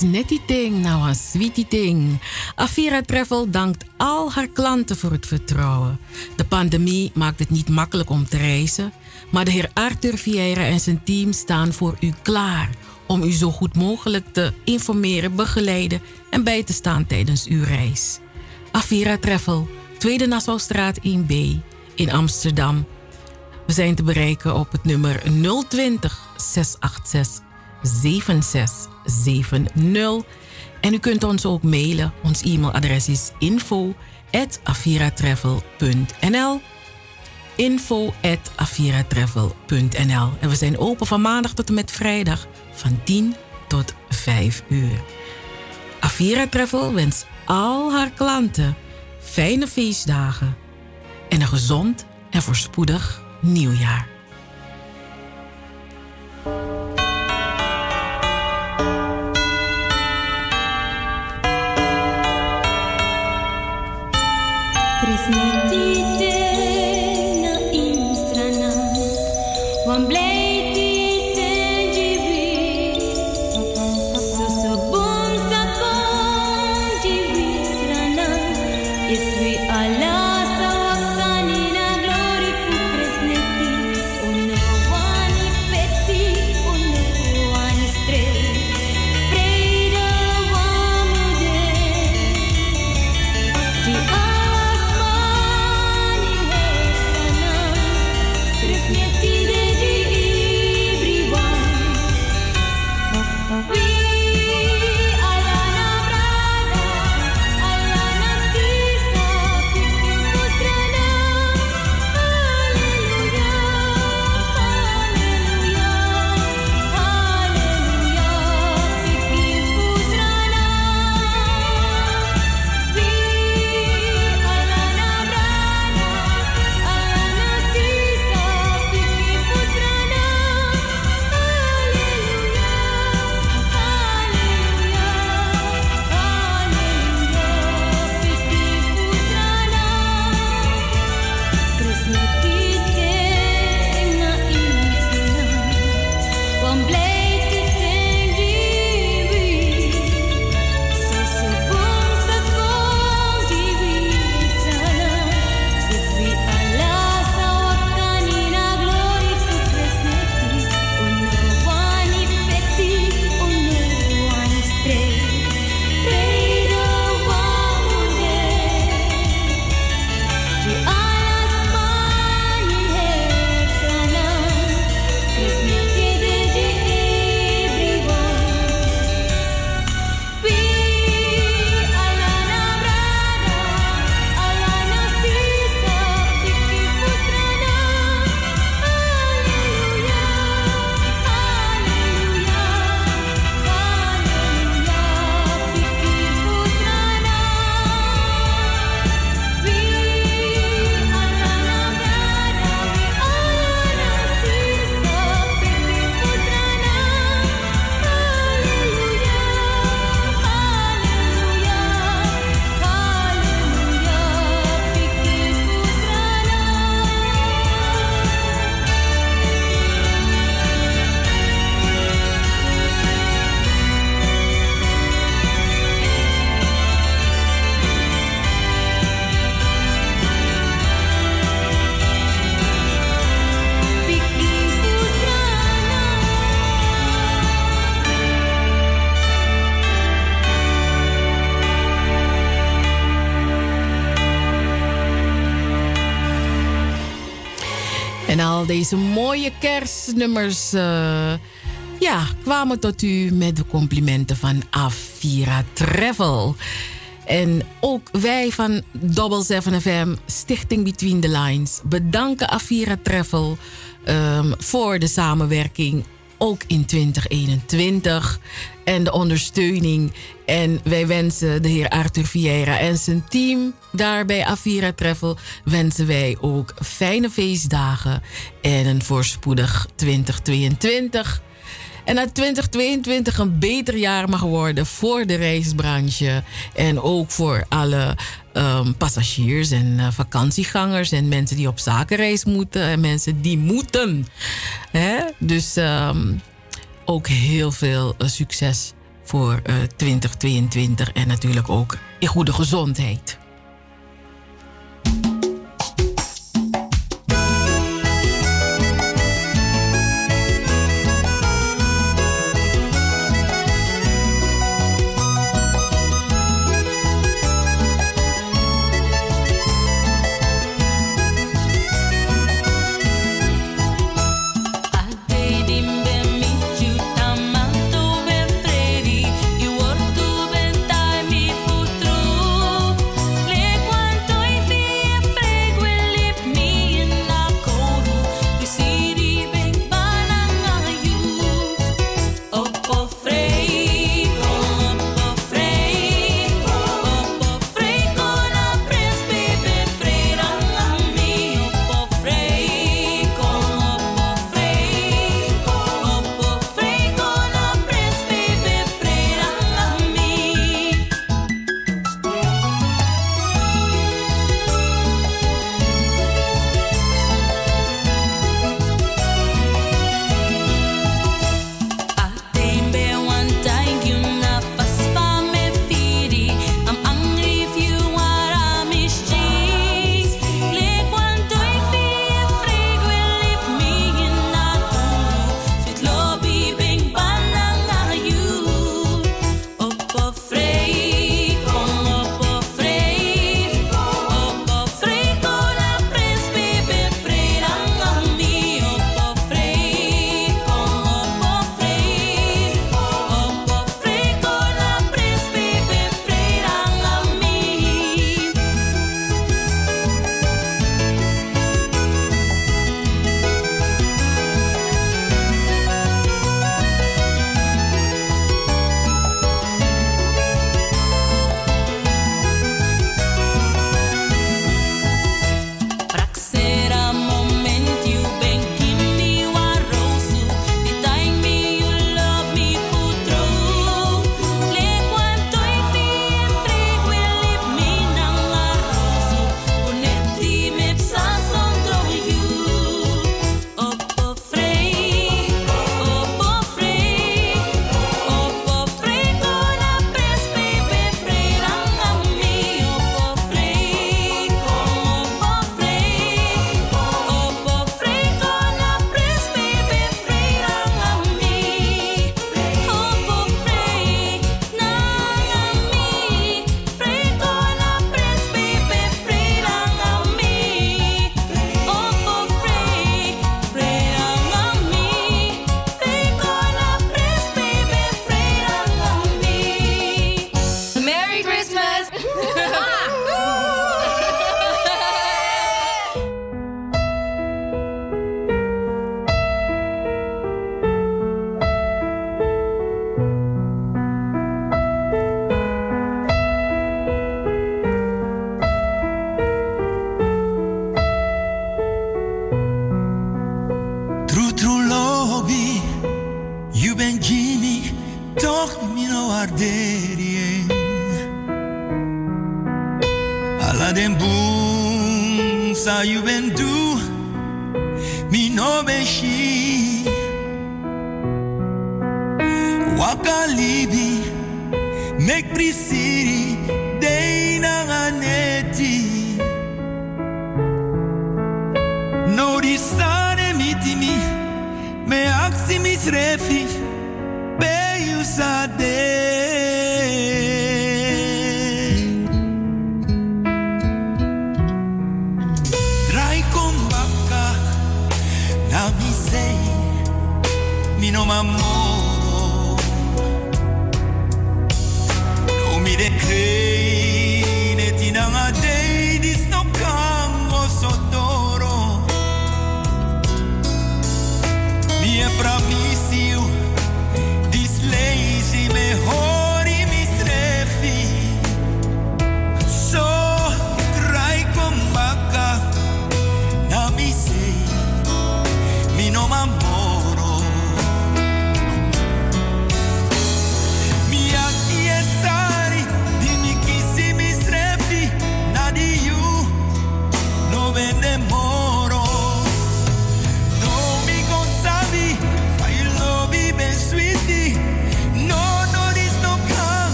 Net netty ding, nou een sweetie ding. Avira Travel dankt al haar klanten voor het vertrouwen. De pandemie maakt het niet makkelijk om te reizen, maar de heer Arthur Vieira en zijn team staan voor u klaar om u zo goed mogelijk te informeren, begeleiden en bij te staan tijdens uw reis. Avira Travel, Tweede Nassaustraat 1B in Amsterdam. We zijn te bereiken op het nummer 020 686 7670. En u kunt ons ook mailen. Ons e-mailadres is info@aviratravel.nl. info@aviratravel.nl. En we zijn open van maandag tot en met vrijdag van 10 tot 5 uur. Avira Travel wens al haar klanten fijne feestdagen en een gezond en voorspoedig nieuwjaar. Присмотрите. Deze mooie kerstnummers eh, ja, kwamen tot u met de complimenten van Avira Travel. En ook wij van Double 7 FM, Stichting Between the Lines, bedanken Avira Travel ehm, voor de samenwerking ook in 2021 en de ondersteuning. En wij wensen de heer Arthur Vieira en zijn team daar bij Avira Travel wensen wij ook fijne feestdagen en een voorspoedig 2022. En dat 2022 een beter jaar mag worden voor de reisbranche. En ook voor alle ehm, passagiers en eh, vakantiegangers. En mensen die op zakenreis moeten. En mensen die moeten. Hè? Dus ehm, ook heel veel eh, succes voor eh, 2022. En natuurlijk ook in goede gezondheid.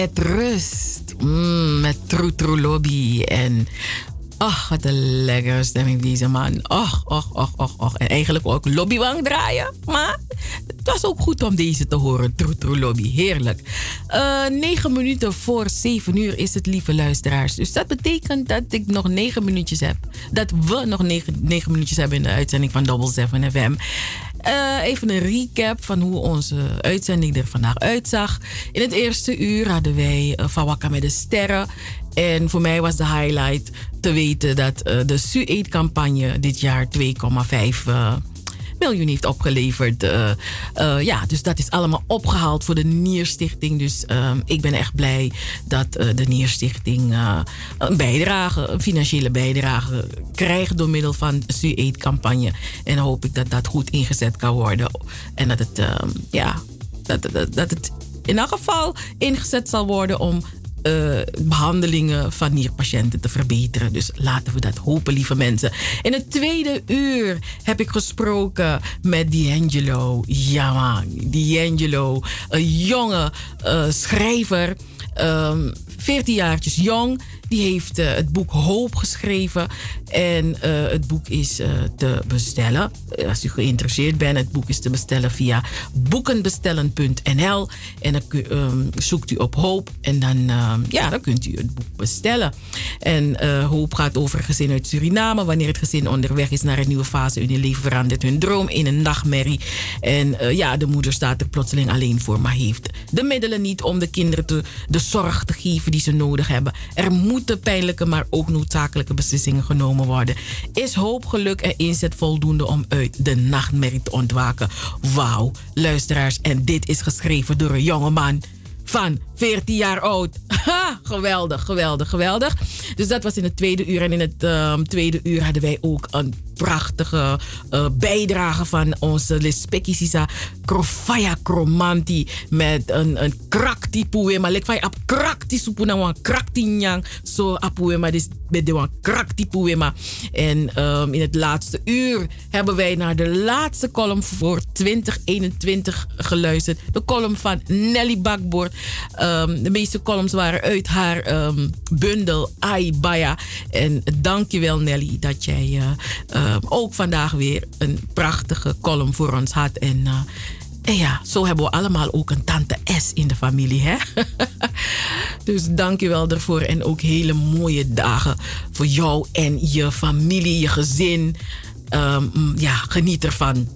Was Ed Rust. Mm, met Troe Lobby. En ach, wat een lekkere stemming deze man. Och, och, och, och, och. En eigenlijk ook lobbywang draaien. Maar het was ook goed om deze te horen. Troe Lobby. Heerlijk. Eh, negen minuten voor zeven uur is het, lieve luisteraars. Dus dat betekent dat ik nog negen minuutjes heb. Dat we nog negen, negen minuutjes hebben in de uitzending van Double 7 FM. Eh, even een recap van hoe onze uitzending er vandaag uitzag. In het eerste uur hadden wij uh, Van Wakka met de Sterren. En voor mij was de highlight te weten dat uh, de SU-8-campagne dit jaar 2,5 uh, miljoen heeft opgeleverd. Uh, uh, ja, dus dat is allemaal opgehaald voor de Nierstichting. Dus uh, ik ben echt blij dat de Nierstichting een bijdrage, financiële bijdrage krijgt door middel van de SU-8-campagne. En hoop ik dat dat goed ingezet kan worden. En dat het, ja, dat, dat, dat het in elk geval ingezet zal worden om uh, behandelingen van nierpatiënten te verbeteren. Dus laten we dat hopen, lieve mensen. In het tweede uur heb ik gesproken met D'Angelo. Ja, man. D'Angelo, een jonge uh, schrijver. Um, 14 jaartjes jong. Die heeft eh, het boek Hoop geschreven. En eh, het boek is eh, te bestellen. Als u geïnteresseerd bent, het boek is te bestellen via boekenbestellen.nl. En dan ehm, zoekt u op Hoop. En dan, ehm, ja, dan kunt u het boek bestellen. En Hoop gaat over gezin uit Suriname. Wanneer het gezin onderweg is naar een nieuwe fase in hun leven, verandert hun droom in een nachtmerrie. En ja, de moeder staat er plotseling alleen voor, maar heeft de middelen niet om de kinderen te, de zorg te geven die ze nodig hebben. Er moeten pijnlijke, maar ook noodzakelijke beslissingen genomen worden. Is hoop, geluk en inzet voldoende om uit de nachtmerrie te ontwaken? Wauw, luisteraars, en dit is geschreven door een jongeman van 14 jaar oud. Ha, geweldig, geweldig, geweldig. Dus dat was in het tweede uur. En in het ehm, tweede uur hadden wij ook een prachtige eh, bijdrage van onze Lispekki Sisa Krofaya Kromanti. Met een, een krakti poema. Van ap krakti supuna wan krakti nyang. Zo apuema dus met de wan krakti poema. En ehm, in het laatste uur hebben wij naar de laatste column voor 2021 geluisterd. De column van Nelly Bakboord. Ehm, de meeste columns waren uit haar ehm, bundel Ai Baya. En dankjewel Nelly dat jij eh, ehm, ook vandaag weer een prachtige column voor ons had. En, eh, en ja, zo hebben we allemaal ook een tante S in de familie, hè? dus dankjewel daarvoor. En ook hele mooie dagen voor jou en je familie, je gezin. Ehm, ja, geniet ervan.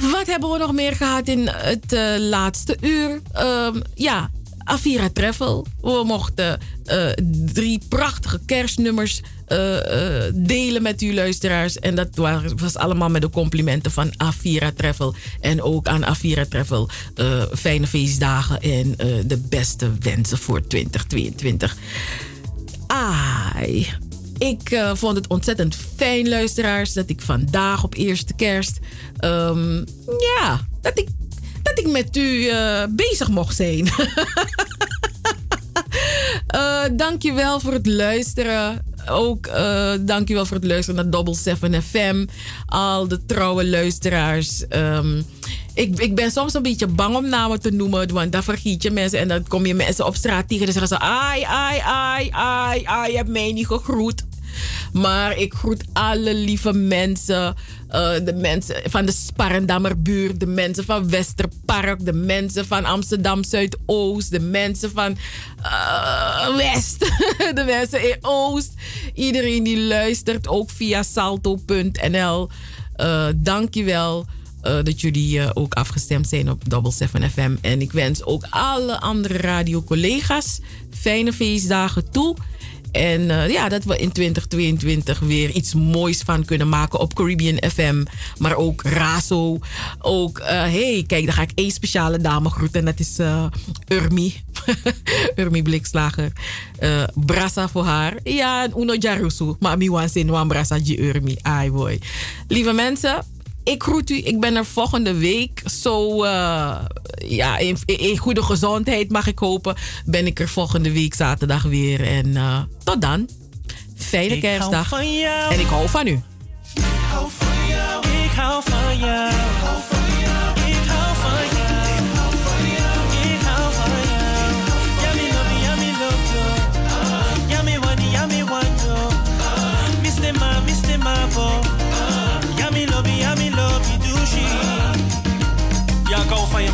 Wat hebben we nog meer gehad in het eh, laatste uur? Ehm, ja, Avira Travel. We mochten eh, drie prachtige kerstnummers eh, eh, delen met u luisteraars. En dat wa- was allemaal met de complimenten van Avira Travel. En ook aan Avira Travel fijne feestdagen en de beste wensen voor 2022. Ai. Ik vond het ontzettend fijn, luisteraars, dat ik vandaag op eerste kerst. ehm, ja, dat ik, ik met u eh, bezig mocht zijn. Eh dankjewel voor het luisteren. Ook eh dankjewel voor het luisteren naar Double 7 FM. Al de trouwe luisteraars. Ehm, ik, ik ben soms een beetje bang om namen te noemen. Want dan vergiet je mensen. En dan kom je mensen op straat tegen. En zeggen ze: Ai, ai, ai, ai, ai. Je hebt mij niet gegroet. Maar ik groet alle lieve mensen. eh, de mensen van de Sparendammerbuurt. De mensen van Westerpark. De mensen van Amsterdam Zuidoost. De mensen van eh, West. de mensen in Oost. Iedereen die luistert. Ook via salto.nl. Eh dankjewel. eh, dat jullie ook afgestemd zijn op Double 7 FM. En ik wens ook alle andere radiocollega's fijne feestdagen toe. En eh, ja, dat we in 2022 weer iets moois van kunnen maken op Caribbean FM. Maar ook Razo. Ook, eh hey, kijk, dan ga ik één speciale dame groeten. En dat is eh Urmi. Urmi Blikslager. Brassa voor haar. Ja, Uno Jarusu. Maar mi wan sin wan brassa ji Urmi. Ai boy. Lieve mensen, ik groet u. Ik ben er volgende week. Zo, eh, ja, in, in goede gezondheid mag ik hopen. Ben ik er volgende week zaterdag weer. En eh, tot dan. Fijne
Ik hou
kerstdag.
van jou.
En ik hou van u.
Ik hou van jou. Ik hou van jou.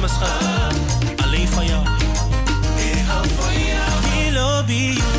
Mijn schat. Alleen van jou. Ik hou van jou. We love you.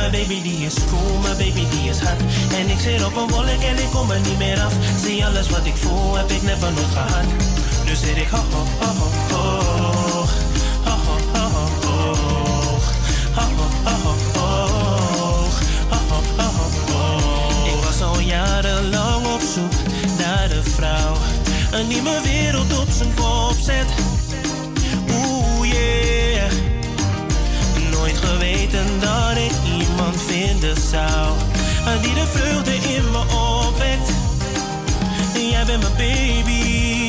Mijn baby die is cool, mijn baby die is hot. En ik zit op een wolk en ik kom er niet meer af. Zie alles wat ik voel, heb ik never nooit gehad. Nu zit ik hoog, hoog, hoog, hoog. Hoog, hoog, hoog, hoog. Hoog, hoog, hoog, hoog. Hoog, hoog, hoog, hoog. Ik was al jarenlang op zoek naar de En die mijn wereld op zijn kop zet. Oeh yeah. Geweten dat ik iemand vinden zou. Die de vreugde in me opwekt. Jij bent mijn baby.